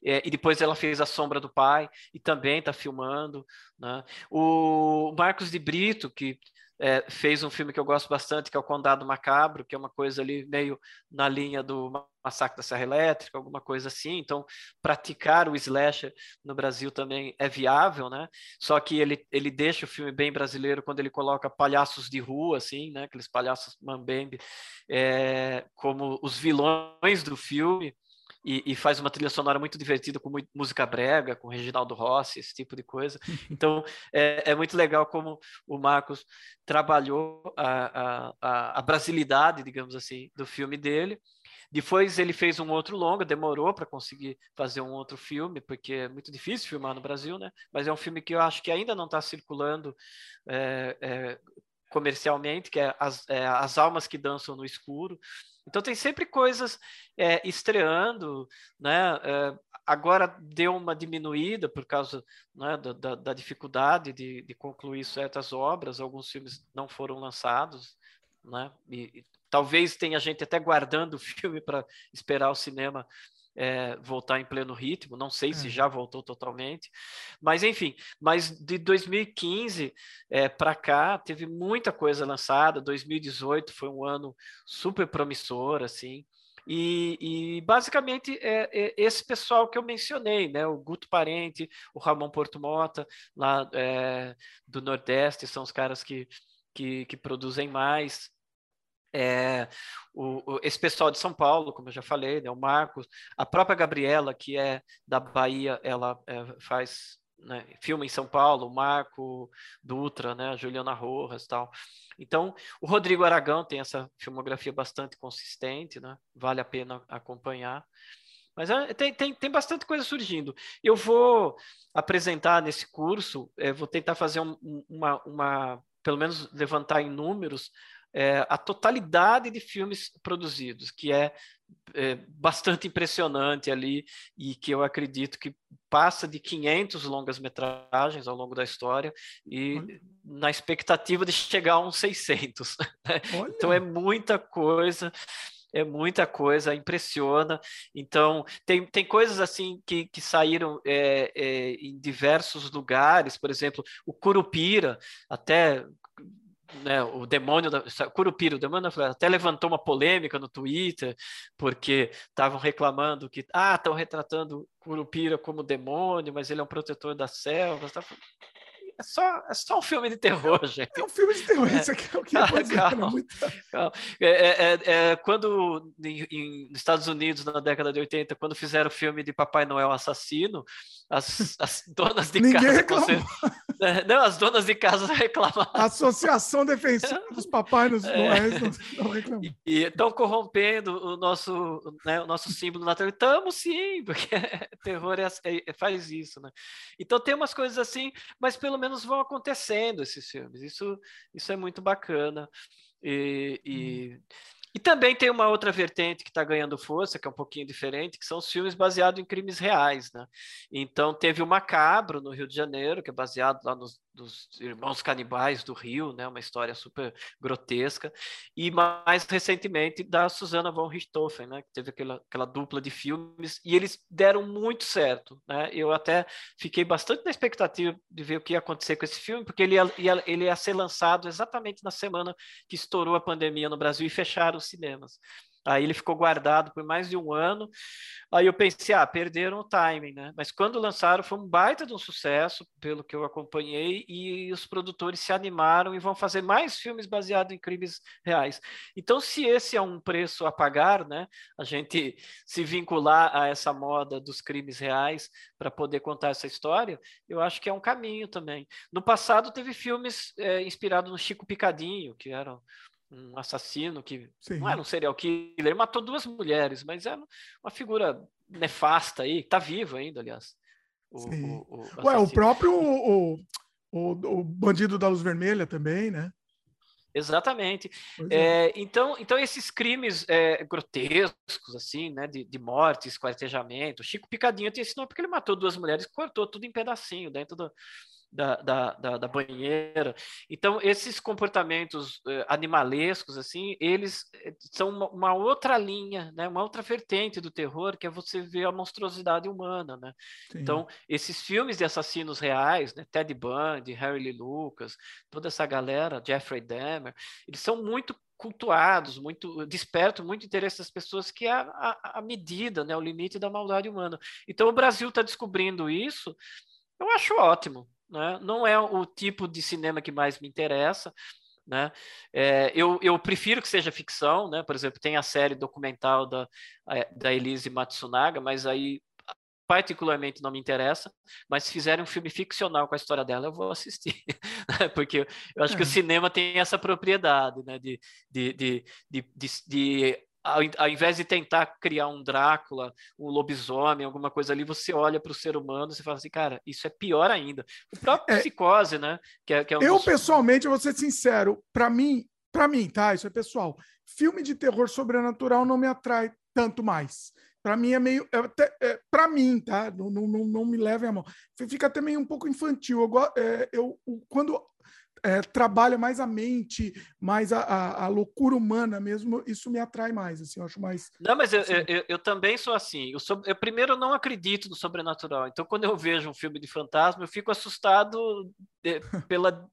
É, e depois ela fez A Sombra do Pai e também está filmando. Né? O Marcos de Brito, que é, fez um filme que eu gosto bastante, que é o Condado Macabro, que é uma coisa ali meio na linha do Massacre da Serra Elétrica, alguma coisa assim. Então, praticar o slasher no Brasil também é viável, né? Só que ele, ele deixa o filme bem brasileiro quando ele coloca palhaços de rua, assim, né? Aqueles palhaços mambembe, é, como os vilões do filme e, e, faz uma trilha sonora muito divertida com música brega, com Reginaldo Rossi, esse tipo de coisa. Então, é, é muito legal como o Marcos trabalhou a, a, a brasilidade, digamos assim, do filme dele. Depois ele fez um outro longa, demorou para conseguir fazer um outro filme, porque é muito difícil filmar no Brasil, né? Mas é um filme que eu acho que ainda não está circulando é, é, comercialmente, que é as, é as, Almas que Dançam no Escuro. Então tem sempre coisas é, estreando, né? É, agora deu uma diminuída por causa né, da, da, da, dificuldade de, de, concluir certas obras, alguns filmes não foram lançados, né? E, e talvez tenha gente até guardando o filme para esperar o cinema é, voltar em pleno ritmo, não sei é. se já voltou totalmente, mas enfim, mas de 2015 é, para cá teve muita coisa lançada, 2018 foi um ano super promissor, assim, e, e, basicamente é, é, esse pessoal que eu mencionei, né? O Guto Parente, o Ramon Porto Mota, lá é, do Nordeste, são os caras que, que, que produzem mais. É, o, o, esse pessoal de São Paulo, como eu já falei, né, o Marcos, a própria Gabriela, que é da Bahia, ela é, faz né, filme em São Paulo, o Marco Dutra, né, a Juliana Rojas tal. Então, o Rodrigo Aragão tem essa filmografia bastante consistente, né, vale a pena acompanhar. Mas é, tem, tem, tem bastante coisa surgindo. Eu vou apresentar nesse curso, é, vou tentar fazer um, uma, uma, pelo menos levantar em números, é, a totalidade de filmes produzidos, que é, é, bastante impressionante ali e que eu acredito que passa de 500 longas-metragens ao longo da história e Olha. na expectativa de chegar a uns 600. Né? Então é muita coisa é muita coisa, impressiona. Então, tem, tem coisas assim que, que saíram é, é, em diversos lugares, por exemplo, o Curupira, até né, o demônio da Curupira, o demônio da até levantou uma polêmica no Twitter porque estavam reclamando que ah, estão retratando Curupira como demônio, mas ele é um protetor das selvas. Tá? é só, é só um filme de terror, gente. É um filme de terror, é. isso aqui é o que calma, calma, muito... calma. É, é, é, é, quando, em, em, nos Estados Unidos, na década de 80, quando fizeram o filme de Papai Noel Assassino, as, as donas de Ninguém casa... Reclamou. É, não, as donas de casa reclamaram. A Associação Defensiva dos Papais Noéis é. não, não reclamou. E estão corrompendo o nosso, né, o nosso símbolo natal. Estamos sim, porque terror faz isso, né? Então tem umas coisas assim, mas pelo menos vão acontecendo esses filmes. Isso, isso é muito bacana. E, e, hum. E também tem uma outra vertente que está ganhando força, que é um pouquinho diferente, que são os filmes baseados em crimes reais. Né? Então, teve o Macabro, no Rio de Janeiro, que é baseado lá nos, dos irmãos canibais do Rio, né, uma história super grotesca, e mais recentemente da Susana von Richthofen, né, que teve aquela, aquela dupla de filmes, e eles deram muito certo. Né? Eu até fiquei bastante na expectativa de ver o que ia acontecer com esse filme, porque ele ia, ia, ele ia ser lançado exatamente na semana que estourou a pandemia no Brasil e fecharam os cinemas. Aí ele ficou guardado por mais de um ano. Aí eu pensei, ah, perderam o timing, né? Mas quando lançaram foi um baita de um sucesso, pelo que eu acompanhei, e os produtores se animaram e vão fazer mais filmes baseados em crimes reais. Então, se esse é um preço a pagar, né? A gente se vincular a essa moda dos crimes reais para poder contar essa história, eu acho que é um caminho também. No passado teve filmes é, inspirados no Chico Picadinho, que eram um assassino que Sim. não era um serial killer, ele matou duas mulheres, mas era uma figura nefasta aí, tá vivo ainda, aliás. O, o, o Ué, o próprio o, O, Bandido da Luz Vermelha também, né? Exatamente. É. É, então, então, esses crimes é, grotescos, assim, né, de, de morte, esquartejamento, Chico Picadinho te ensinou porque ele matou duas mulheres, cortou tudo em pedacinho dentro do, da, da, da, da, banheira. Então, esses comportamentos eh, animalescos, assim, eles eh, são uma, uma, outra linha, né? uma outra vertente do terror, que é você ver a monstruosidade humana. Né? Então, esses filmes de assassinos reais, né? Ted Bundy, Harry Lee Lucas, toda essa galera, Jeffrey Dahmer, eles são muito cultuados, muito despertam muito interesse das pessoas, que é a, a, a medida, né? o limite da maldade humana. Então, o Brasil está descobrindo isso, eu acho ótimo. Né? Não é o tipo de cinema que mais me interessa. Né? É, eu, eu prefiro que seja ficção, né? por exemplo, tem a série documental da, da Elise Matsunaga, mas aí particularmente não me interessa, mas se fizerem um filme ficcional com a história dela, eu vou assistir, né? porque eu acho é. que o é. cinema tem essa propriedade, né, de, de, de, de ao, ao, invés de tentar criar um Drácula, um lobisomem, alguma coisa ali, você olha para o ser humano e fala assim, cara, isso é pior ainda. O próprio é, psicose, né? Que é, que é um eu, dos... pessoalmente, vou ser sincero, para mim, para mim, tá? Isso é pessoal. Filme de terror sobrenatural não me atrai tanto mais. Para mim é meio. É, é, para mim, tá? Não, não, não, me levem a mão. Fica até meio um pouco infantil. Eu, é, eu, quando é, trabalha mais a mente, mais a, a, a, loucura humana mesmo, isso me atrai mais, assim, eu acho mais... Não, mas assim. eu, eu, eu, também sou assim, eu, sou, eu primeiro não acredito no sobrenatural, então quando eu vejo um filme de fantasma, eu fico assustado pela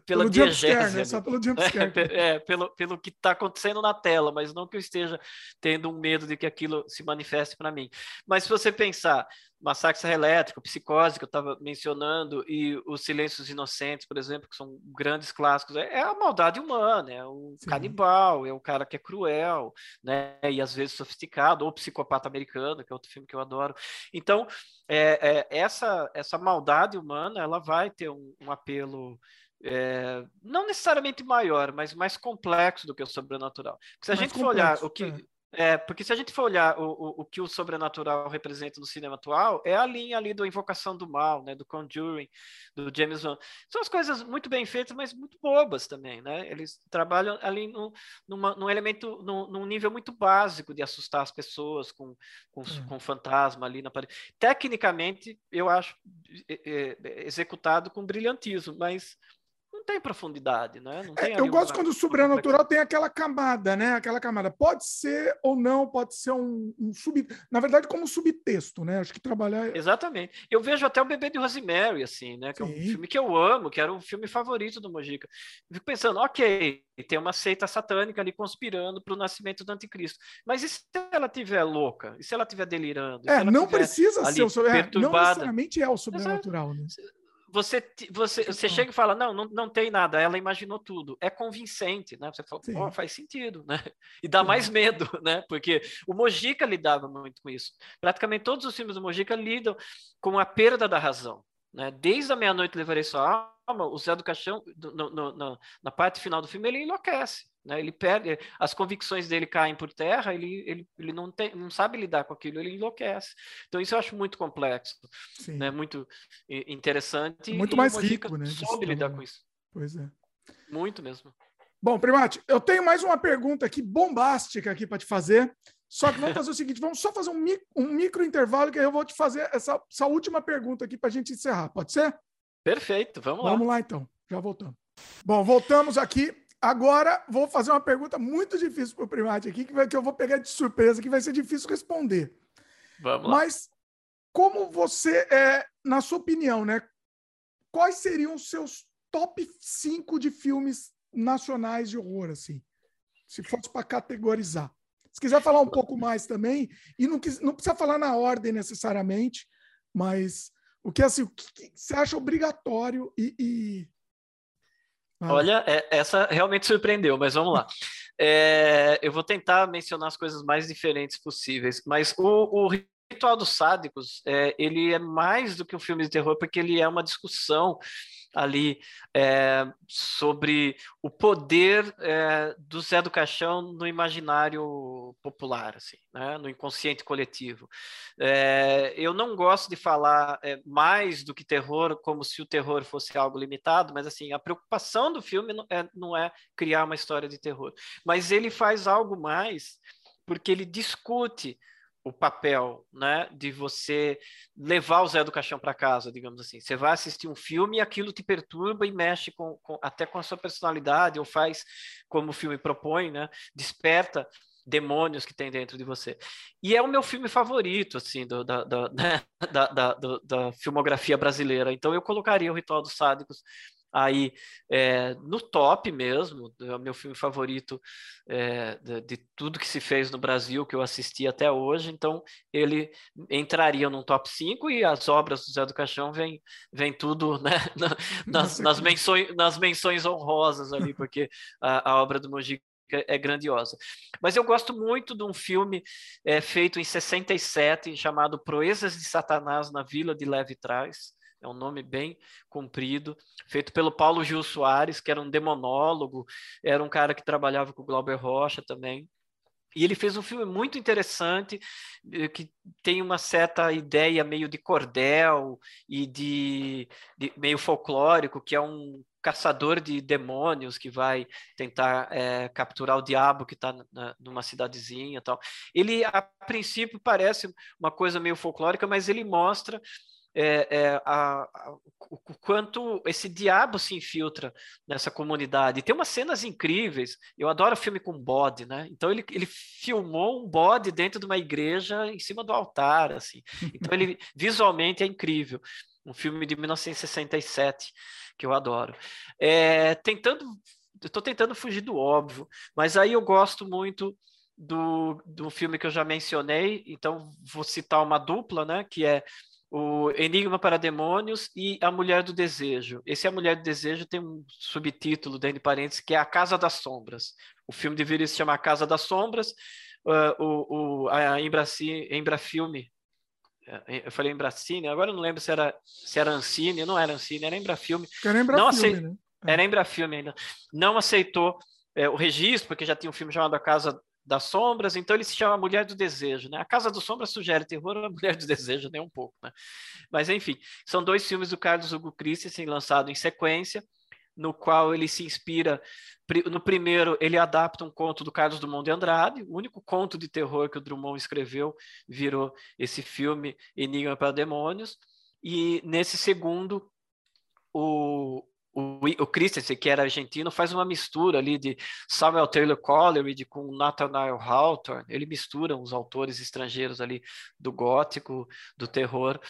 pela pelo diegese. Né? Só pelo é, é, pelo, pelo que está acontecendo na tela, mas não que eu esteja tendo um medo de que aquilo se manifeste para mim. Mas se você pensar, Massacre Serra Elétrica, Psicose, que eu estava mencionando, e Os Silêncios Inocentes, por exemplo, que são grandes clássicos, é, é a maldade humana, é o Sim. canibal, é o cara que é cruel, né, e às vezes sofisticado, ou Psicopata Americano, que é outro filme que eu adoro. Então, é, é essa, essa maldade humana, ela vai ter um, um apelo é, não necessariamente maior, mas mais complexo do que o sobrenatural. Porque se a mais gente for olhar o que. É. É, porque se a gente for olhar o, o, o, que o sobrenatural representa no cinema atual, é a linha ali da Invocação do Mal, né, do Conjuring, do James Wan. São as coisas muito bem feitas, mas muito bobas também, né? Eles trabalham ali no, numa, num elemento, num, num, nível muito básico de assustar as pessoas com, com, hum. com fantasma ali na parede. Tecnicamente, eu acho é, é, executado com brilhantismo, mas tem profundidade, né? Tem é, eu gosto quando o sobrenatural tem aquela camada, né? Aquela camada. Pode ser ou não, pode ser um, um sub. Na verdade, como subtexto, né? Acho que trabalhar. Exatamente. Eu vejo até o Bebê de Rosemary, assim, né? Que Sim. é um filme que eu amo, que era o filme favorito do Mojica. Fico pensando, ok, tem uma seita satânica ali conspirando para o nascimento do anticristo. Mas e se ela tiver louca? E se ela estiver delirando? É, não precisa ser o sobrenatural. Não necessariamente é o sobrenatural, né? Você, você, você chega e fala, não, não, não tem nada, ela imaginou tudo. É convincente, né? Você fala, oh, faz sentido, né? E dá Sim. mais medo, né? Porque o Mojica lidava muito com isso. Praticamente todos os filmes do Mojica lidam com a perda da razão. Né? Desde a meia-noite levarei sua o Zé do Caixão, no, no, no, na parte final do filme, ele enlouquece. Né? Ele perde, as convicções dele caem por terra, ele, ele, ele não, tem, não sabe lidar com aquilo, ele enlouquece. Então, isso eu acho muito complexo, né? muito interessante. Muito mais rico, né? Soube lidar com isso. Pois é. Muito mesmo. Bom, Primate, eu tenho mais uma pergunta aqui, bombástica aqui para te fazer. Só que vamos fazer o seguinte: vamos só fazer um, micro, um micro intervalo que eu vou te fazer essa, essa última pergunta aqui para a gente encerrar. Pode ser? Perfeito, vamos lá. Vamos lá então, já voltamos. Bom, voltamos aqui. Agora vou fazer uma pergunta muito difícil para o Primate aqui, que, vai, que eu vou pegar de surpresa, que vai ser difícil responder. Vamos lá. Mas como você, é, na sua opinião, né? Quais seriam os seus top 5 de filmes nacionais de horror, assim? Se fosse para categorizar. Se quiser falar um pouco mais também, e não, não precisa falar na ordem necessariamente, mas o que assim, o que, você acha obrigatório e, e ah. Olha, é, essa realmente surpreendeu, mas vamos lá. É, eu vou tentar mencionar as coisas mais diferentes possíveis, mas o, o Ritual dos Sádicos, é, ele é mais do que um filme de terror, porque ele é uma discussão ali é, sobre o poder é, do Zé do Caixão no imaginário popular, assim, né? no inconsciente coletivo. É, eu não gosto de falar é, mais do que terror, como se o terror fosse algo limitado, mas assim a preocupação do filme não é, não é criar uma história de terror, mas ele faz algo mais porque ele discute o papel, né, de você levar o Zé do Caixão para casa, digamos assim. Você vai assistir um filme e aquilo te perturba e mexe com, com, até com a sua personalidade, ou faz como o filme propõe, né, desperta demônios que tem dentro de você. E é o meu filme favorito, assim, do, da, da, né, da, da, da filmografia brasileira. Então eu colocaria o Ritual dos Sádicos aí é, no top mesmo, é o meu filme favorito é, de, de, tudo que se fez no Brasil, que eu assisti até hoje, então ele entraria no top 5 e as obras do Zé do Caixão vem, vem tudo né, nas, nas, menções, nas menções honrosas ali, porque a, a obra do Mojica é grandiosa. Mas eu gosto muito de um filme é, feito em 67 chamado Proezas de Satanás na Vila de Leve Trás, é um nome bem comprido, feito pelo Paulo Gil Soares, que era um demonólogo, era um cara que trabalhava com o Glauber Rocha também. E ele fez um filme muito interessante, eh, que tem uma certa ideia meio de cordel e de, de meio folclórico, que é um caçador de demônios que vai tentar é, capturar o diabo que está numa cidadezinha tal. Ele, a princípio, parece uma coisa meio folclórica, mas ele mostra é, é, a, a, o, quanto esse diabo se infiltra nessa comunidade. tem umas cenas incríveis. Eu adoro filme com bode, né? Então ele, ele filmou um bode dentro de uma igreja em cima do altar, assim. Então ele visualmente é incrível. Um filme de 1967 que eu adoro. É, tentando, estou tentando fugir do óbvio, mas aí eu gosto muito do, do filme que eu já mencionei. Então vou citar uma dupla, né? Que é o Enigma para Demônios e A Mulher do Desejo. Esse A Mulher do Desejo tem um subtítulo dentro de parênteses que é A Casa das Sombras. O filme deveria se chamar Casa das Sombras. Uh, o, o, a Embraci, Embrafilme, é, eu falei Embracine, agora eu não lembro se era, se era Ancine, não era Ancine, era Embrafilme. Era Embrafilme, não né? É. Era Embrafilme ainda. Não aceitou é, o registro, porque já tinha um filme chamado A Casa das sombras, então ele se chama Mulher do Desejo, né? A Casa dos Sombras sugere terror, a Mulher do Desejo nem um pouco, né? Mas enfim, são dois filmes do Carlos Hugo Christensen lançados em sequência, no qual ele se inspira no primeiro ele adapta um conto do Carlos Drummond de Andrade, o único conto de terror que o Drummond escreveu virou esse filme Enigma para Demônios, e nesse segundo o, o, o Christensen, que era argentino, faz uma mistura ali de Samuel Taylor Coleridge com Nathaniel Hawthorne. Ele mistura os autores estrangeiros ali do gótico, do terror,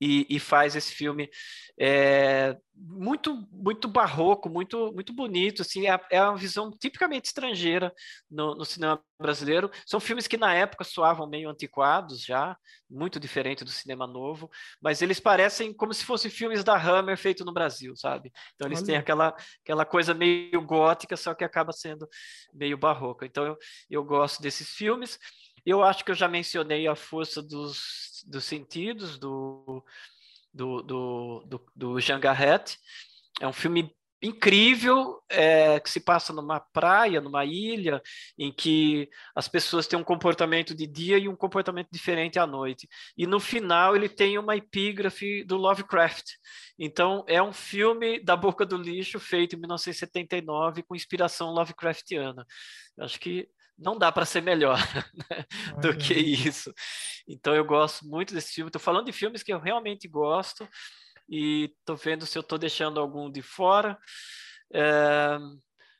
e, e faz esse filme é, muito muito barroco, muito muito bonito, assim, é, é uma visão tipicamente estrangeira no, no, cinema brasileiro. São filmes que na época soavam meio antiquados já, muito diferente do cinema novo, mas eles parecem como se fossem filmes da Hammer feito no Brasil, sabe? Então eles Olha. têm aquela aquela coisa meio gótica, só que acaba sendo meio barroca. Então eu, eu gosto desses filmes. Eu acho que eu já mencionei a força dos, dos sentidos do, do, do, do, do Jean Garret. É um filme incrível é, que se passa numa praia, numa ilha, em que as pessoas têm um comportamento de dia e um comportamento diferente à noite. E no final ele tem uma epígrafe do Lovecraft. Então é um filme da boca do lixo feito em 1979 com inspiração Lovecraftiana. Acho que não dá para ser melhor né, do que isso. Então eu gosto muito desse filme. Estou falando de filmes que eu realmente gosto e estou vendo se eu estou deixando algum de fora. É,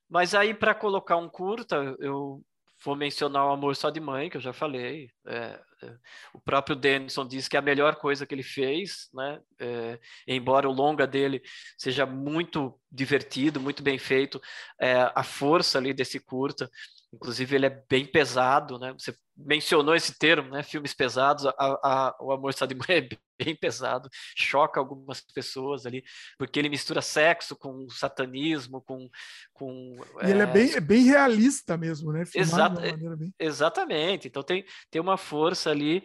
mas aí para colocar um curta, eu vou mencionar o Amor Só de Mãe, que eu já falei. É, é, o próprio Denison disse que é a melhor coisa que ele fez, né? É, embora o longa dele seja muito divertido, muito bem feito, é, a força ali desse curta Inclusive, ele é bem pesado, né? Você mencionou esse termo, né? Filmes pesados. A, a, o Amor Está de Mãe é bem pesado, choca algumas pessoas ali, porque ele mistura sexo com satanismo, com. com e é... ele é bem, é bem realista mesmo, né? Exata, bem... Exatamente. Então tem, tem uma força ali.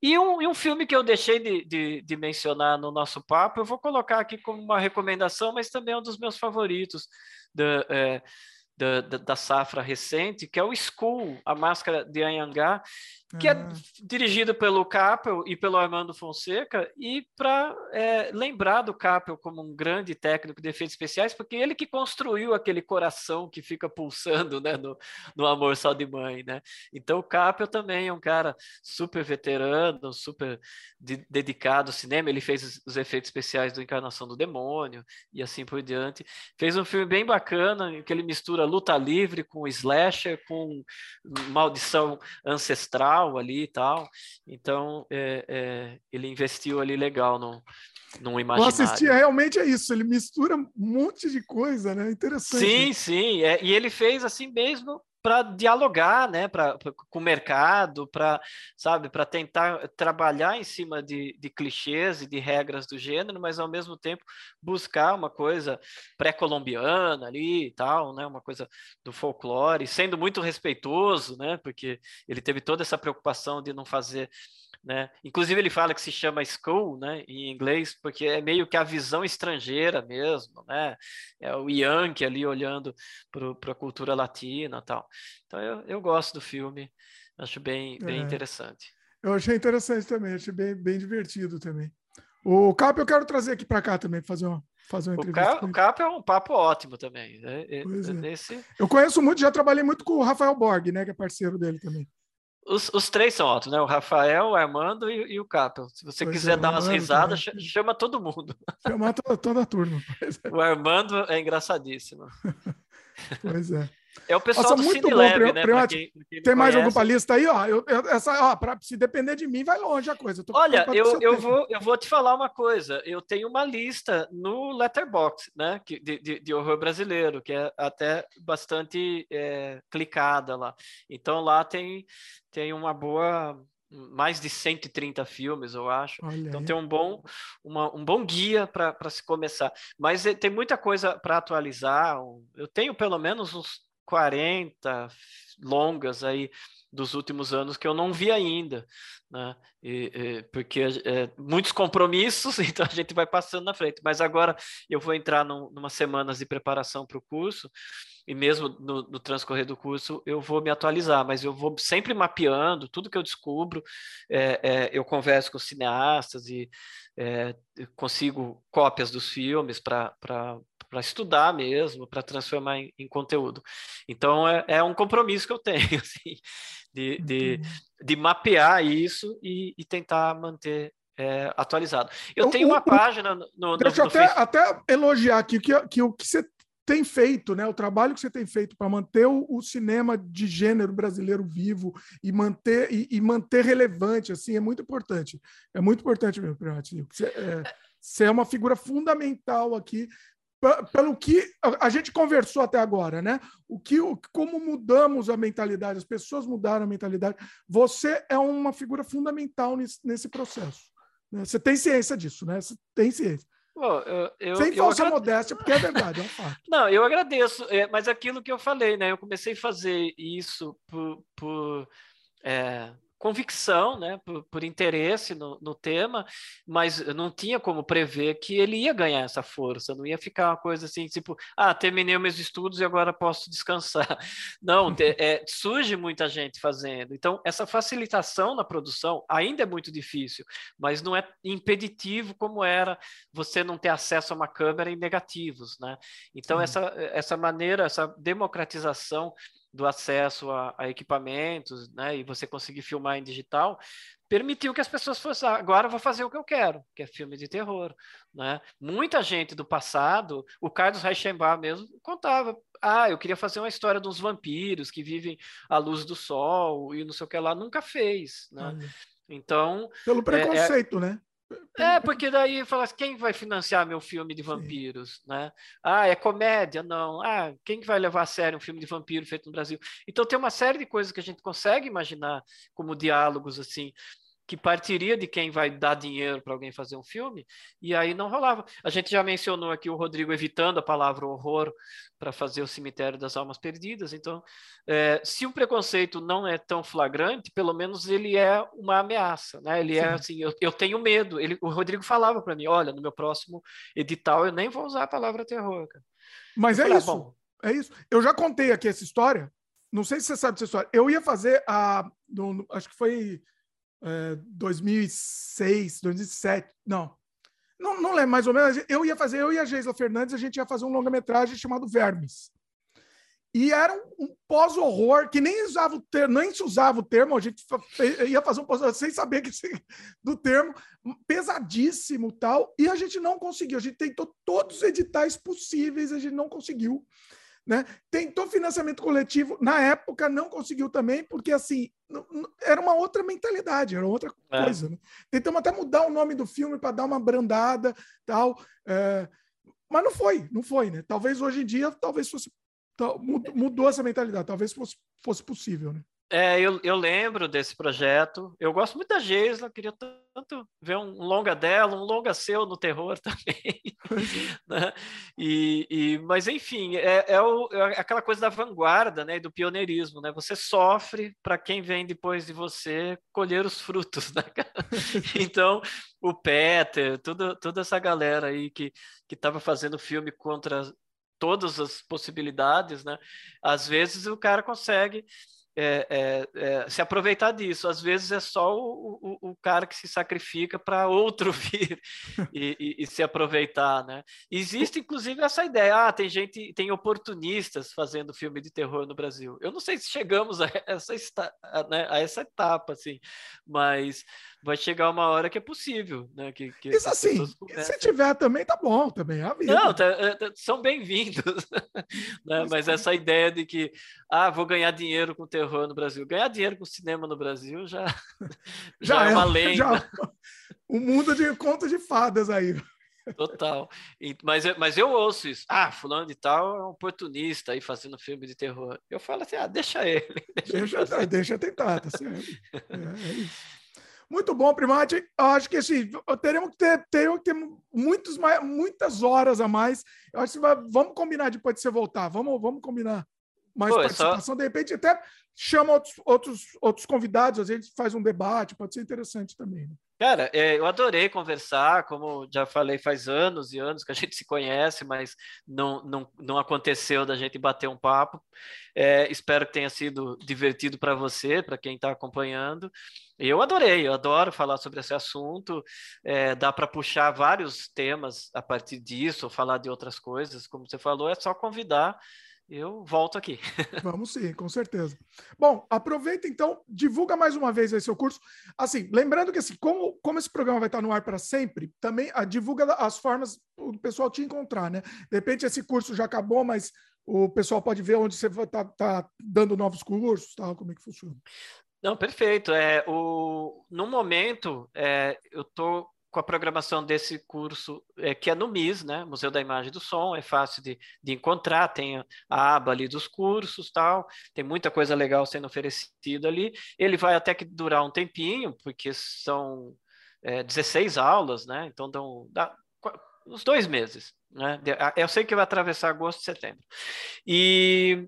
E um, e um filme que eu deixei de, de, de, mencionar no nosso papo, eu vou colocar aqui como uma recomendação, mas também é um dos meus favoritos. Da, é, da, da, safra recente, que é o School, a máscara de Anhangá, que é ah. dirigido pelo Capel e pelo Armando Fonseca, e para é, lembrar do Capel como um grande técnico de efeitos especiais, porque ele que construiu aquele coração que fica pulsando né, no, no Amor Só de Mãe. Né? Então o Capel também é um cara super veterano, super de, dedicado ao cinema, ele fez os, os, efeitos especiais do Encarnação do Demônio e assim por diante. Fez um filme bem bacana, em que ele mistura luta livre com slasher, com maldição ancestral, ali e tal. Então, é, é, ele investiu ali legal no, num imaginário. Eu assisti, realmente é isso, ele mistura um monte de coisa, né? Interessante. Sim, sim, é, e ele fez assim mesmo para dialogar, né, pra, com o mercado, para, sabe, para tentar trabalhar em cima de, de clichês e de regras do gênero, mas ao mesmo tempo buscar uma coisa pré-colombiana ali e tal, né, uma coisa do folclore, sendo muito respeitoso, né, porque ele teve toda essa preocupação de não fazer né? Inclusive ele fala que se chama school, né, em inglês, porque é meio que a visão estrangeira mesmo, né? É o Yankee ali olhando para a cultura latina, tal. Então eu, eu gosto do filme, acho bem bem é. interessante. Eu achei interessante também, achei bem, bem divertido também. O Cap eu quero trazer aqui para cá também, fazer uma, fazer uma entrevista. O Cap, é um papo ótimo também. Né? É, é. Esse... Eu conheço muito, já trabalhei muito com o Rafael Borg, né, que é parceiro dele também. Os, os três são ótimos, né? O Rafael, o Armando e, e o Capel. Se você pois quiser é, dar umas risadas, também. chama todo mundo. Chama toda, toda a turma. É. O Armando é engraçadíssimo. pois é. É o pessoal Nossa, do muito Cine bom, Lab, né? Pra quem, pra quem Tem mais alguma lista aí? Ó, eu, eu, essa, ó, pra, se depender de mim, vai longe a coisa. Olha, eu, eu, vou, eu vou te falar uma coisa. Eu tenho uma lista no Letterbox, né? De, de, de horror brasileiro, que é até bastante é, clicada lá. Então lá tem, tem uma boa mais de 130 filmes, eu acho. Olha então aí. tem um bom, uma, um bom guia para se começar. Mas eh, tem muita coisa para atualizar. Eu tenho pelo menos uns 40 longas aí dos últimos anos que eu não vi ainda, né? E, e, porque é, muitos compromissos, então a gente vai passando na frente. Mas agora eu vou entrar num, numa semanas de preparação para o curso e mesmo no, no, transcorrer do curso eu vou me atualizar, mas eu vou sempre mapeando tudo que eu descubro. É, é, eu converso com cineastas e é, consigo cópias dos filmes para para estudar mesmo, para transformar em, em, conteúdo. Então é, é, um compromisso que eu tenho assim, de, de, de mapear isso e, e tentar manter é, atualizado. Eu tenho uma página no, no Deixa eu até, até, elogiar aqui que, que o que você tem feito, né? O trabalho que você tem feito para manter o, o, cinema de gênero brasileiro vivo e manter e, e, manter relevante, assim, é muito importante. É muito importante mesmo, Primati. Você, é, você é uma figura fundamental aqui pelo que a gente conversou até agora, né? O que, como mudamos a mentalidade, as pessoas mudaram a mentalidade. Você é uma figura fundamental nesse, nesse processo. Né? Você tem ciência disso, né? Você tem ciência. Pô, eu, eu, Sem falsa agrade... modéstia, porque é verdade, é um fato. Não, eu agradeço, é, mas aquilo que eu falei, né? Eu comecei a fazer isso por, por é, convicção, né, por, por interesse no, no, tema, mas não tinha como prever que ele ia ganhar essa força, não ia ficar uma coisa assim, tipo, ah, terminei meus estudos e agora posso descansar. Não, é, surge muita gente fazendo. Então, essa facilitação na produção ainda é muito difícil, mas não é impeditivo como era você não ter acesso a uma câmera em negativos, né? Então, essa, essa maneira, essa democratização do acesso a, a, equipamentos, né, e você conseguir filmar em digital, permitiu que as pessoas fossem, ah, agora eu vou fazer o que eu quero, que é filme de terror, né? Muita gente do passado, o Carlos Reichenbach mesmo contava, ah, eu queria fazer uma história dos vampiros que vivem à luz do sol e não sei o que lá, nunca fez, né? Então, pelo é, é preconceito, é, né? É, porque daí fala assim, quem vai financiar meu filme de vampiros, Sim. né? Ah, é comédia? Não. Ah, quem vai levar a sério um filme de vampiro feito no Brasil? Então tem uma série de coisas que a gente consegue imaginar como diálogos assim que partiria de quem vai dar dinheiro para alguém fazer um filme, e aí não rolava. A gente já mencionou aqui o Rodrigo evitando a palavra horror para fazer o Cemitério das Almas Perdidas, então, é, se o preconceito não é tão flagrante, pelo menos ele é uma ameaça, né? Ele é Sim. é assim, eu, eu, tenho medo. Ele, o Rodrigo falava para mim, olha, no meu próximo edital eu nem vou usar a palavra terror, cara. Mas eu é falei, isso, ah, é isso. Eu já contei aqui essa história, não sei se você sabe dessa história. Eu ia fazer a. Acho que foi 2006, é, 2007, não. não. Não lembro mais ou menos. Eu ia fazer, eu e a Geisla Fernandes, a gente ia fazer um longa-metragem chamado Vermes. E era um, um pós-horror que nem usava o termo, nem se usava o termo, a gente ia fazer um pós sem saber que do termo, pesadíssimo tal, e a gente não conseguiu. A gente tentou todos os editais possíveis, a gente não conseguiu. Né? Tentou financiamento coletivo, na época não conseguiu também, porque assim era uma outra mentalidade, era outra é. coisa. Né? Tentamos até mudar o nome do filme para dar uma brandada, tal, é, mas não foi, não foi, né? Talvez hoje em dia, talvez fosse mudou essa mentalidade, talvez fosse, fosse possível, né? É, eu, eu lembro desse projeto. Eu gosto muito da Geisla, queria tanto ver um longa dela, um longa seu no terror também. né? e, e, mas, enfim, é, é, o, é, aquela coisa da vanguarda né, do pioneirismo. Né? Você sofre para quem vem depois de você colher os frutos. Né? então, o Peter, tudo, toda essa galera aí que estava fazendo filme contra todas as possibilidades, né? às vezes o cara consegue é, é, é, se aproveitar disso. Às vezes é só o, o, o cara que se sacrifica para outro vir e, e, e, se aproveitar, né? Existe inclusive essa ideia. Ah, tem gente, tem oportunistas fazendo filme de terror no Brasil. Eu não sei se chegamos a essa, né, a essa etapa, assim, mas vai chegar uma hora que é possível, né? Que, que Isso assim, se tiver também tá bom, também é. Não, tá, é, tá, são bem-vindos, né? Mas essa ideia de que ah, vou ganhar dinheiro com terror no Brasil, ganhar dinheiro com cinema no Brasil já já, já é, é uma lenda. Já, um mundo de contos de fadas aí. Total. E, mas, mas eu ouço isso. Ah, fulano de tal é um oportunista aí fazendo filme de terror. Eu falo assim, ah, deixa ele. Deixa, deixa, deixa tentar, tá certo. É, é isso. Muito bom, Primate. Acho que assim, teremos que ter, teremos que ter muitos, muitas horas a mais. Eu acho que vai, vamos combinar depois de você voltar. Vamos, vamos combinar mais Pô, é participação. Só... De repente, até chama outros, outros, outros convidados, às vezes faz um debate, pode ser interessante também. Né? Cara, é, eu adorei conversar, como já falei, faz anos e anos que a gente se conhece, mas não, não, não aconteceu da gente bater um papo. É, espero que tenha sido divertido para você, para quem está acompanhando. Eu adorei, eu adoro falar sobre esse assunto. É, dá para puxar vários temas a partir disso, ou falar de outras coisas, como você falou, é só convidar eu volto aqui. Vamos sim, com certeza. Bom, aproveita então, divulga mais uma vez aí seu curso. Assim, lembrando que assim, como, como esse programa vai estar no ar para sempre, também a, divulga as formas do pessoal te encontrar, né? De repente esse curso já acabou, mas o pessoal pode ver onde você está tá dando novos cursos, tal, como é que funciona. Não, perfeito. É, o, no momento, é, eu estou com a programação desse curso, é, que é no MIS, né? Museu da Imagem e do Som, é fácil de, de encontrar, tem a, aba ali dos cursos, tal, tem muita coisa legal sendo oferecida ali. Ele vai até que durar um tempinho, porque são é, 16 aulas, né? Então dão, dá, uns dois meses, né? Eu sei que vai atravessar agosto e setembro. E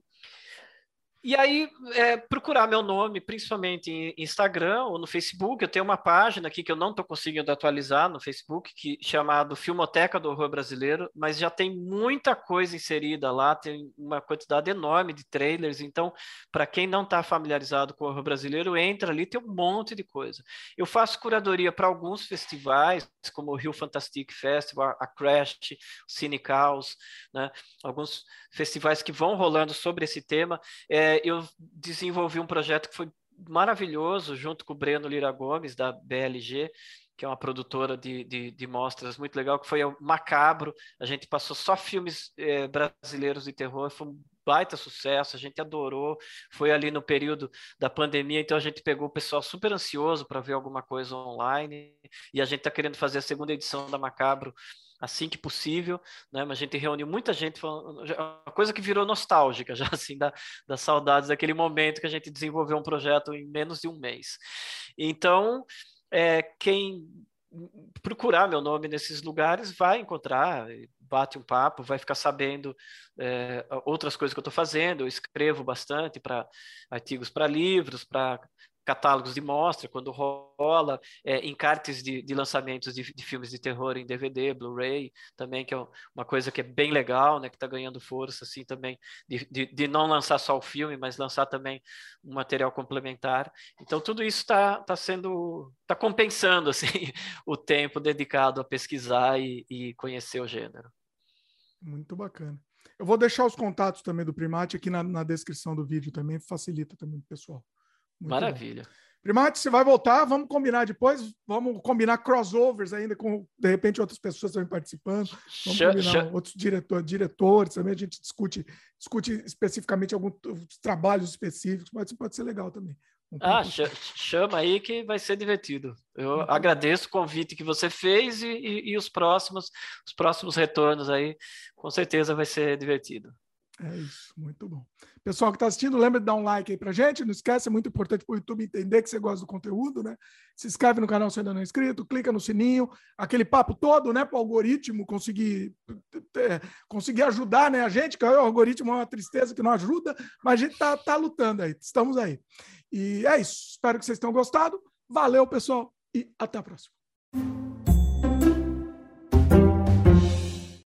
e aí, é, procurar meu nome, principalmente em Instagram ou no Facebook. Eu tenho uma página aqui que eu não estou conseguindo atualizar no Facebook, que chamado Filmoteca do Horror Brasileiro, mas já tem muita coisa inserida lá, tem uma quantidade enorme de trailers. Então, para quem não está familiarizado com o horror brasileiro, entra ali, tem um monte de coisa. Eu faço curadoria para alguns festivais, como o Rio Fantastic Festival, a Crash, o Cine né? alguns festivais que vão rolando sobre esse tema. É, eu desenvolvi um projeto que foi maravilhoso, junto com o Breno Lira Gomes, da BLG, que é uma produtora de, de, de, mostras muito legal, que foi o Macabro. A gente passou só filmes é, brasileiros de terror, foi baita sucesso, a gente adorou. Foi ali no período da pandemia, então a gente pegou o pessoal super ansioso para ver alguma coisa online e a gente está querendo fazer a segunda edição da Macabro assim que possível, né? Mas a gente reuniu muita gente, uma coisa que virou nostálgica já assim da, das saudades daquele momento que a gente desenvolveu um projeto em menos de um mês. Então, é, quem procurar meu nome nesses lugares vai encontrar, bate um papo, vai ficar sabendo é, outras coisas que eu estou fazendo. Eu escrevo bastante para artigos para livros, para catálogos de mostra, quando rola, é, encartes de, de lançamentos de, de, filmes de terror em DVD, Blu-ray, também, que é uma coisa que é bem legal, né, que está ganhando força, assim, também, de, de, de, não lançar só o filme, mas lançar também um material complementar. Então, tudo isso está tá sendo, está compensando, assim, o tempo dedicado a pesquisar e, e conhecer o gênero. Muito bacana. Eu vou deixar os contatos também do Primate aqui na, na descrição do vídeo também, facilita também o pessoal. Muito Maravilha. Bom. Primate, você vai voltar, vamos combinar depois, vamos combinar crossovers ainda com, de repente, outras pessoas também participando, vamos combinar outros diretor, diretores também, a gente discute, discute especificamente alguns trabalhos específicos, pode, pode ser legal também. ah, chama aí que vai ser divertido. Eu Muito agradeço o convite que você fez e, e, e os próximos, os próximos retornos aí, com certeza vai ser divertido. É isso, muito bom. Pessoal que está assistindo, lembra de dar um like aí para gente. Não esquece, é muito importante para o YouTube entender que você gosta do conteúdo, né? Se inscreve no canal se ainda não é inscrito, clica no sininho, aquele papo todo, né? Para o algoritmo conseguir, é, conseguir ajudar né, a gente, que o algoritmo é uma tristeza que não ajuda, mas a gente está tá lutando aí, estamos aí. E é isso. Espero que vocês tenham gostado. Valeu, pessoal, e até a próxima.